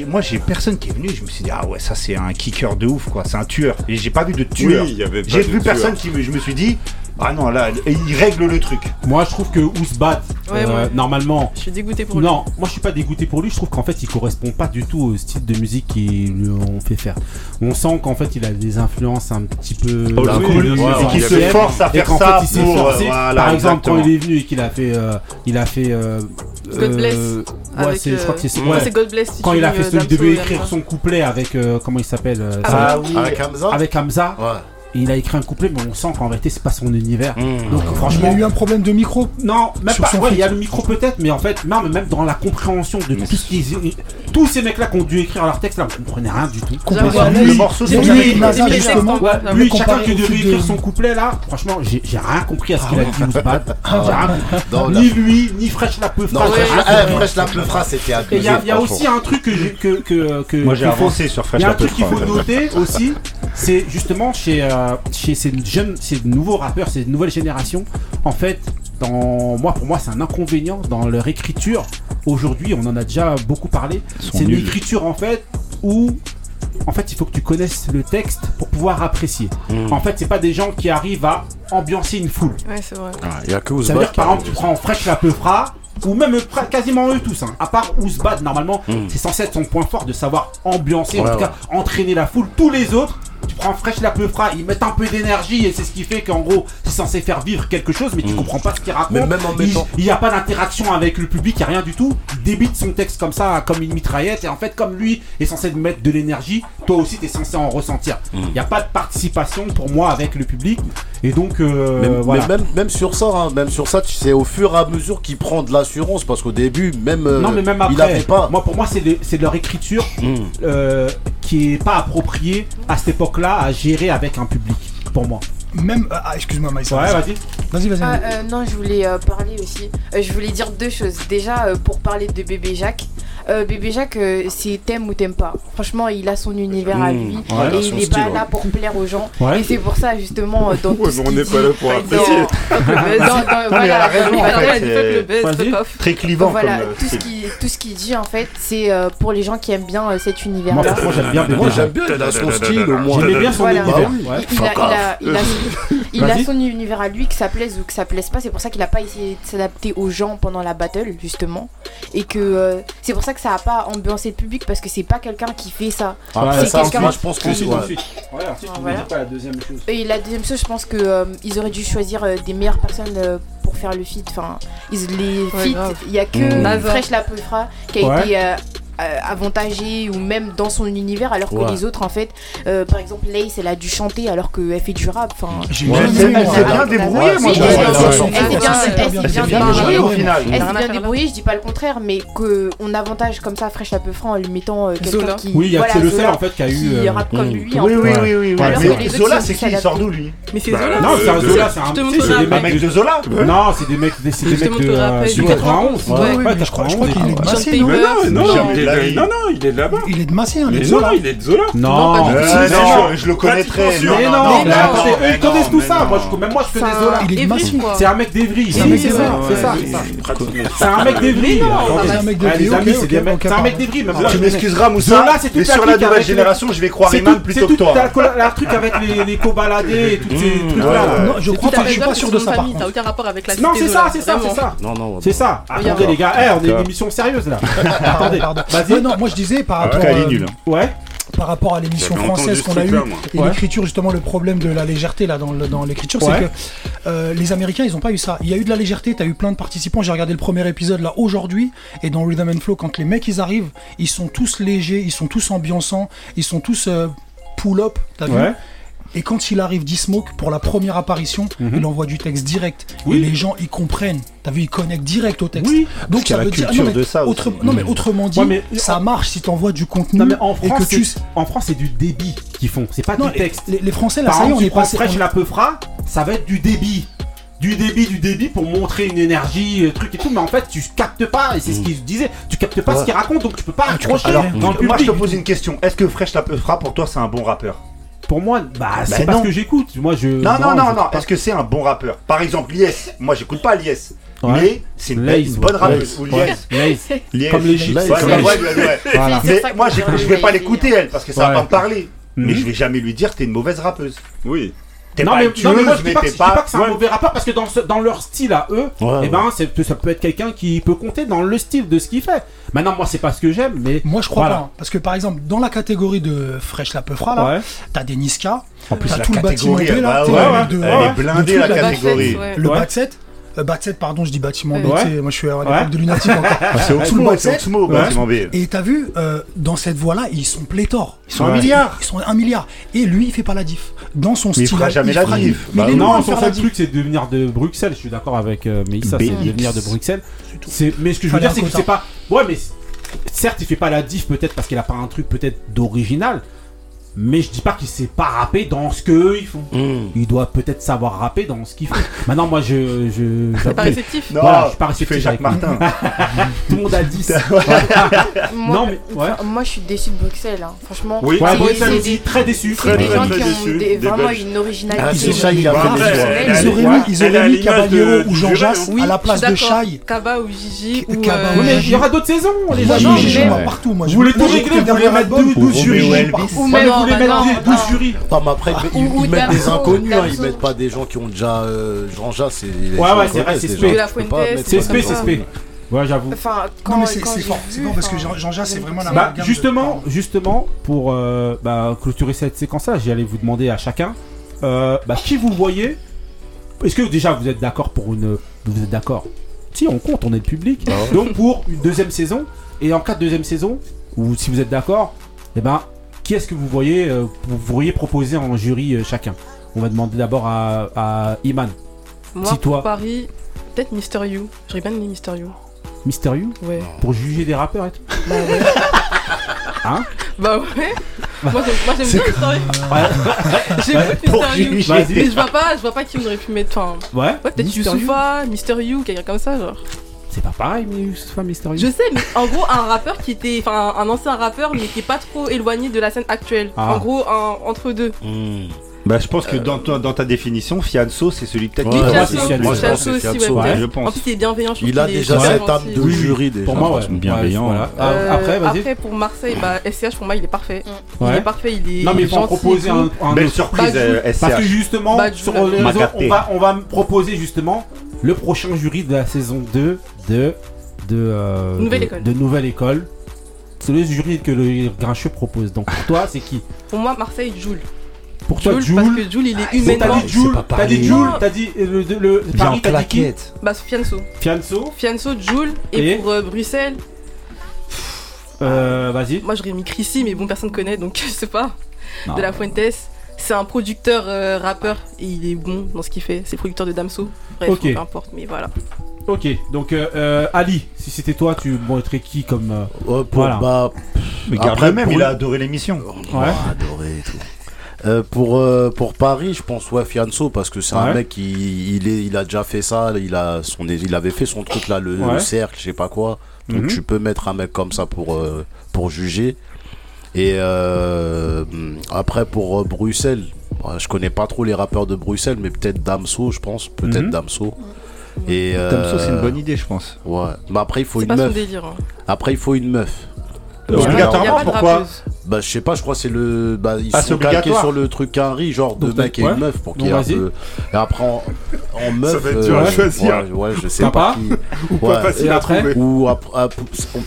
moi j'ai personne qui est venu. Je me suis dit, ah ouais, ça c'est un kicker de ouf, quoi. C'est un tueur. Et j'ai pas vu de tueur. J'ai vu personne qui. Je me suis dit, ah non, là, il règle le truc. Moi, je trouve que Ousbat, ouais, euh, normalement. Je suis dégoûté pour lui. Non, moi, je suis pas dégoûté pour lui. Je trouve qu'en fait, il correspond pas du tout au style de musique qu'ils lui ont fait faire. On sent qu'en fait, il a des influences un petit peu. Oh, cool. et qu'il se force à faire ça. Par exemple, quand il est venu et qu'il a fait, euh, il a fait euh, euh, God Bless. Ouais, c'est, je crois que c'est, euh, ouais. God Bless. Quand il a fait, il devait écrire son couplet avec, euh, comment il s'appelle ah Avec Hamza. Avec Hamza. Ouais il a écrit un couplet, mais on sent qu'en réalité, c'est pas son univers. Mmh. Donc, franchement. Il y a eu un problème de micro Non, même pas. Il y a le micro peut-être, mais en fait, même, dans la compréhension de tout ce qu'ils. Tous ces mecs-là qui ont dû écrire leur texte, là, on comprenait rien du tout. Complètement. Le morceau, c'est lui, justement. Lui, chacun qui devait écrire son couplet, là, franchement, j'ai rien compris à ce qu'il a dit, Ni lui, ni Fresh Lapeufra. Fresh Lapeufra, eh, c'était Il y a aussi un truc que. Moi, j'ai avancé sur Fresh Lapeufra. Il y a un truc qu'il faut noter aussi, c'est justement chez. Euh, chez ces jeunes, ces nouveaux rappeurs, ces nouvelles générations, en fait, dans moi, pour moi, c'est un inconvénient dans leur écriture. Aujourd'hui, on en a déjà beaucoup parlé. C'est une écriture en fait où en fait, il faut que tu connaisses le texte pour pouvoir apprécier. En fait, c'est pas des gens qui arrivent à ambiancer une foule. C'est-à-dire que par exemple, tu prends Fresh la Peufra, ou même euh, quasiment eux tous, hein. à part Ouzbad, normalement, c'est censé être son point fort de savoir ambiancer, en tout cas entraîner la foule. Tous les autres, fraîche la peu fra, ils mettent un peu d'énergie et c'est ce qui fait qu'en gros, c'est censé faire vivre quelque chose, mais tu mmh. comprends pas ce qu'il raconte. Même en. Il n'y a pas d'interaction avec le public, il a rien du tout. Il débite son texte comme ça, comme une mitraillette, et en fait, comme lui est censé mettre de l'énergie, toi aussi tu es censé en ressentir. Mm. Il n'y a pas de participation pour moi avec le public. Et donc, euh, même, voilà. même, sur ça, hein, même sur ça, au fur et à mesure qu'il prend de l'assurance, parce qu'au début, même, euh, non, mais même après, pas. Moi, pour moi, c'est leur écriture mm. euh, qui est pas appropriée à cette époque-là à gérer avec un public, pour moi même. Ah, excuse-moi, Maïssa. Ouais, vas-y. Vas-y, vas-y. Ah, non, je voulais parler aussi. Je voulais dire deux choses. Déjà, pour parler de bébé Jacques, euh, Bébé Jacques, euh, c'est t'aimes ou t'aimes pas. Franchement, il a son univers à mmh, lui Ouais, et il son n'est pas ouais. là pour plaire aux gens. Ouais. Et c'est pour ça, justement, euh, dans tout ce on qu'il n'est dit- pas là pour apprécier. voilà, Très clivant voilà, euh, tout ce qu'il dit en fait, c'est euh, pour les gens qui aiment bien euh, cet univers. Moi, là franchement, j'aime bien Bébé Moi, j'aime bien, son style au moins. J'aimais bien son Voilà. univers. Bah il a, son, univers à lui, que ça plaise ou que ça plaise pas. C'est pour ça qu'il a pas essayé de s'adapter aux gens pendant la battle, justement. Et que c'est pour ça que ça a pas ambiancé le public parce que c'est pas quelqu'un qui fait ça. Ah ouais, c'est quelqu'un. je pense que c'est. Ouais. Voilà, la deuxième chose. Et la deuxième chose, je pense que euh, ils auraient dû choisir euh, des meilleures personnes euh, pour faire le feat. Enfin, ils, les feats, il y a que mmh. Fresh La qui a été euh, avantagée ou même dans son univers alors que les autres en fait euh, par exemple Lace elle a dû chanter alors qu'elle fait du rap enfin. Ouais, ouais, elle s'est bien débrouillée moi elle bien débrouillée au final. Elle s'est bien débrouillée je dis pas le contraire mais qu'on avantage comme ça fraîche Fresh peu franc en lui mettant euh, quelqu'un qui oui c'est le seul en fait qui a eu euh, comme lui oui oui oui oui Zola c'est qui il sort d'où lui mais c'est bah, Zola. non c'est un Zola c'est un mec de Zola. Non c'est des mecs c'est des mecs de 91 je crois qu'il est non, non, il est de là-bas. Il est de Massien. Hein, mais non, il est de Zola. Non, non, euh, je le connaîtrais. Mais non, ils connaissent tout ça. Moi, je même moi, je connais Zola. Il est de C'est un mec d'Evry. C'est un mec d'Evry. C'est un mec d'Evry. C'est un mec d'Evry. Tu m'excuseras, Moussa. Mais sur la nouvelle génération, je vais croire Iman plutôt que toi. C'est truc avec les cobaladés et tous ces mm, trucs-là. Je crois. Je suis pas sûr de ça. T'as aucun rapport avec la Non, c'est ça, c'est ça, c'est ça. Non, non. C'est ça. Attendez, les gars. On est une émission sérieuse là. Attendez. Bah, bah, non, moi je disais par rapport. Ah, euh, nul. Ouais. Par rapport à l'émission française qu'on a eue et l'écriture justement le problème de la légèreté là dans, l'écriture c'est que euh, les Américains ils ont pas eu ça. Il y a eu de la légèreté t'as eu plein de participants. J'ai regardé le premier épisode là aujourd'hui et dans Rhythm and Flow quand les mecs ils arrivent ils sont tous légers ils sont tous ambiançants ils sont tous euh, pull up t'as vu et quand il arrive d'E-Smoke pour la première apparition, il envoie du texte direct. Mhm. Oui. Et les gens, ils comprennent. T'as vu, ils connectent direct au texte. Oui. Donc ça veut dire. non, mais de ça autre- non, mais Mhm. autrement dit, Ouais, mais- ça marche si t'envoies du contenu Non mais en et France, que tu. c'est- en France c'est du débit qu'ils font, c'est pas Non, du texte. les, les Français, là, Par ça y est, on est passé. Fresh on- la peu fra, ça va être du débit. Du débit, du débit pour montrer une énergie, euh, truc et tout, mais en fait tu captes pas, et c'est ce qu'il disait, tu captes pas Ouais. ce qu'il raconte, donc tu peux pas accrocher Alors, dans le moi je te pose une question. Est-ce que Fresh la Peufra pour toi c'est un bon rappeur? Pour moi, bah c'est Ben pas non. ce que j'écoute. Moi je. Non, non, non, non. pas. Est-ce que c'est un bon rappeur Par exemple, Lies. Moi j'écoute pas Lies. Ouais. Mais c'est une, Lays, bonne ouais. rappeuse. Ou. Lies. Comme les chips. Voilà. Mais moi je vais pas l'écouter elle parce que ça va pas me parler. Mais Mhm. je vais jamais lui dire t'es une mauvaise rappeuse. Oui. Non pas mais, non, mais moi je dis pas que, pas pas. que c'est un mauvais rappeur parce que dans, ce- dans leur style à eux, Ouais, eh ben ça peut être quelqu'un qui peut compter dans le style de ce qu'il fait. Maintenant moi c'est pas ce que j'aime, mais Moi, je crois Voilà. pas. hein. Parce que par exemple, dans la catégorie de Fresh la Peufra, là, ouais. t'as des Niska, En plus t'as la tout le bâtiment catégorie, B, là, bah de- elle est blindée le la la catégorie. Le Ouais. bac 7. Euh, 7, pardon, je dis bâtiment B. Ouais. tu sais, Moi, je suis à l'époque Ouais. de lunatique encore. Ah, C'est Tout le Oxmo, c'est 7. Oxmo, Ouais. bâtiment B. Et t'as vu, euh, dans cette voie-là, ils sont pléthores. Ils sont Ouais. un milliard. Ils sont un milliard. Et lui, il fait pas la diff. Dans son Mais il style. fera jamais la diff. Mais Bah il est oui. loin Non, de son faire la seul diff. truc c'est de venir de Bruxelles. Je suis d'accord avec euh, Mélissa, c'est de venir de Bruxelles. C'est mais ce que je veux Fallait dire, un c'est que c'est pas. Ouais, mais c- certes, il fait pas la diff peut-être parce qu'il a pas un truc peut-être d'original. Mais je dis pas qu'il sait pas rapper dans ce qu'eux ils font. Mmh. Il doit peut-être savoir rapper dans ce qu'il fait. Maintenant, moi, je. je C'est pas réceptif. Non, Voilà, je suis pas tu fais réceptif Jacques. Martin. Tout le monde a 10. Moi, Non, mais- ouais. enfin, moi, je suis déçu de Bruxelles. hein. Franchement, Oui. Ouais, Bruxelles aussi, très déçu. c'est des Très, gens très qui ont déçus, des- des vraiment Belges. une originalité. Ah, c'est ça, il a fait Ils auraient mis, ils auraient mis Caballero ou Jean Jass hein. À la place de. Shai. Kaba ou Gigi ou. Euh, mais il Gigi. y aura d'autres saisons, les Gigi, moi, partout. Moi, je Vous voulez tout régler, vous le voulez mettre album. 12 Ou jurys. Voulez bah mettre non, 12 non. jurys. Mais après, ils, ou ils mettent des inconnus, hein, ils mettent pas des gens qui ont déjà. Euh, Jean Jass, c'est. Ouais, ouais, c'est vrai, c'est Fuente, C'est. Ouais, j'avoue. Enfin, quand, Non, mais c'est fort. C'est fort parce que Jean- Jass, c'est vraiment la Bah, de- justement, justement, pour euh, bah, clôturer cette séquence-là, j'allais vous demander à chacun, euh, bah, qui vous voyez? Est-ce que déjà vous êtes d'accord pour une... Vous êtes d'accord? Si, on compte, on est le public. Donc pour une deuxième saison, et en cas de deuxième saison, ou si vous êtes d'accord, eh ben, qui est-ce que vous voyez, euh, vous pourriez proposer en jury euh, chacun? On va demander d'abord à, à Iman. Moi, Si toi- Paris, peut-être Mister You. J'aurais bien aimé Mister You. Mystérieux Ouais. Pour juger des rappeurs et tout? Bah ouais. Hein? Bah ouais. Moi, j'aime- moi j'aime bien Mister You. Pour Mister You. juger. Vas-y. Mais je vois pas, je vois pas qui on aurait pu mettre. Enfin, Ouais, ouais, peut-être Mystérieux Youssoufa, Mister You, quelqu'un comme ça, genre. C'est pas pareil, mais Youssoufa Mystérieux. Je sais, mais en gros, un rappeur qui était. Enfin, un ancien rappeur, mais qui est pas trop éloigné de la scène actuelle. Ah. En gros, un entre deux. Mmh. Bah, je pense que dans, ta- dans ta définition, Fianso, c'est celui peut-être qui je pense que aussi, c'est ouais, Fianso, peut-être. ouais, je pense. En plus, il est bienveillant, je Il a déjà cette âme de jury déjà. Pour moi, ouais. bienveillant, Ouais, voilà. Euh, Après, vas-y. après, pour Marseille, bah, SCH pour moi il est parfait. Il Ouais. est parfait, il est. Non, mais il faut en proposer un, un Belle autre. surprise, Bah, euh, Parce que SCH. justement, Bah, sur les réseaux, on va, on va me proposer justement le prochain jury de la saison 2 de. de euh, Nouvelle de- école. De Nouvelle École. C'est le jury que le Grincheux propose. Donc pour toi, c'est qui? Pour moi, Marseille, Joule. Pour toi, Joule, Jules. parce que Joule il est T'as humainement. dit Jules, pas t'as dit. Jules, t'as dit euh, le, le, Paris, t'as dit qui? Bah, Fianso. Fianso? Fianso, Joule. Et, Et? pour euh, Bruxelles, Euh, Vas-y. moi j'aurais mis Chrissy, mais bon, personne connaît donc je sais pas. Non. De la Fuentes. C'est un producteur euh, rappeur et il est bon dans ce qu'il fait. C'est producteur de Damso. Bref, Ok. peu importe, mais voilà. Ok, donc euh, euh, Ali, si c'était toi, tu montrais qui comme. euh, Ouais, pour, Voilà. bah, Mais Après, même, pour il a adoré l'émission. on Ouais. a adoré et tout. Euh, pour, euh, pour Paris, je pense ouais Fianso parce que c'est Ouais. un mec qui il est il a déjà fait ça, il a son il avait fait son truc là le, cercle, je sais pas quoi. Donc Mhm. tu peux mettre un mec comme ça pour euh, pour juger. Et euh, après pour euh, Bruxelles, euh, je connais pas trop les rappeurs de Bruxelles, mais peut-être Damso, je pense, peut-être Mhm. Damso. Et euh, Damso, c'est une bonne idée, je pense. Ouais. Mais après il faut une pas son meuf. délire. hein. Après il faut une meuf. Ouais. Y a Obligatoirement, pourquoi. Bah je sais pas, je crois que c'est le bah ils Ah, c'est sont calqués sur le truc Henry, genre de mec et ouais. une meuf pour qu'il y ait un peu. Et après en, en meuf. va être dur à ouais, choisir. Ouais, ouais, je sais Papa pas qui. Ou Ouais. pas facile à après trouver. Ou ap- ap-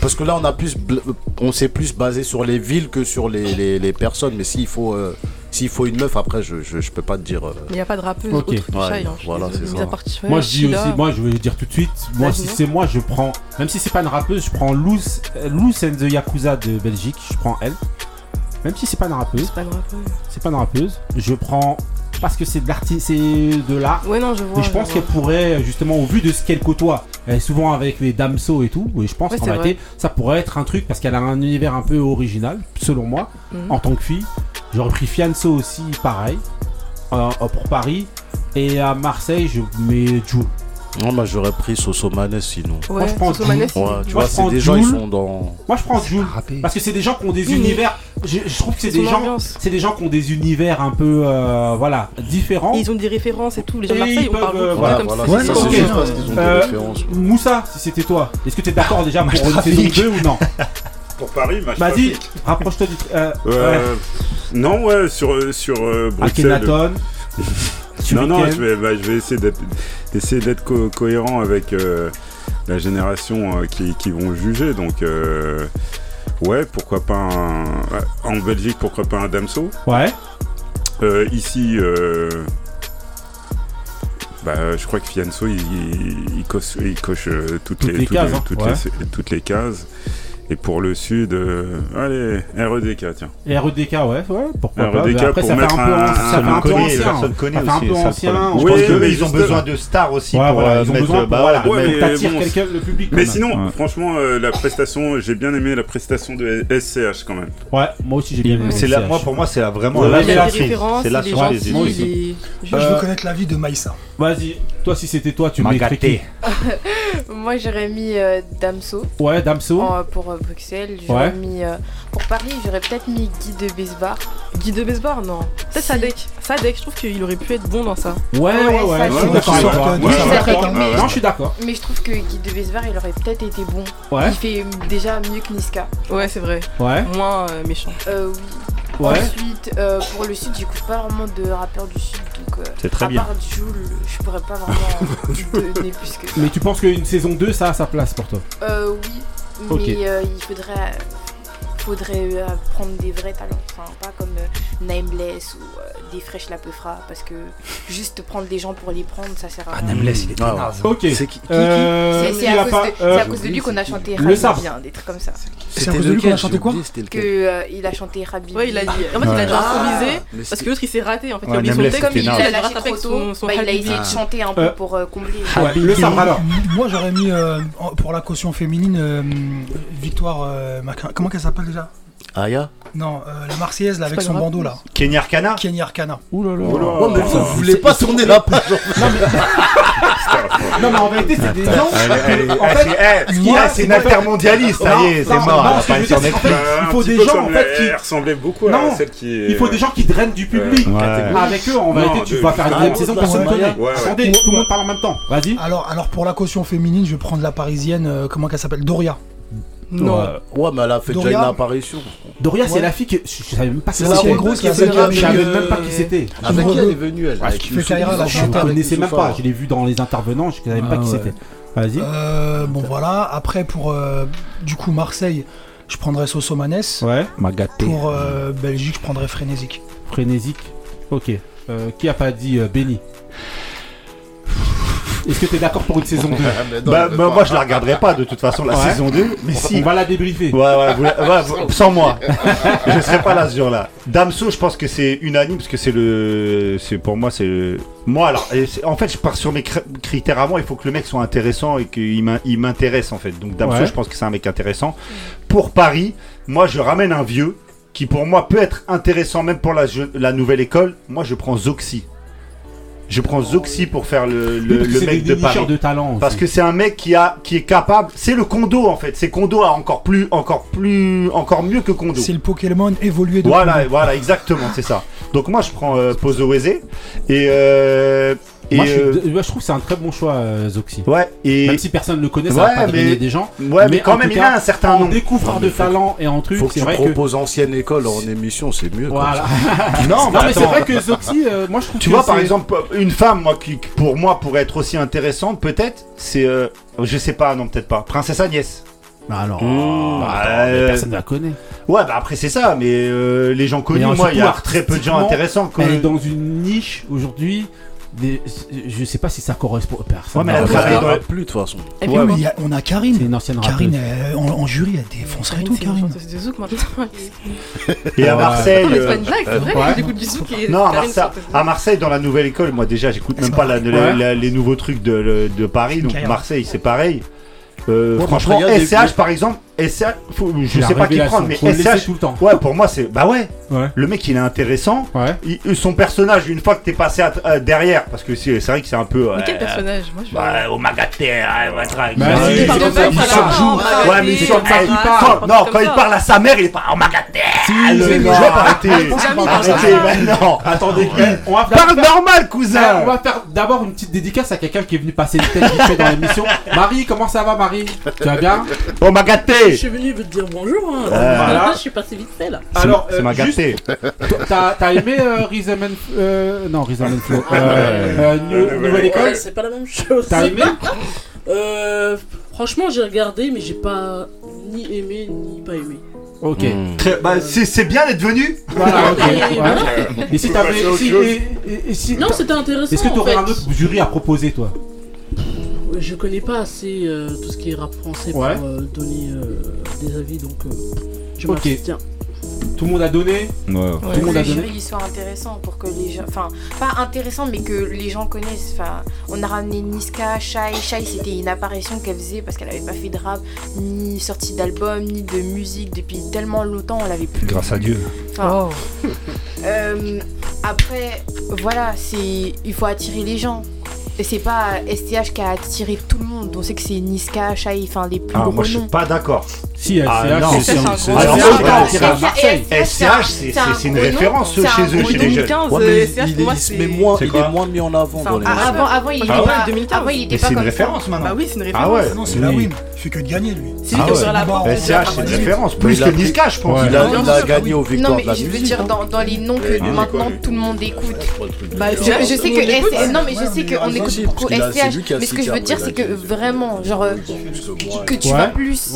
parce que là on a plus bl- on s'est plus basé sur les villes que sur les, les, les personnes mais s'il faut euh, s'il faut une meuf après je, je, je peux pas te dire euh, Mais il n'y a pas de rappeuse Ok. autre que Ouais, Shai, hein, voilà, c'est ça. Moi je dis aussi, moi je vais le dire tout de suite, moi si c'est moi je prends, même si c'est pas une rappeuse, je prends Loose, euh, Loose and the Yakuza de Belgique, je prends elle. même si c'est pas une rappeuse. C'est pas grave. ouais. C'est pas une rappeuse. Je prends parce que c'est de l'artiste, c'est de l'art. Ouais, non, je vois. Et je pense qu'elle pourrait, justement, au vu de ce qu'elle côtoie, elle est souvent avec les damso et tout, et je pense Ouais, qu'en réalité, ça pourrait être un truc parce qu'elle a un univers un peu original, selon moi, Mhm. en tant que fille. J'aurais pris Fianso aussi, pareil, euh, pour Paris. Et à Marseille, je mets Jul. Non, moi j'aurais pris Sosomanes sinon. Ouais, je prends Sosomanes, Jul. il- Ouais, tu Moi, vois, je c'est prends des gens, ils sont dans. Moi, je prends Jul. Rappé. Parce que c'est des gens qui ont des Oui, mais- univers. Je, je trouve que c'est des gens. C'est des gens qui ont des univers un peu, euh, voilà, différents. Et ils ont des références et tout. Les gens de Et Marseille, ils on parle peuvent, euh, Voilà, comme voilà, Ouais, ça, juste parce qu'ils ont Euh, des références. Moussa, si c'était toi, est-ce que tu es d'accord déjà pour une saison 2 ou non? Pour Paris, match Vas-y, rapproche-toi du. Euh, Euh, Non, ouais, sur, euh, sur euh, Bruxelles. Non, non, je vais, bah, je vais essayer d'être, d'essayer d'être co- cohérent avec euh, la génération qui, qui vont juger. Donc, ouais, pourquoi pas un. En Belgique, pourquoi pas un Damso? Ouais. Ici, bah, je crois que Fianso, il, il- il coche, il coche euh, toutes, Toutes les, les toutes cases, les- hein, toutes, ouais. les, toutes les cases. Et pour le sud, euh, allez, REDK, tiens. REDK, ouais, ouais, pourquoi pas. REDK Mais après, pour ça fait mettre un peu, un- ça fait un peu connaît, ancien. personne connaît Ça fait un peu ancien. je Oui, pense que- mais ils ont besoin de stars aussi Ouais, pour voilà, euh, ils ont mettre besoin le pour, bah voilà, ouais, mais t'attires bon. quelqu'un, le public. Mais sinon, Ouais. franchement, euh, la prestation, j'ai bien aimé la prestation de SCH quand même. Ouais, moi aussi j'ai bien aimé. C'est là, moi pour moi c'est la- vraiment la surprise. C'est la surprise. moi aussi. Je Euh, veux connaître l'avis de Maïssa. Vas-y, toi si c'était toi, tu gâté. Moi j'aurais mis euh, Damso Ouais, Damso. pour euh, Bruxelles. J'aurais Ouais. mis euh, pour Paris, j'aurais peut-être mis Guy de Besbar. Guy de Besbar, non. Peut-être Si. Sadek. Sadek, je trouve qu'il aurait pu être bon dans ça. Ouais, ouais, ouais, Ouais, je suis d'accord. mais- Non, je suis d'accord. Mais je trouve que Guy de Besbar, il aurait peut-être été bon. Ouais, Il fait déjà mieux que Niska. Ouais, c'est vrai. ouais, Moins euh, méchant. Euh, oui. ouais. Ensuite, euh, pour le sud, j'écoute pas vraiment de rappeurs du sud, donc euh, C'est très à bien. part Jul, je pourrais pas vraiment donner plus que ça. Mais tu penses qu'une saison 2, ça a sa place pour toi? Euh, oui, mais Ok. euh, il faudrait, faudrait euh, prendre des vrais talents, enfin pas comme euh, Nameless ou euh, des fraîches la peufra, parce que juste prendre des gens pour les prendre, ça sert à rien. Nameless, il est Ah ouais. naze. Ok. C'est qui, Euh, à, cause pas- de- euh, c'est à cause de lui qu'on a chanté le Rabbi sabre. bien, des trucs comme ça. C'est à cause de lui qu'on a chanté quoi Que euh, il a chanté Rabbi. Ouais, il a dit. En fait, il a dit Ah. improvisé. Mais Parce que l'autre il s'est raté en fait. Il a oublié son texte. Comme il a lâché trop son- tôt, bah, il a essayé de chanter un peu pour combler. Le sabre alors. Moi j'aurais mis pour la caution féminine Victoire. comment qu'elle s'appelle déjà Aya Non, euh, la Marseillaise là, avec son grave. bandeau là. Kenny Arcana Kenny Arcana. Ouh là là. Ouais, mais vous, vous voulez pas tourner la page Non, mais en vérité, c'est des gens. C'est une intermondialiste, ça y est, c'est mort, il faut des gens en fait qui. Beaucoup à Non, celle qui. Il faut des gens qui drainent du public. Ouais. Avec eux, en vérité, tu vas faire une Ah, deuxième saison, personne connaît. Attendez, tout le monde parle en même temps. Vas-y. Alors, alors pour la caution féminine, je vais prendre la parisienne, euh, comment qu'elle s'appelle? Doria. Non. Ouais. Ouais, mais elle a fait déjà une apparition. Doria, c'est Ouais. la fille que. Je je savais même pas la c'était. grosse qui a Je fait rap, savais euh, même pas qui c'était. Avec Une qui elle est venue, elle Ah, qui fait Youssouf- carrière, là, Je ne connaissais même pas. Je l'ai vu dans les intervenants. Je savais même pas Ah qui c'était. Vas-y. Euh, bon voilà, après pour euh, du coup Marseille, je prendrais Sosomanes. Ouais. M'a gâté. Pour euh, Belgique, je prendrais Frénésique. Frénésique. Ok. Euh, qui a pas dit euh, Benny? Est-ce que t'es d'accord pour une saison 2 Mais non, Bah, bah, moi je la regarderai pas de toute façon la Ouais. saison 2, mais si. On va la débriefer. Ouais, ouais, vous- ouais, vous- sans moi. je serai pas là ce jour-là. Damso, je pense que c'est unanime parce que c'est le. C'est pour moi, c'est le. Moi, alors, en fait, je pars sur mes cr- critères à moi. Il faut que le mec soit intéressant et qu'il m'in- il m'intéresse en fait. Donc, Damso, Ouais. je pense que c'est un mec intéressant. Pour Paris, moi, je ramène un vieux qui, pour moi, peut être intéressant même pour la, la nouvelle école. Moi, je prends Zoxy. Je prends Zoxy pour faire le, le, mec des de Paris. de talent. Parce que c'est un mec qui a qui est capable, c'est le Kondo en fait, c'est Kondo a encore plus encore plus encore mieux que Kondo. C'est le Pokémon évolué de Voilà, Kondo. voilà, exactement, c'est ça. Donc moi je prends euh, Pozo Weze et euh, et Moi, je, suis- euh, moi, je trouve que c'est un très bon choix, euh, Zoxy. ouais et Même si personne ne le connaît, ça Ouais, va pas mais- des gens. ouais, mais, quand même tout il cas, a un certain En nombre. découvreur Non, de talent et en truc, Faut que c'est tu vrai que. proposes ancienne école en émission, c'est mieux. Voilà. Non, Non, mais c'est vrai que Zoxy, euh, moi je trouve Tu que vois par exemple une femme moi qui pour moi pourrait être aussi intéressante peut-être, c'est euh, je sais pas non peut-être pas, Princesse Agnès. Bah alors, Mmh. Bah, mais euh, personne ne la connaît. Ouais, bah après c'est ça, mais euh, les gens connus, moi il y a très peu de gens intéressants. Elle est dans une niche aujourd'hui des, je sais pas si ça correspond. Personne plus de toute façon. Mais ah, on a Karine. Karine, en, jury, elle défoncerait tout, Karine. C'est et à Marseille. Pas Et non, à Marseille, à Marseille, dans la nouvelle école, moi déjà, j'écoute même pas, les nouveaux trucs de, Paris. Donc Marseille, c'est pareil. Euh, franchement, SCH par exemple, SCH, faut, je sais pas qui prendre, mais faut le SCH. tout le temps. Ouais, pour moi, c'est. Bah ouais. Ouais. Le mec, il est intéressant. Ouais. Son personnage, une fois que t'es passé derrière, parce que c'est vrai que c'est un peu. Quel personnage Moi, je. Ouais, Ouais, mais il Non, quand il parle à sa mère, il est pas Omagate. le c'est parle maintenant. Attendez, Parle normal, cousin. on va faire d'abord une petite dédicace à quelqu'un qui est venu passer une tête dans l'émission. Marie, comment ça va, Marie Tu vas bien Omagate je suis venu vous dire bonjour. Hein. Je suis passé vite fait là. Alors, c'est euh, ma gâté. T'as aimé euh, Rhythm and euh, non Rhythm and Flow Nouvelle école. C'est pas la même chose. T'as aimé euh, Franchement, j'ai regardé, mais j'ai pas ni aimé ni pas aimé. Ok. Hmm. Très, bah, c'est bien d'être venu. Voilà, ok. Et si t'avais. Non, c'était intéressant. Est-ce que t'aurais un autre jury à proposer, toi? je connais pas assez euh, tout ce qui est rap français pour euh, donner euh, des avis, donc je okay. tiens tout le monde a donné. Ouais. Tout le monde a donné. Soit intéressant pour que les gens, enfin pas intéressant mais que les gens connaissent. On a ramené Niska, Shai. Shai c'était une apparition qu'elle faisait parce qu'elle avait pas fait de rap, ni sortie d'album, ni de musique depuis tellement longtemps. On l'avait plus. Grâce à Dieu. Oh. Après, voilà, c'est il faut attirer les gens. Et c'est pas STH qui a attiré tout le monde. On sait que c'est Niska, Shai, enfin les plus ah, Moi, je suis pas d'accord. Si, ah, STH, ah, c'est un STH, c'est une référence chez eux, chez les jeunes. Il est moins mis en avant dans les ah, Avant, il était ah pas. Mais c'est une référence maintenant. Bah oui, c'est une référence. Ah ouais, non, c'est la win. Il fait que de gagner, lui. C'est lui sur la barre. STH, c'est une référence. Plus que Niska, je pense. Il a gagné au victoire Non la musique. Je veux dire, hein. dans les noms que maintenant tout le monde écoute. Bah, je sais que. Non, mais je sais qu'on écoute. Mais ce que je veux dire, c'est que vraiment, genre, que tu vas plus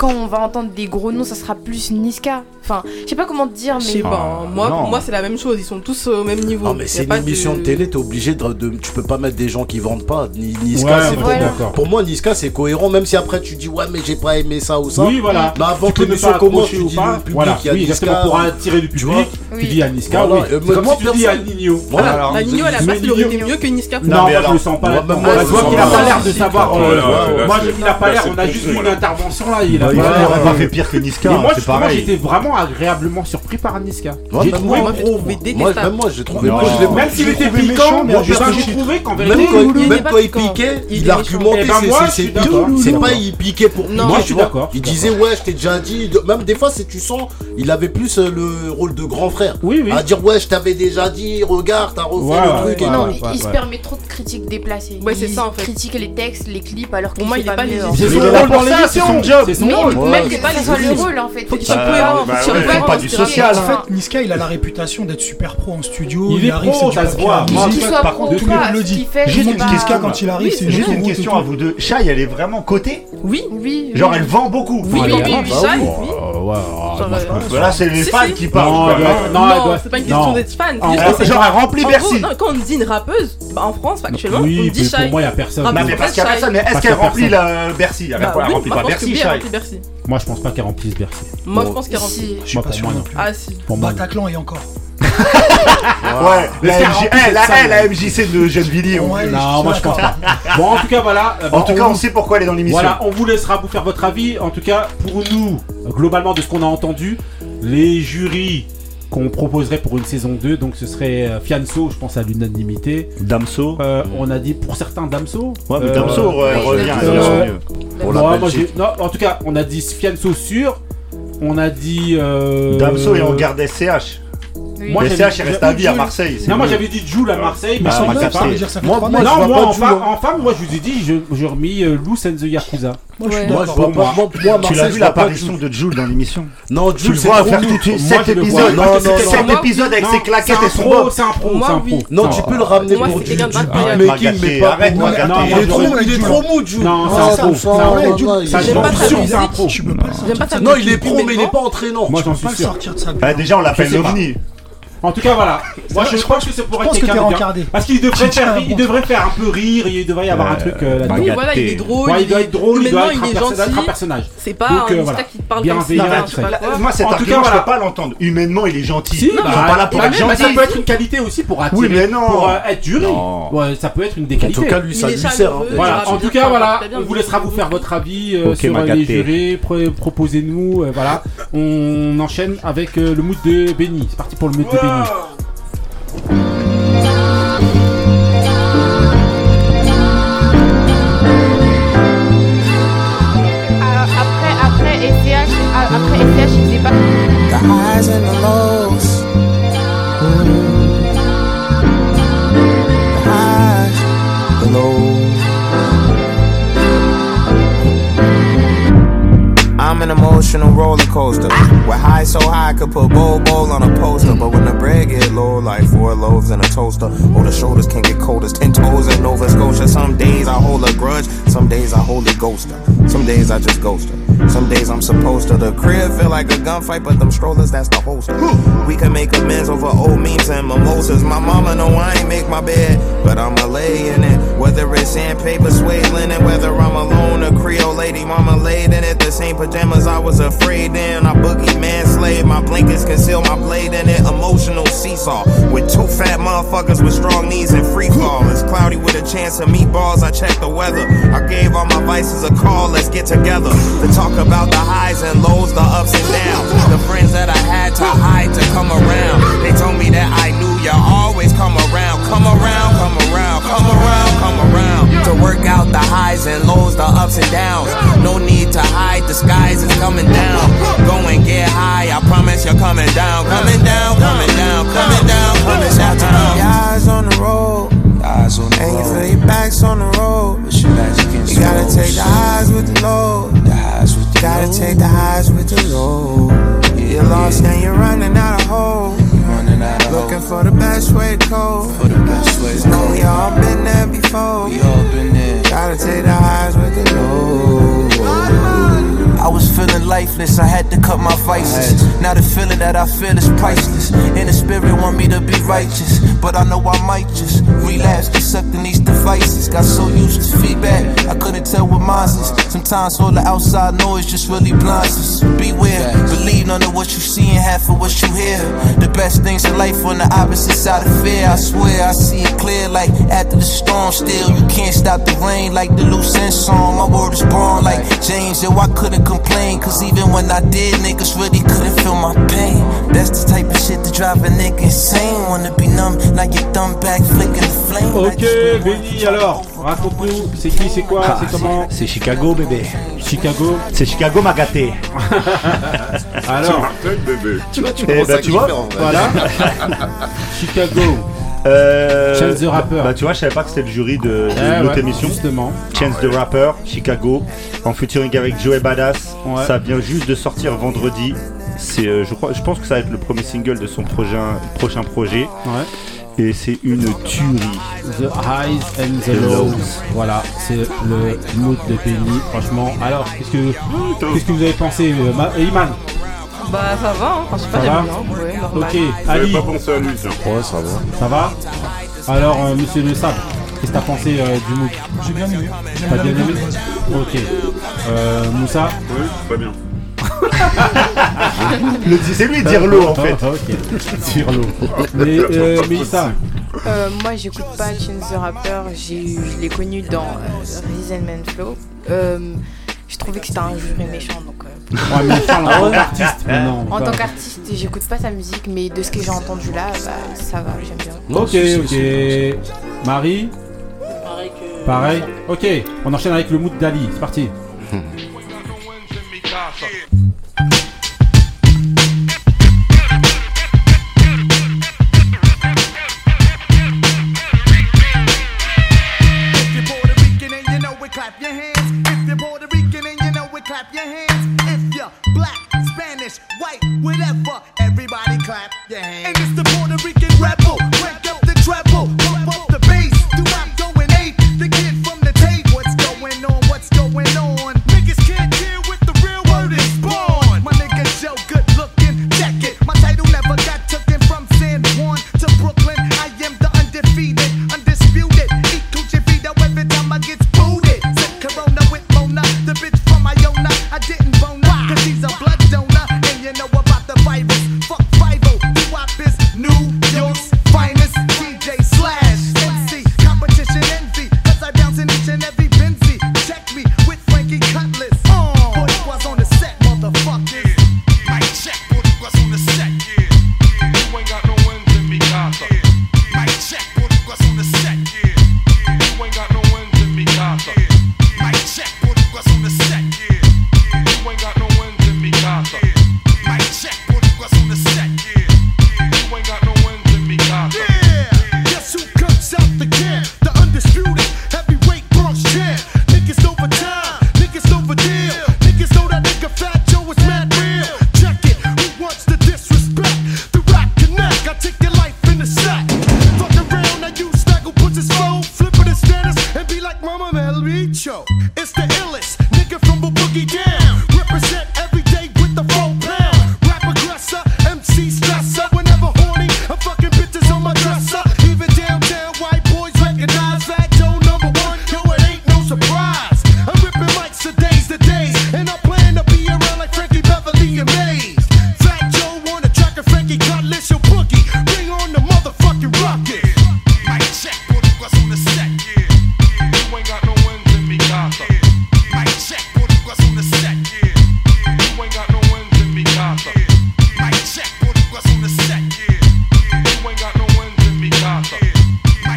quand on va entendre des gros noms, ça sera plus Niska. Enfin, je sais pas comment te dire, mais. Ah, moi, moi, c'est la même chose. Ils sont tous au même niveau. Non, mais c'est une émission de télé, t'es obligé de, de, Tu peux pas mettre des gens qui vendent pas. Niska, ouais, c'est voilà. Pour moi, Niska, c'est cohérent, même si après tu dis, ouais, mais j'ai pas aimé ça ou ça. Oui, voilà. Mais avant que l'émission commence, tu dis pas. Public, voilà, oui, exactement, pour attirer du public. Tu dis à Niska, oui. Comment tu dis à Nino bah, Nino, à la base, il aurait mieux que Niska. Non, je le sens pas. Moi, qu'il a pas l'air de savoir. Euh, moi, il a pas l'air. On a juste une intervention là. Il a il n'aurait pas fait pire que Niska. moi, hein, j'étais vraiment agréablement surpris par Niska. J'ai bah, trouvé gros. Même moi, j'ai trouvé. Même s'il était piquant, j'ai trouvé qu'en vérité, même quand il piquait, il argumentait eh ben, C'est pas il piquait pour moi, je suis d'accord. Il disait, ouais, je t'ai déjà dit. Même des fois, tu sens, il avait plus euh, le rôle de grand frère. Oui, oui. À dire, ouais, je t'avais déjà dit, regarde, t'as refait le truc. Non, il se permet trop de critiques déplacées. Ouais, c'est ça en fait. Critique les textes, les clips, alors que moi, il est pas les hein. C'est son rôle mais même que pas en fait. Faut qu'il bah, bah pas du social. Hein. En fait, Niska il a la réputation d'être super pro en studio. Il arrive, c'est du Par contre, tout le monde le dit. J'ai une question quand il arrive, c'est juste une question à vous deux. Chai, elle est vraiment cotée Oui, oui. Genre, elle vend beaucoup. Oui, oui, oui. Ah bah ouais, c'est les fans qui parlent. Non, c'est pas une question d'être fan. Genre, elle remplit Bercy. quand on dit une rappeuse, bah, en France, actuellement, on dit Shai. Pour moi, il n'y a personne. Mais est-ce qu'elle remplit euh, Bercy? Elle bah remplit pas Bercy, Moi, je pense pas qu'elle remplisse Bercy. Moi, je pense qu'elle remplit. Moi, pour moi, non. Ah, si. Bataclan et encore ouais, la MJ, eh, la, hey, de Gennevilliers. Ouais, non, moi je pense pas. Bon, en tout cas, voilà. Euh, en tout cas, on sait pourquoi elle est dans l'émission. Voilà, on vous laissera vous faire votre avis. En tout cas, pour nous, globalement, de ce qu'on a entendu, les jurys qu'on proposerait pour une saison 2. Donc ce serait euh, Fianso, je pense à l'unanimité. Damso. Euh, on a dit pour certains Damso. Ouais, mais Damso euh, revient. Pour la non, moi, non, en tout cas, on a dit Fianso sûr. On a dit. Damso et on gardait CH. Moi, j'ai il reste à vie à Marseille. Non, moi j'avais dit Jules à ah. Marseille, mais ah, sans Moi, non, moi en, femme, moi je vous ai dit, j'ai remis euh, Lou and the Yakuza. Moi, je suis moi, tu l'as vu l'apparition de Jules dans l'émission Non, Jules, tu vois faire tout de suite 7 épisodes. Non, non, 7 épisodes avec ses claquettes et son bob. C'est un pro, c'est un pro. Non, tu peux le ramener pour Jules. Mais qui met pas Il est trop mou, Jules. Non, c'est un pro. J'aime pas ta musique. Non, il est pro, mais il est pas entraînant. Moi, j'en suis sûr. Déjà, on l'appelle l'OVNI. En tout cas, voilà. Moi, je Je pense que c'est pour être quelqu'un de. Parce qu'il devrait faire, un il devrait faire un peu rire, il devrait y avoir un truc euh, là-dedans. Oui, voilà, il est drôle. Ouais, il doit être drôle, il doit être un, il est perso- gentil. être un personnage. C'est pas Donc, un euh, qui te parle comme ça. Moi, cet En tout argument, cas, je peux pas l'entendre. Humainement, il est gentil. Si, ils bah, pas là pour être mais ça gentil. peut être une qualité aussi pour attirer, Oui, mais non. pour euh, être jury. Ça peut être une des En qualités. tout cas, lui, ça lui sert. Voilà, en tout cas, voilà, on vous laissera vous faire votre avis sur les jurés. Pro- Proposez-nous, voilà. On enchaîne avec le mood de Benny. C'est parti pour le mood de Benny. Ah, Après, après ah, après. The highs and the lows. I'm an emotional roller coaster. Where high so high I could put bowl bowl on a poster. But when the bread get low, like four loaves and a toaster, or the shoulders can get cold as ten toes in Nova Scotia. Some days I hold a grudge, some days I hold a ghoster. Some days I just ghost her. Some days I'm supposed to. The crib feel like a gunfight, but them strollers, that's the holster. We can make amends over old memes and mimosas. My mama know I ain't make my bed, but I'ma lay in it. Whether it's sandpaper, suede linen, whether I'm alone, a Creole lady, mama laid in it. The same I was afraid in. I boogie man slave, my blankets conceal my blade in it. Emotional seesaw with two fat motherfuckers with strong knees and free fall. It's cloudy with a chance of meatballs. I check the weather. I gave all my vices a call. Let's get together to talk about the highs and lows, the ups and downs. The friends that I had to hide to come around. They told me that I knew you always come around, come around, come around, come around, come around. To work out the highs and lows, the ups and downs. No need to hide, the skies is coming down. Go and get high, I promise you're coming down, coming down, coming down, coming down, coming down. Your eyes on the road. Eyes on the and you feel your back's on the road. But your back's against you gotta take the highs with the lows. The highs with the gotta take the highs with the lows. You're lost and you're running out of hope. Running out of Looking for the best way to cope. For the best way to cope. We all been there before. We all been there. Gotta take the highs with the lows. I was feeling lifeless, I had to cut my vices. Now the feeling that I feel is priceless. And the spirit want me to be righteous. But I know I might just relapse, get sucked in these devices. Got so used to feedback, I couldn't tell what mine is. Sometimes all the outside noise just really blinds us. Beware, believe none of what you see and half of what you hear. Best things in life on the opposite side of fear. I swear I see it clear like after the storm. Still, you can't stop the rain like the loose end song. My word is born like James, yo, I couldn't complain. Cause even when I did, niggas really couldn't feel my pain. That's the type of shit to drive a nigga insane. Wanna be numb, now your thumb back flicking the flame. Ok, Benny, alors, raconte-nous, c'est qui, c'est quoi, c'est comment C'est Chicago, bébé. Chicago. C'est Chicago m'a gâté. Alors, bébé. Tu vois, tu Eh ben, tu vois, voilà. Chicago. Euh, Chance the Rapper. Bah tu vois, je savais pas que c'était le jury de, de Ouais, ouais, émission. Justement. Chance the Rapper, Chicago, en featuring avec Joey Badass. Ouais. Ça vient juste de sortir vendredi. C'est, euh, je crois, je pense que ça va être le premier single de son prochain, prochain projet. Ouais. Et c'est une tuerie. The Highs and the The Lows. Lows. Voilà, c'est le mood de Benny. Franchement, alors, qu'est-ce que, qu'est-ce que vous avez pensé, euh, Ma- Iman Bah ça va, hein. enfin je sais pas, Ça j'aime va bien. Ouais, normal. Ok, Ali, pas pensé à lui, tiens. Ouais, ça va. ça va Alors, euh, monsieur Le Sable, qu'est-ce que t'as pensé euh, du mood J'ai bien aimé. T'as bien aimé. Ok. Euh, Moussa Oui, très bien. Le- c'est lui dire l'eau en fait. ok, dire l'eau. Mais, euh, Mélissa Euh, moi, j'écoute pas Chance the Rapper. J'ai je l'ai connu dans euh, Reason Man Flow. Euh, je trouvais que c'était un juré méchant. Donc, euh, Ouais, mais en tant qu'artiste maintenant. en pas- tant qu'artiste, j'écoute pas sa musique, mais de ce que j'ai entendu là, bah, ça va, j'aime bien. Ok, ok. Marie Pareil que. Pareil Ok, on enchaîne avec le mood d'Ali, c'est parti. Spanish, white, whatever, everybody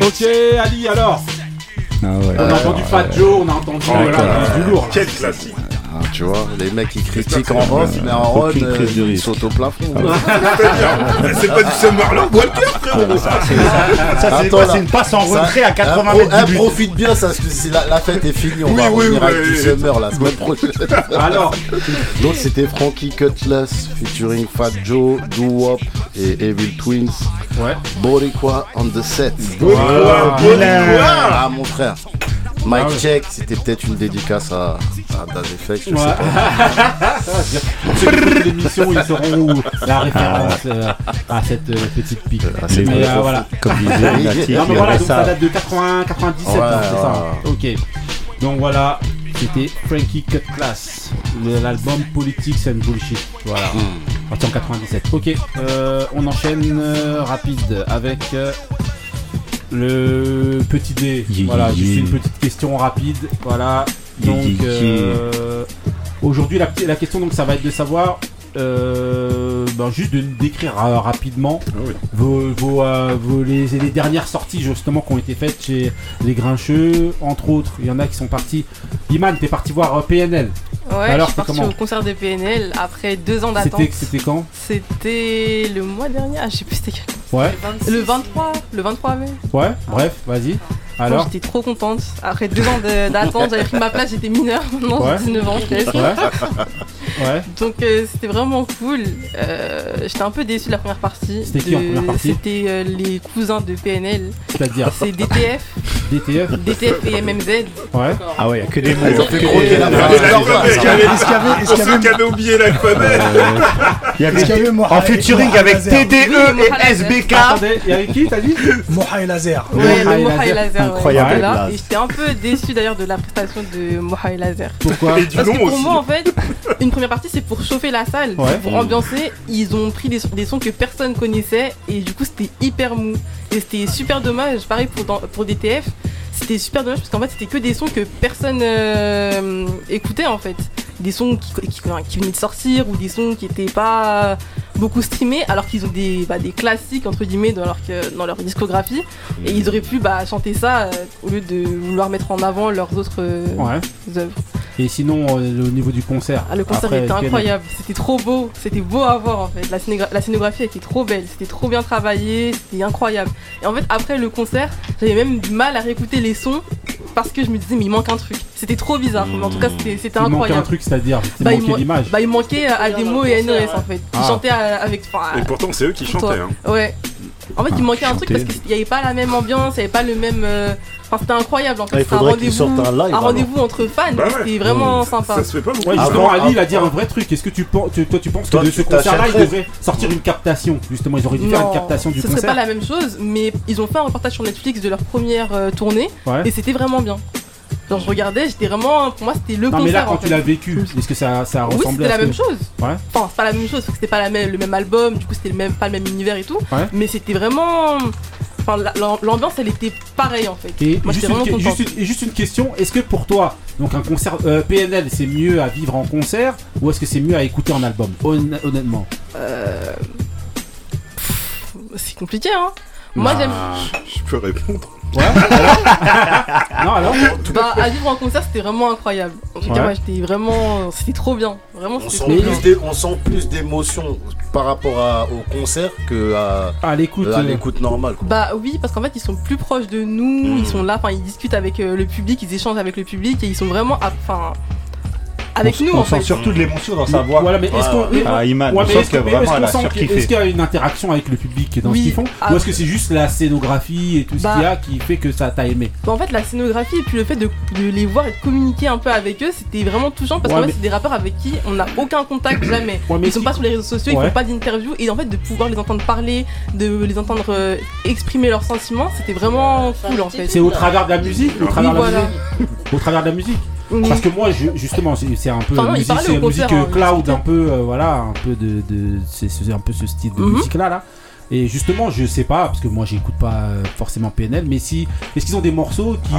Ok, Ali, alors Ah On a entendu Fat Joe, on a entendu voilà, du lourd. là. Quel classique. Ah, tu vois, les mecs qui critiquent en off, mais en run, Aucune euh, ils sautent au plafond. C'est pas du Summerland Walker, frérot. Ça, c'est. C'est une passe en Ça- retrait à 80 hein, mètres hein, du but. profite bien, ça, parce que c'est la, la fête est finie, on Oui, va oui, revenir oui, avec oui, du summer la semaine prochaine. Alors, Donc c'était Frankie Cutlass featuring Fat Joe, Doo Wop et Evil Twins. ouais. Boricua on the set. Voilà. Ah mon frère. Mike Ah ouais. Check, c'était peut-être une dédicace à, à Daz Effect, je sais pas. L'émission, ils sauront où la référence euh, à cette euh, petite pique. Ah, c'est Mais euh, voilà. Comme disait Non, mais il voilà, donc ça date de 80, 97, Ouais, hein, c'est ça. ouais. Ok. Donc voilà, c'était Frankie Cut Class, l'album Politics and Bullshit. Voilà, Hmm. sorti en 97. Ok, euh, on enchaîne euh, rapide avec euh, le petit dé. Yeah, voilà, yeah, juste yeah. une petite question rapide. Voilà. Donc euh, aujourd'hui, la, la question donc ça va être de savoir. euh, ben, juste de décrire euh, rapidement Ah oui. vos, vos, euh, vos- les, les dernières sorties justement qui ont été faites chez les Grincheux, entre autres. Il y en a qui sont partis. Iman, t'es parti voir euh, PNL. Ouais, Alors, je suis c'est partie comment au concert de PNL après deux ans d'attente. C'était c'était quand C'était le mois dernier, ah, je sais plus c'était quel. Ouais, Le 23, le 23 mai. ouais, bref, vas-y. Alors J'étais trop contente. Après deux ans de- d'attente, j'avais pris ma place, j'étais mineure. Maintenant, Ouais. j'ai 19 ans. je. Ouais. Ouais. Donc euh, c'était vraiment cool. Euh, j'étais un peu déçue de la première partie. C'était qui De- en première partie C'était euh, les cousins de PNL. C'est-à-dire C'est DTF, DTF DTF et MMZ. Ouais. Ah ouais, y a que des mots. Ils ont fait croquer la Mais phrase. l'alphabet, Est-ce qu'il y avait- est-ce qu'il y avait- est-ce Pour qu'il y ceux avait- qui avaient oublié l'alphabet. Il y est-ce qu'il y avait en featuring avec TDE et SBK. Il y avait qui t'as dit Moha et Laser. Ouais, Moha le et Moha et Laser. Ouais, Incroyable voilà. Et j'étais un peu déçue d'ailleurs de la prestation de Moha et Laser. Pourquoi Et du Parce que pour aussi. moi, en fait, une première partie, c'est pour chauffer la salle, Ouais. pour ambiancer. Ils ont pris des, sons- des sons que personne connaissait et du coup, c'était hyper mou. Et c'était super dommage. Pareil pour, dans- pour DTF, c'était super dommage parce qu'en fait, c'était que des sons que personne euh, écoutait en fait. Des sons qui, qui- qui venaient de sortir ou des sons qui n'étaient pas beaucoup streamés alors qu'ils ont des, bah, des classiques entre guillemets dans leur, que- dans leur discographie et ils auraient pu bah, chanter ça euh, au lieu de vouloir mettre en avant leurs autres euh, Ouais. Et sinon, euh, au niveau du concert Ah, le concert après, était incroyable, c'était trop beau, c'était beau à voir en fait. La, scénogra- la scénographie était trop belle, c'était trop bien travaillé, c'était incroyable. Et en fait, après le concert, j'avais même du mal à réécouter les sons parce que je me disais, mais il manque un truc. C'était trop bizarre, mais en tout cas, c'était c'était Il manquait un incroyable. truc, c'est-à-dire, il Bah, il manquait man- l'image. Bah, il manquait à, à des mots et à NOS en fait. Qui Ah. chantaient à- avec. enfin, Et pourtant, c'est eux qui chantaient. Hein. Ouais. En fait, il Ah, manquait un truc parce qu'il n'y avait pas la même ambiance, il n'y avait pas le même. euh, Enfin, c'était incroyable en fait. Ah, il C'était un faudrait qu'ils rendez-vous un un rendez-vous entre fans, Bah ouais. c'était vraiment sympa. Ça se fait pas beaucoup. Ouais, justement, Avant- Ali, il a dit un vrai truc. Est-ce que tu, pen- tu- toi, tu penses Toi, que de ce concert-là, il t'achèterais devrait sortir une captation? Justement, ils auraient dû faire une captation du ce serait concert. pas la même chose, mais ils ont fait un reportage sur Netflix de leur première euh, tournée Ouais. et c'était vraiment bien. Genre je regardais, j'étais vraiment, pour moi c'était le Non, concert. mais là, en quand fait. tu l'as vécu, est-ce que ça, ça Oui, ressemblait c'était à la même que- chose. Ouais. Enfin, c'est pas la même chose parce que c'était pas la même, le même album, du coup c'était le même, pas le même univers et tout. Ouais. Mais c'était vraiment. Enfin, la- l'am- l'ambiance elle était pareille en fait. Et Moi juste, une, juste une- juste une question, est-ce que pour toi, donc un concert euh, PNL, c'est mieux à vivre en concert ou est-ce que c'est mieux à écouter en album Honn- Honnêtement? Euh, C'est compliqué hein. Moi Bah, j'aime. Je peux répondre. Ouais. alors non alors. Bah, à vivre en concert c'était vraiment incroyable. En tout Ouais. cas, moi j'étais vraiment. C'était trop bien. Vraiment On c'était sent, trop bien. plus d'é- on sent plus d'émotion par rapport à- au concert que à, À l'écoute. à euh, l'écoute normale. quoi. Bah oui, parce qu'en fait ils sont plus proches de nous, Mm. ils sont là, enfin ils discutent avec euh, le public, ils échangent avec le public et ils sont vraiment, à- enfin, avec nous on en sent fait. surtout de l'émotion dans sa voix. Voilà, mais est-ce qu'on Ah, Iman, Ouais, on est-ce qu'il y a une interaction avec le public dans Oui. ce qu'ils font Ah. Ou est-ce que c'est juste la scénographie et tout ce Bah. qu'il y a qui fait que ça t'a aimé? Bah, en fait, la scénographie et puis le fait de, de les voir et de communiquer un peu avec eux, c'était vraiment touchant parce Ouais, qu'en fait, mais- c'est des rappeurs avec qui on n'a aucun contact jamais. Ouais, mais ils sont si- pas sur les réseaux sociaux, ils font pas d'interview et en fait, de pouvoir les entendre parler, de les entendre euh, exprimer leurs sentiments, c'était vraiment cool en fait. C'est au travers de la musique? Au travers de la musique Mhm. Parce que moi, je- justement, c'est un peu Enfin, non, musique, hein, cloud, un peu, euh, voilà, un peu de, de c'est c'est un peu ce style de Mhm. musique là, là. Et justement, je sais pas, parce que moi, j'écoute pas euh, forcément PNL, mais si, est-ce qu'ils ont des morceaux qui,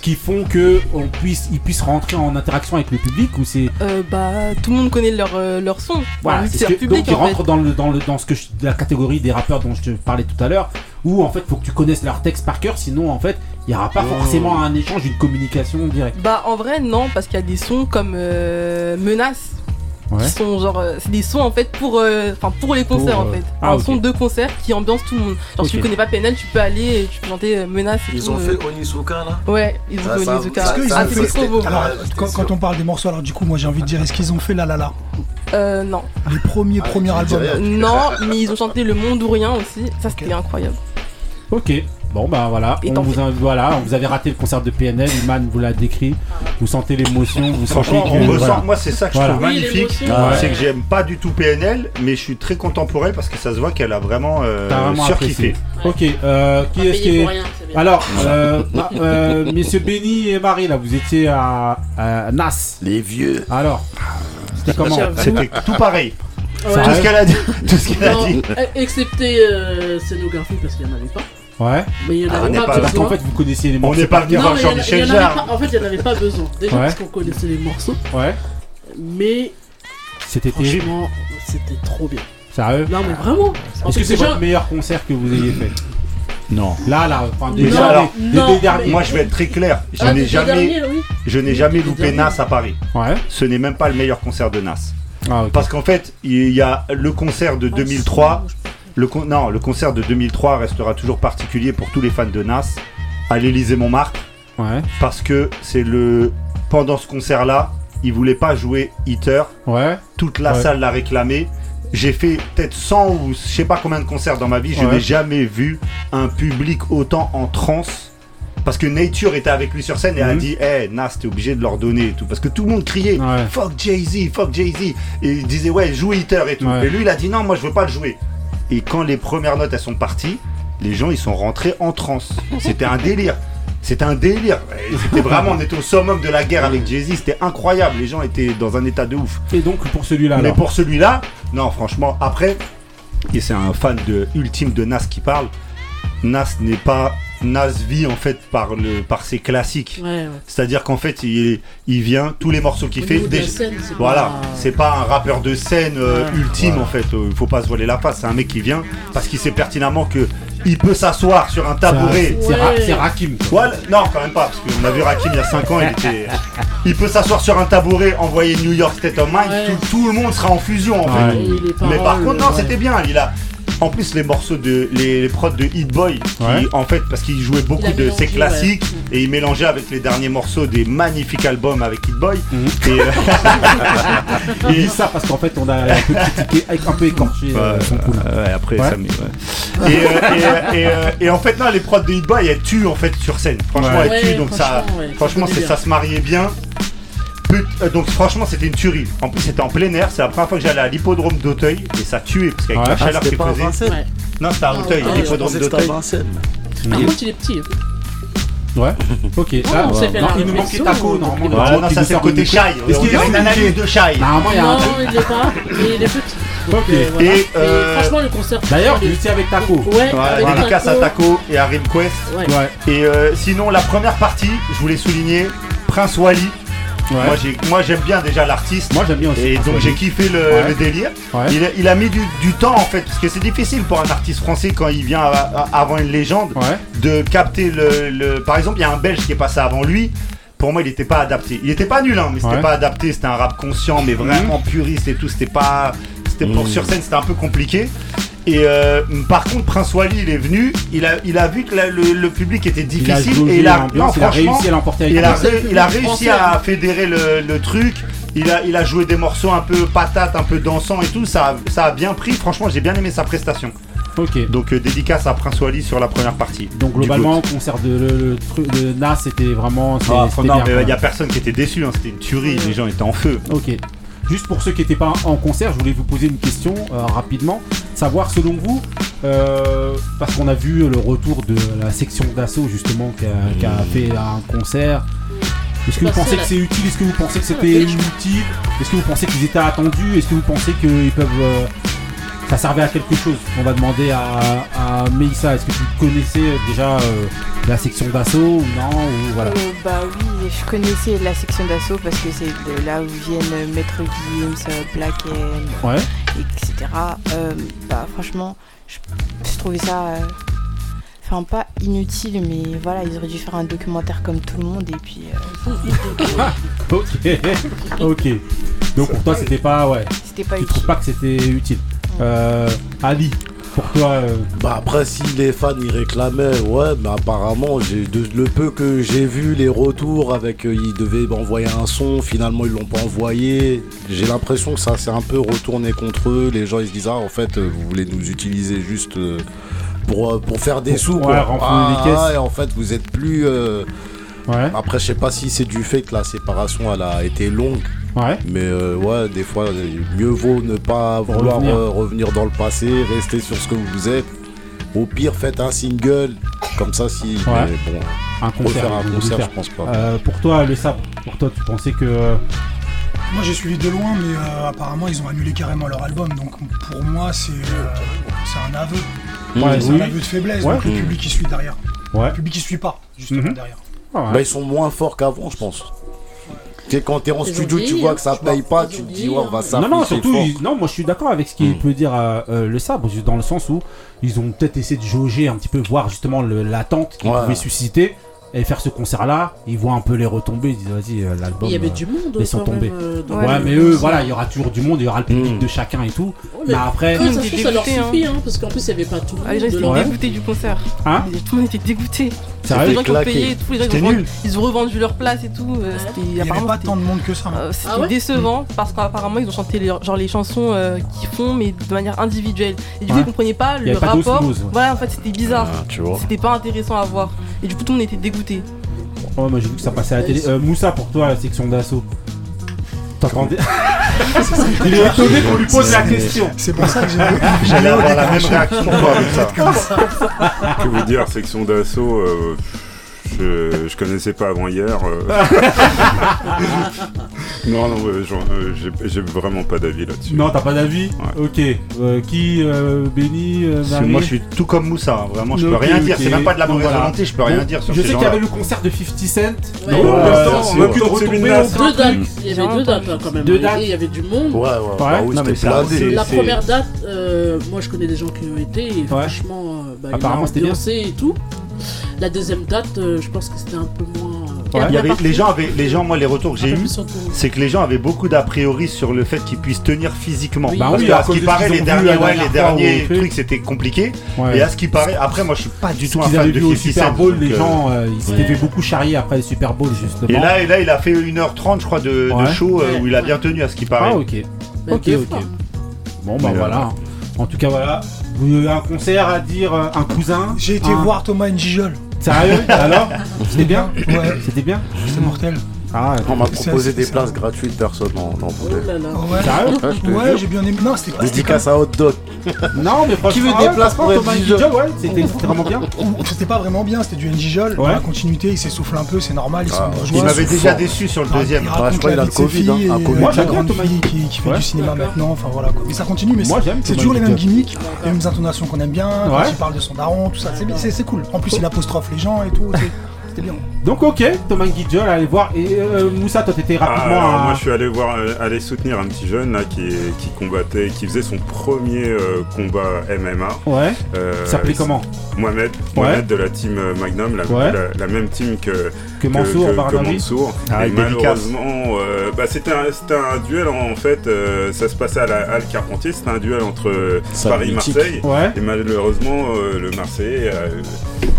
qui font que on puisse, ils puissent rentrer en interaction avec le public ou c'est Euh, bah, tout le monde connaît leur, euh, leur son. voilà, Enfin, c'est public donc ils fait. rentrent dans le dans le dans ce que je- la catégorie des rappeurs dont je te parlais tout à l'heure, où en fait, faut que tu connaisses leur texte par cœur, sinon en fait, il y aura pas Oh. forcément un échange, une communication directe. Bah en vrai non parce qu'il y a des sons comme euh, Menace Ouais. qui sont genre euh, c'est des sons en fait pour euh, enfin pour les concerts Pour, en euh, fait. ah, un son de concert qui ambiance tout le monde. Genre si Ok. tu connais pas PNL tu peux aller et tu peux chanter euh, Menace et Ils tout, ont euh. fait Onizuka là ouais ils ont Ah, fait ça- Onizuka. ah fait- trop beau Alors, quand, c'est on parle des morceaux, alors du coup, moi j'ai envie de dire, est-ce qu'ils ont fait La La La? Euh, non. Les premiers, Ah, premiers albums. non mais ils ont chanté Le Monde ou Rien aussi. Ça c'était incroyable. Ok. Bon bah voilà, Et on vous, a- voilà, vous avez raté le concert de PNL, Iman vous l'a décrit, vous sentez l'émotion, vous sentez Franchement, que on voilà. ressent, moi c'est ça que Voilà. je trouve Oui, magnifique. Ouais. c'est que j'aime pas du tout PNL, mais je suis très content pour elle parce que ça se voit qu'elle a vraiment, euh, vraiment surkiffé. Ok, euh, qui est-ce qui est rien. Alors, euh, ah, euh, messieurs Benny et Marie là, vous étiez à, à Nas. Les vieux. Alors, c'était comment. C'était tout pareil. Ouais. Tout ce qu'elle a dit. Tout ce qu'elle a dit. excepté euh, scénographie parce qu'il n'y en avait pas. Ouais. Mais il n'y en Ah, on avait n'est pas, pas- Parce besoin. qu'en fait, vous connaissiez les On morceaux. n'est pas venu voir y en y Jean-Michel en avait Jarre. pas- En fait, il n'y en avait pas besoin. Déjà Ouais. parce qu'on connaissait les morceaux. Ouais. Mais C'était franchement, c'était trop bien. Sérieux Non, mais vraiment. En Est-ce que c'est déjà- votre meilleur concert que vous ayez fait Non. Là, là, enfin, Non, déjà, alors, les, les non, deux mais- derniers. Moi je vais être très clair. Je Ah, n'ai jamais, derniers, oui. je n'ai jamais loupé derniers. Nas à Paris. Ouais. Ce n'est même pas le meilleur concert de Nas. Ah. Parce qu'en fait, il y a le concert de 2003. Le con- non, le concert de 2003 restera toujours particulier pour tous les fans de Nas à l'Élysée Montmartre Ouais. parce que c'est le pendant ce concert-là, il voulait pas jouer Hitter. Ouais. Toute la Ouais. salle l'a réclamé. J'ai fait peut-être 100 ou je sais pas combien de concerts dans ma vie. Je n'ai jamais vu un public autant en transe. Parce que Nature était avec lui sur scène et a Mhm. dit Eh Nas, t'es obligé de leur donner et tout. Parce que tout le monde criait. Fuck Jay-Z, fuck Jay-Z. Et il disait Ouais, joue Hitter et tout. Et lui, il a dit Non, moi je veux pas le jouer. Et quand les premières notes elles sont parties, les gens ils sont rentrés en transe. C'était un délire. C'était un délire. C'était vraiment, on était au summum de la guerre avec Jay-Z. C'était incroyable. Les gens étaient dans un état de ouf. Et donc, pour celui-là, Mais alors pour celui-là, non, franchement, après, et c'est un fan de ultime de Nas qui parle. Nas n'est pas Nas vit en fait par le par ses classiques. Ouais, ouais. C'est-à-dire qu'en fait, il, il vient tous les morceaux qu'il fait. niveau de la déjà- scène, c'est voilà, pas- c'est pas un rappeur de scène euh, Ouais. ultime en fait. Euh, Il faut pas se voiler la face. C'est un mec qui vient parce qu'il sait pertinemment que il peut s'asseoir sur un tabouret. C'est Ra- Ouais. c'est Rakim. quoi. Voilà. Non, quand même pas, parce qu'on a vu Rakim il y a 5 ans, il était. Il peut s'asseoir sur un tabouret, envoyer New York State of Mind, Ouais. tout, tout le monde sera en fusion en Ouais. fait. Mais par contre, non, ouais. c'était bien. Il a. En plus, les morceaux de. Les, les prods de Hit Boy, qui, Ouais. en fait, parce qu'il jouait beaucoup Il de mélangé, ses classiques et il mélangeait avec les derniers morceaux des magnifiques albums avec Hit Boy. Mhm. Et, euh, Il dit ça parce qu'en fait, on a un peu critiqué, un peu écorché euh, son ouais, après Ouais. ça met- ouais. Et, euh, et, euh, et, euh, et en fait, non, les prods de Hit Boy, elles tuent en fait sur scène. Franchement, Ouais. elles tuent, Ouais, donc ça, franchement, ouais, ça c'est, se mariait bien. Euh, donc franchement c'était une tuerie. En plus c'était en plein air, c'est la première fois que j'allais à l'hippodrome d'Auteuil et ça tuait parce qu'avec Ouais. la Ah, chaleur à faisait. Vincennes Ouais. Non c'était à Auteuil, Ah, ouais, Je l'hippodrome à d'Auteuil. Vincennes. Par contre, il est petit. hein. Ouais. Ok. Oh, on fait non, il nous manquait Taco on- normalement. Voilà, non, qui ça c'est le côté shy. Est-ce qu'il dirait est une analyse de shy. Normalement, il y a un Non, il l'est pas. Il est petit. Donc, euh, voilà. Et, euh, franchement, le concert. D'ailleurs, est- étiez avec Taco. Ouais, Voilà, avec dédicace à Taco et à RimQuest. Ouais. Ouais. Et euh, sinon la première partie, je voulais souligner Prince Wally. Ouais. Moi j'ai, moi j'aime bien déjà l'artiste. Moi, j'aime bien aussi. Et donc j'ai kiffé le, Ouais. le délire. Ouais. Il, a, il a mis du, du temps en fait, parce que c'est difficile pour un artiste français quand il vient à- à- avant une légende Ouais. de capter le, le- Par exemple, il y a un Belge qui est passé avant lui. Pour moi, il n'était pas adapté. Il n'était pas nul, hein, mais c'était Ouais. pas adapté. C'était un rap conscient, mais vraiment puriste et tout. C'était pas. C'était pour sur scène, c'était un peu compliqué. Et euh, par contre, Prince Wally, il est venu. Il a, il a vu que la- le, le public était Il a difficile et il a, non, il a réussi à l'emporter avec il a, il a réussi à fédérer le, le truc. il a, il a joué des morceaux un peu patates, un peu dansants et tout. Ça, a- ça a bien pris. Franchement, j'ai bien aimé sa prestation. Ok. Donc, euh, dédicace à Prince Wally sur la première partie. Donc globalement, concert de, le, le truc de Nas, c'était vraiment. Ah, il y a personne qui était déçu. hein, C'était une tuerie. Les gens étaient en feu. Ok. Juste pour ceux qui n'étaient pas en concert, je voulais vous poser une question euh, rapidement. Savoir selon vous, euh, parce qu'on a vu le retour de la section d'assaut justement qui a, qui a fait un concert. Est-ce que vous Bah, pensez que c'est utile? Est-ce que vous pensez que c'était inutile Est-ce que vous pensez qu'ils étaient attendus? Est-ce que vous pensez qu'ils peuvent... euh, ça servait à quelque chose On va demander à, à est-ce que tu connaissais déjà euh, la section d'assaut ou non ou voilà. Euh, bah oui, je connaissais la section d'assaut parce que c'est de là où viennent Maître Gims, euh, Black M, Ouais. etc. Euh, bah franchement, je, je trouvais ça, euh, enfin pas inutile, mais voilà, ils auraient dû faire un documentaire comme tout le monde et puis. euh, ok, ok. Donc pour toi c'était pas ouais. C'était pas tu utile. trouves pas que c'était utile. Euh, Ali, pour toi. euh, Bah après si les fans y réclamaient, ouais, mais apparemment j'ai de- le peu que j'ai vu les retours avec euh, ils devaient envoyer un son, finalement ils l'ont pas envoyé. J'ai l'impression que ça s'est un peu retourné contre eux. Les gens ils se disent ah en fait euh, vous voulez nous utiliser juste euh, pour, pour faire des Pour- sous ouais, quoi. renflouer Ah, les caisses. et en fait vous êtes plus. euh, Ouais. Après je sais pas si c'est du fait que la séparation elle a été longue. Ouais. Mais euh, ouais, des fois, mieux vaut ne pas vouloir Revenir. euh, revenir dans le passé, rester sur ce que vous êtes. Au pire, faites un single, comme ça, si. Ouais. mais bon, un concert. refaire un concert, faire. je pense pas. Euh, pour toi, le sabre, pour toi, tu pensais que. euh, Moi j'ai suivi de loin, mais euh, apparemment ils ont annulé carrément leur album. Donc pour moi c'est euh, c'est un aveu. Ouais, c'est oui. un aveu de faiblesse. Ouais. Donc le public qui suit derrière. Ouais. Le public qui suit pas justement Mhm. derrière. ah ouais. Bah, ils sont moins forts qu'avant, je pense. Tu sais, quand t'es en studio, tu vois hein. que ça paye pas, tu te dis, ouais, on hein. va non, s'afficher non, surtout, ils- non, moi je suis d'accord avec ce qu'il Mm. peut dire euh, euh, le sabre, juste dans le sens où ils ont peut-être essayé de jauger un petit peu, voir justement le- l'attente qu'ils Ouais. pouvaient susciter et faire ce concert-là. Ils voient un peu les retombées, ils disent vas-y, euh, l'album. Il y avait euh, du monde. laissons quand tomber. même, euh, dans Ouais, le mais eux, voilà, il y aura toujours du monde, il y aura le public Mm. de chacun et tout. Ouais, Mais mais après. eux, ça, ça leur suffit, hein, parce qu'en plus, il n'y avait pas tout le Ah, les gens monde. étaient leur- dégoûtés du concert. Hein Tout le monde était dégoûté. Sérieux les gens qui ont payé, tous les gens ont, vendu- ils ont revendu leur place et tout. euh, Ouais. C'était Il y avait apparemment, pas c'était- tant de monde que ça. hein. euh, c'était Ah ouais décevant parce qu'apparemment ils ont chanté les, genre les chansons euh, qu'ils font mais de manière individuelle et du coup Ouais. ils comprenaient pas y le avait pas rapport d'osmose, ouais. voilà en fait c'était bizarre Ah, tu vois. c'était pas intéressant à voir et du coup tout le monde était dégoûté Ouais, moi j'ai vu que ça passait à la télé. Euh, Moussa, pour toi, la section d'assaut. T'entendais Il est étonné qu'on lui pose la question. C'est pour ça que J'allais avoir la même réaction. Que vous dire, section d'assaut, euh, je, je connaissais pas avant hier. euh. non, non, euh, genre, euh, j'ai- j'ai vraiment pas d'avis là-dessus. Non, t'as pas d'avis Ouais. Ok. Euh, qui euh, Béni euh, Parce que Marie Moi, je suis tout comme Moussa. hein. Vraiment, je peux Ok, rien dire. ok. C'est même pas de la Donc, mauvaise voilà. volonté. Je peux rien Bon, dire sur Je ces sais qu'il y gens-là. avait le concert de 50 Cent. Ouais, Donc, ouais, ouais, on ouais, va ouais. que de Celui de retomber Nas. au Deux dates. truc. Il y avait deux dates hein, quand même. Deux Et dates. Il y avait du monde. Ouais, ouais, bah oui, Non, mais c'était ça, blindé. c'est- La première date, euh, moi je connais des gens qui y ont été et franchement, euh, bah, il Apparemment, a c'était bien. ambiancé et tout. La deuxième date, euh, je pense que c'était un peu moins. euh, Ouais. Il y avait, les gens avaient, les gens, moi, les retours que j'ai tout. c'est que les gens avaient beaucoup d'a priori sur le fait qu'ils puissent tenir physiquement. Oui. Bah Parce oui, que, à ce qui paraît, les derniers, ouais, les derniers trucs, c'était compliqué. Ouais. Et à ce qui paraît, après, moi, je suis pas du tout un fan de au 50 Super Bowl, donc, les euh, gens, euh, ils s'étaient Ouais. fait beaucoup charrier après le Super Bowl, justement. Et là, et là, il a fait 1h30, je crois, de, de Ouais. show euh, où il a bien tenu à ce qui paraît. Ah, ok. Ok, ok. Bon, bah voilà. En tout cas, voilà. Vous avez un concert à dire, un cousin J'ai été voir Thomas Njijol. Sérieux? Alors? C'était bien? Ouais, C'était bien? C'était mortel. Ah, On m'a proposé des places gratuites, personne n'en Oh voulait. là là. Ouais, Sérieux Ouais, j'ai bien aimé. Non, c'était pas. c'était Dédicace à Hot Dog. Non, mais franchement, Qui veut des places pour ouais, c'était vraiment bien. C'était pas vraiment bien, c'était du Ouais. la continuité, il s'essouffle un peu, c'est normal, ils sont Ah, bourgeois. Il m'avait déjà déçu sur le deuxième. Il je crois la qu'il a le Covid, hein, Moi, grande Thomas fille qui, fait du cinéma maintenant, enfin voilà quoi. Mais ça continue, mais c'est- toujours les mêmes gimmicks, les mêmes intonations qu'on aime bien, quand il parle de son daron, tout ça, c'est bien, c'est c'est cool. En plus, il apostrophe les gens et tout, c'était bien. Donc, ok, Thomas Guidjol, allez voir. Et euh, Moussa, toi, t'étais Ah, rapidement à. moi je suis allé voir, euh, aller soutenir un petit jeune là qui, combattait, qui faisait son premier euh, combat MMA. Ouais. Euh, s'appelait comment? Mohamed, Mohamed de la team euh, Magnum, la, Ouais. la- la même team que, Que Mansour que, Mansour. Ah, et malheureusement, euh, bah, c'était un, duel en fait, euh, ça se passait à la Halle Carpentier, c'était un duel entre Paris et. Marseille. Ouais. Et malheureusement, euh, le Marseillais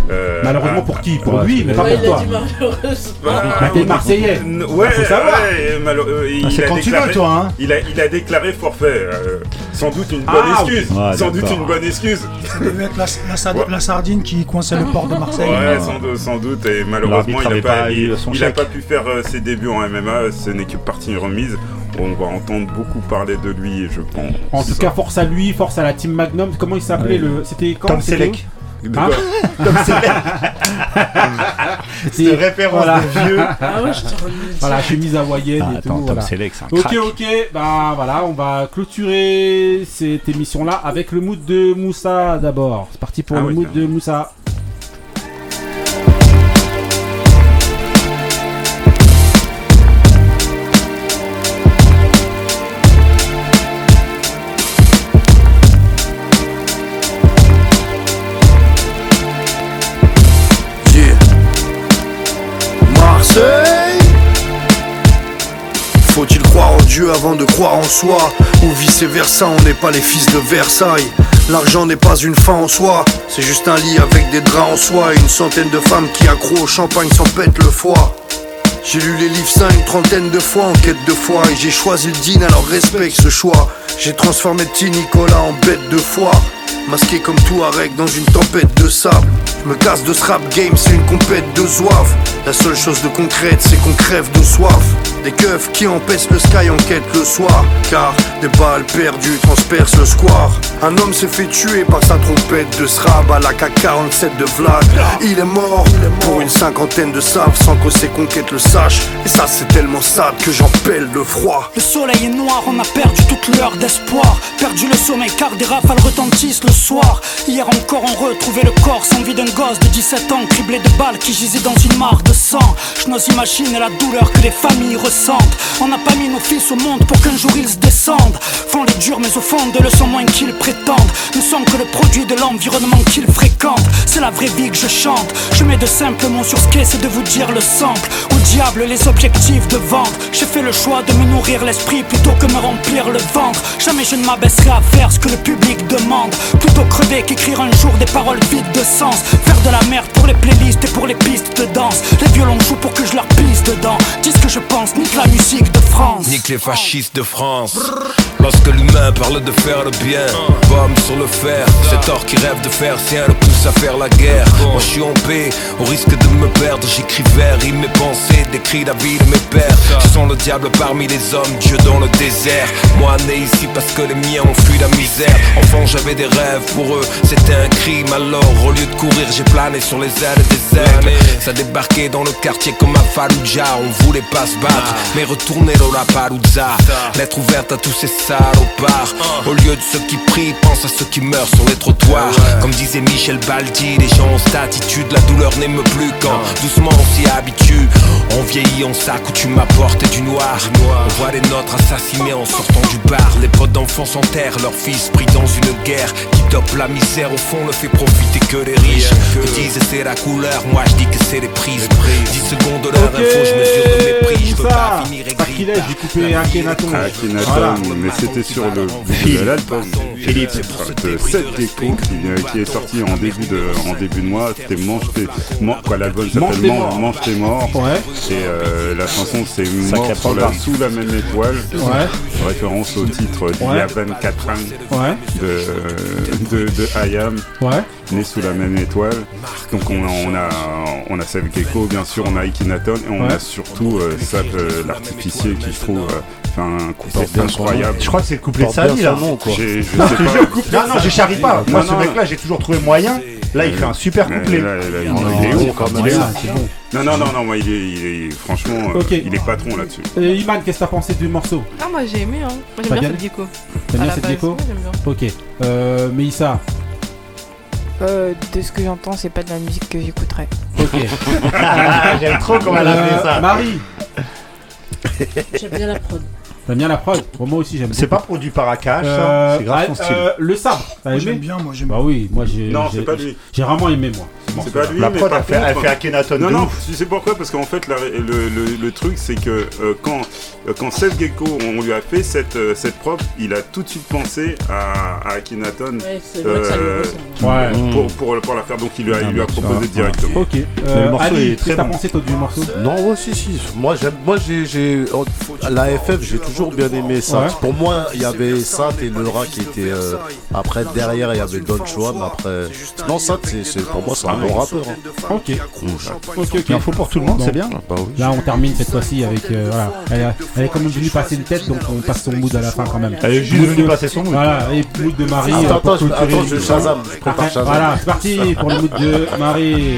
Euh, Malheureusement ah, pour qui? Pour ouais, lui, mais pas Ouais, pour il a toi. dit malheureusement. Bah, t'es Marseillais. N- Ouais, Bah, faut savoir. ouais, malo- euh, il Ah, c'est a quand tu déclaré- veux, toi, hein. il, a, il a déclaré forfait. euh, sans doute une bonne Ah, excuse. ouais, sans doute une bonne excuse. Ça devait être la, la sa- Ouais. la sardine qui coinçait le port de Marseille. Ouais, sans, doute- sans doute. Et malheureusement, il n'a pas, pas il, eu son il a chèque. pas pu faire euh, ses débuts en MMA. Ce n'est que partie remise. On va entendre beaucoup parler de lui, je pense. En tout cas, force à lui, force à la team Magnum. Comment il s'appelait le C'était quand Tom Selleck. De Hein quoi Comme c'est C'est- une référence voilà. de vieux. Ah ouais, je remets. Voilà, chemise hawaïenne Ah, et attends, tout. Tom voilà. Selleck, c'est un Ok, crack. ok, bah voilà, on va clôturer cette émission-là avec le mood de Moussa d'abord. C'est parti pour Ah le oui, mood de Moussa. Avant de croire en soi Ou vice versa, on n'est pas les fils de Versailles. L'argent n'est pas une fin en soi C'est juste un lit avec des draps en soie Et une centaine de femmes qui accro au champagne s'en pètent le foie. J'ai lu les livres saints une trentaine de fois en quête de foi Et j'ai choisi le din alors respecte ce choix. J'ai transformé petit Nicolas en bête de foi Masqué comme Touareg dans une tempête de sable. Je me casse de ce rap game, c'est une compète de zouave. La seule chose de concrète, c'est qu'on crève de soif. Des keufs qui empêchent le sky en quête le soir. Car des balles perdues transpercent le square. Un homme s'est fait tuer par sa trompette de srab à la K47 de Vlad. Il est mort pour une cinquantaine de saves sans que ses conquêtes le sachent. Et ça c'est tellement sad que j'en pèle le froid. Le soleil est noir, on a perdu toute l'heure d'espoir. Perdu le sommeil car des rafales retentissent Hier encore, on retrouvait le corps sans vie d'un gosse de 17 ans, criblé de balles qui gisait dans une mare de sang. Je n'ose imaginer la douleur que les familles ressentent. On n'a pas mis nos fils au monde pour qu'un jour ils se descendent. Font les durs, mais au fond de le sont moins qu'ils prétendent. Nous sommes que le produit de l'environnement qu'ils fréquentent. C'est la vraie vie que je chante. Je mets de simples mots sur ce qu'est, c'est de vous dire le sample. Au diable, les objectifs de vente. J'ai fait le choix de me nourrir l'esprit plutôt que me remplir le ventre. Jamais je ne m'abaisserai à faire ce que le public demande. Plutôt crever qu'écrire un jour des paroles vides de sens. Faire de la merde pour les playlists et pour les pistes de danse. Les violons jouent pour que je leur pisse dedans. Dis ce que je pense, nique la musique de France. Nique les fascistes de France. Lorsque l'humain parle de faire le bien, bombe sur le fer. Cet or qui rêve de faire sien le pousse à faire la guerre. Moi je suis en paix, au risque de me perdre. J'écris vers rimes mes pensées, décris la vie de mes pères. Je sens le diable parmi les hommes, Dieu dans le désert. Moi né ici parce que les miens ont fui la misère. Enfant j'avais des rêves, pour eux c'était un crime. Alors au lieu de courir, j'ai plané sur les ailes des aigles. Ça débarquait dans le quartier comme à Fallujah. On voulait pas se battre, mais retourner dans la Palooza. Lettre ouverte à tous ces salopards. Au lieu de ceux qui prient, pense à ceux qui meurent sur les trottoirs. Comme disait Michel Baldi, les gens ont cette attitude. La douleur n'aime plus quand doucement on s'y habitue. On vieillit, on s'accoutume à porter du noir. On voit les nôtres assassinés en sortant du bar. Les potes d'enfants s'enterrent, leurs fils pris dans une guerre qui dope la misère. Au fond, ne fait profiter que les riches. Ils disent c'est la couleur, moi je dis que c'est les prises. 10 secondes de leur info, je mesure le mépris. Je Moussa, pas finir est, j'ai coupé Akhenaton. Akhenaton, Voilà. mais c'était sur le de l'album. Philippe, de 7 déco qui, est sorti en début de, en début de mois. C'était Mange tes Man- quoi l'album s'appelle morts. Mange tes morts. Ouais. Et euh, la chanson c'est Mort sous la même étoile. Ouais. Référence au titre d'il y a Ouais. 24 ans Ouais. De, de. Ouais. Né sous la même étoile. Donc on a, on a, on a Seth Gecko, bien sûr, on a Akhenaton et on Ouais. a surtout euh, Sap euh, l'artificier qui je trouve euh, fait un couplet incroyable. Je crois que c'est le couplet de sa vie là. nom, quoi. J'ai- je Non, sais je pas. non, non, j'ai charrie pas. Moi, Non, ce mec-là, j'ai toujours trouvé moyen. Là, il fait un super couplet. il, est non, haut. quand même. Ah. Non, non, non, non, moi, il est, il est franchement, euh, il est patron là-dessus. Euh, Iman, qu'est-ce que t'as pensé du morceau? Ah, moi j'ai aimé, hein. Moi j'aime bien cette déco. T'aimes bien cette déco ouais, j'aime bien. Ok. Euh, Meissa Euh, de ce que j'entends, c'est pas de la musique que j'écouterais. Ok. J'aime trop comment elle a fait Euh, ça. Marie, J'aime bien la prod. T'aimes bien la prod Bon, Moi aussi, j'aime C'est pas produit par Akash, Euh, ça. C'est grave ah, son style. euh, le sabre, t'as aimé j'aime bien, moi j'aime Bah oui, moi j'ai. Non, c'est pas lui. J'ai vraiment aimé moi. ce C'est pas lui, La mais prod, elle fait, elle fait Akhenaton Non, non, tu sais pourquoi? Parce qu'en fait, la- le, le- le truc, c'est que euh, quand euh, quand Seth Gecko, on lui a fait cette, euh, cette prop, il a tout de suite pensé à, à Akhenaton Ouais. Ouais. pour, pour, pour la faire. Donc il lui a, il lui a proposé directement. Ok. Euh, Ali, qu'est-ce que t'as pensé toi du morceau? Non, ouais, si, si. Moi, j'aime, moi, j'ai, la FF, j'ai toujours bien aimé ça. Ouais. Pour moi, il y avait Sat et Leura qui étaient, euh, après, derrière, il y avait Don Juan, après. Non, Sat, c'est, c'est, pour moi, c'est un bon rappeur. hein. Ok. Ok, ok. Il en faut pour tout le monde, c'est bien. Là, on termine cette fois-ci avec. euh, voilà. Elle, a- elle est quand même venue passer une tête, donc on passe son mood à la fin quand même. Elle est juste venue de- passer son mood. Voilà, et mood de Marie. Attends, euh, attends, je- attends, je. Shazam, je prépare Après, Shazam. Voilà, c'est parti pour le mood de Marie.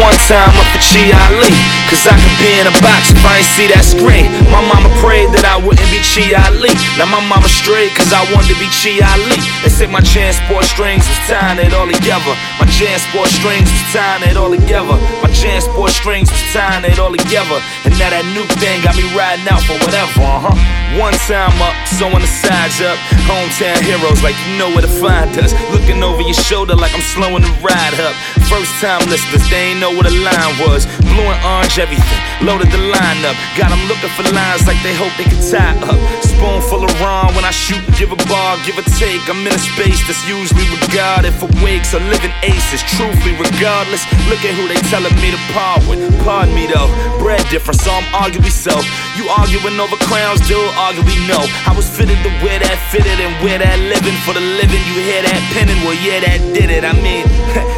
One time up for Chi Ali, cause I could be in a box if I ain't see that screen. My mama prayed that I wouldn't be Chi Ali. Now my mama straight cause I wanted to be Chi Ali. They said my transport strings was tying it all together. My transport strings was tying it all together. My transport strings was tying it all together. And now that new thing got me riding out for whatever, uh huh. One time up, sewing the sides up. Hometown heroes, like you know where to find us. Looking over your shoulder like I'm slowing the ride up. First time listeners, they ain't know what a line was. Blue and orange, everything. Loaded the line up. Got them looking for lines like they hope they can tie up. Spoonful of rum when I shoot, give a bar, give a take. I'm in a space that's usually regarded for wakes or living aces. Truthfully, regardless, look at who they telling me to par with. Pardon me though, bread different, so I'm arguably so. You arguing over crowns, dude? Arguably no. I was fitted to wear that fitted and wear that living for the living. You hear that penning? Well, yeah, that did it. I mean,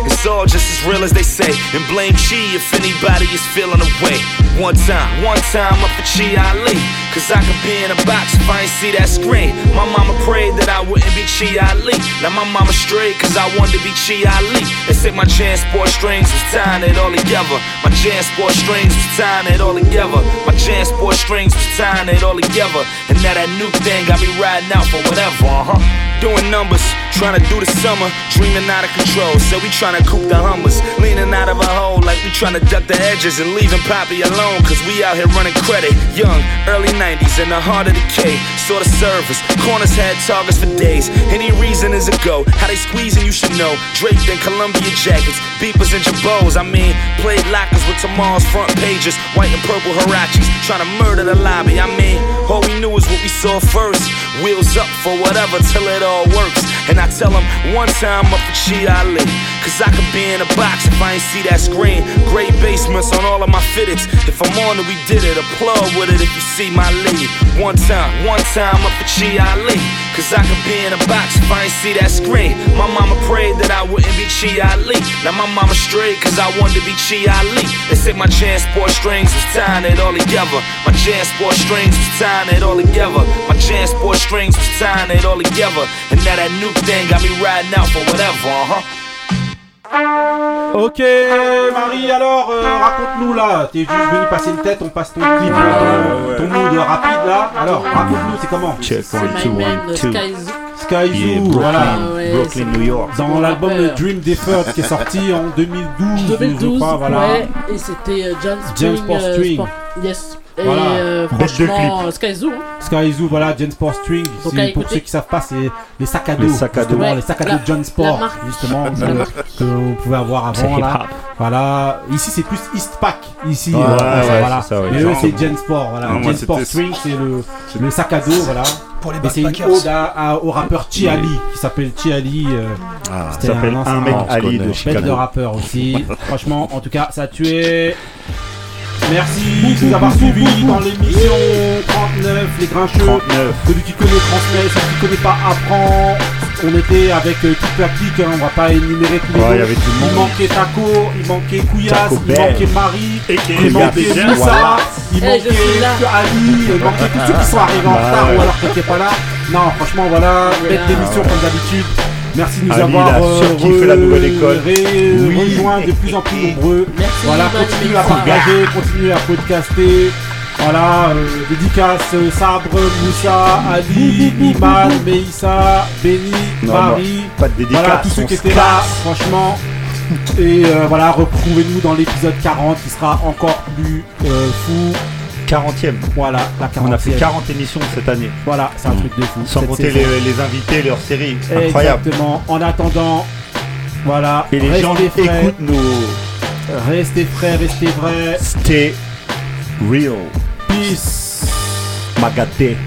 all just as real as they say. And blame Chi if anybody is feeling away. One time, one time up for Chi Ali. Cause I could be in a box if I ain't see that screen. My mama prayed that I wouldn't be Chi Ali. Now my mama straight cause I wanted to be Chi Ali. They said my transport strings was tying it all together. My transport strings was tying it all together. My transport strings was tying it all together. And now that new thing got me riding out for whatever, uh huh. Doing numbers, trying to do the summer, dreaming out of control. So we trying to coop the hummers, leaning out of a hole like we trying to duck the edges and leaving Poppy alone. Cause we out here running credit. Young, early 90s, in the heart of the K. Saw the service, corners had targets for days. Any reason is a go. How they squeezing, you should know. Draped in Columbia jackets, beepers and jabos. I mean, played lockers with tomorrow's front pages. White and purple Hirachis, trying to murder the lobby. I mean, all we knew is what we saw first. Wheels up for whatever till it all works. And I tell them one time up for Chi Ali. Cause I could be in a box if I ain't see that screen. Great basements on all of my fitteds. If I'm on it, we did it. Applaud with it if you see my lead. One time, one time up for Chi Ali. Cause I could be in a box if I ain't see that screen. My mama prayed that I wouldn't be Chi Ali. Now my mama straight cause I wanted to be Chi Ali. They said my transport strings was tying it all together. My transport strings was tying it all together. My transport strings was tying it all together. And now that new thing got me riding out for whatever, uh huh. Ok, Marie, alors, euh, raconte-nous là. T'es juste venu passer une tête, on passe ton clip, ton, ton mood rapide là. Alors, raconte-nous, c'est comment Check one, two, My Man, one, two. Sky Zoo. Sky Yeah, Brooklyn, voilà. Ouais, Brooklyn, New York. Dans l'album. Dream Deferred qui est sorti en 2012, je 2012, crois, voilà. ouais, et c'était euh, John Spring. Sport euh, Yes. Et Voilà. euh, franchement, Sky Zoo. hein. Sky Zoo, voilà, John Sport String. Pour ceux qui savent pas, c'est les sacs à dos. Les sacs à dos. Ouais, les sacs à dos John Sport, marque. justement, que, vous pouvez avoir avant là. Voilà, ici c'est plus Eastpak. Ici, Ouais, euh, ouais, voilà. c'est ça, ouais. Et eux c'est. Gen Sport, voilà. Non, Gen Sport String, c'est le, le sac à dos, voilà. Pour les Et c'est une ode à- à- au rappeur Chi Ali, qui s'appelle Chi Ali. euh, Ah, c'était un mec Ali de de rappeur aussi. Franchement, en tout cas, ça a tué. Merci de nous avoir suivis dans l'émission 39, les grincheux. 39. Celui qui connaît transmet, celui qui connaît pas apprend. On était avec euh, Click, hein, on va pas énumérer tous les Ouais, il y noms. avait tout le Il monde. manquait Taco, il manquait Couillasse, Taco il Bell. manquait Marie, Et qui il manquait Moussa, voilà. il Eh, je manquait suis là. Ali, il manquait tous ceux qui sont arrivés en Bah, retard ouais. ou alors qui n'étaient pas là. Non, franchement, voilà, bête d'émission comme d'habitude. Merci de nous Ali, avoir euh, surkiffé la nouvelle école. ré- Oui. rejoints de plus en plus nombreux. Merci, Voilà, continuez à partager, continuez à podcaster. Voilà, euh, dédicace euh, Sabre, Moussa, Ali, Iman, Meissa, Benny, Non, Marie. Pas de dédicace. Voilà, tous ceux qui étaient là, franchement. Et euh, voilà, retrouvez-nous dans l'épisode 40 qui sera encore plus euh, fou. 40ème. Voilà, la 40 On a fait 40 émissions cette année. Voilà, c'est un truc de fou. Sans cette compter les, les invités, leurs séries. Incroyable. Exactement. En attendant, voilà, Et les gens frais, écoutent nos restez frais, restez vrais. Stay Real. Peace. Magaté.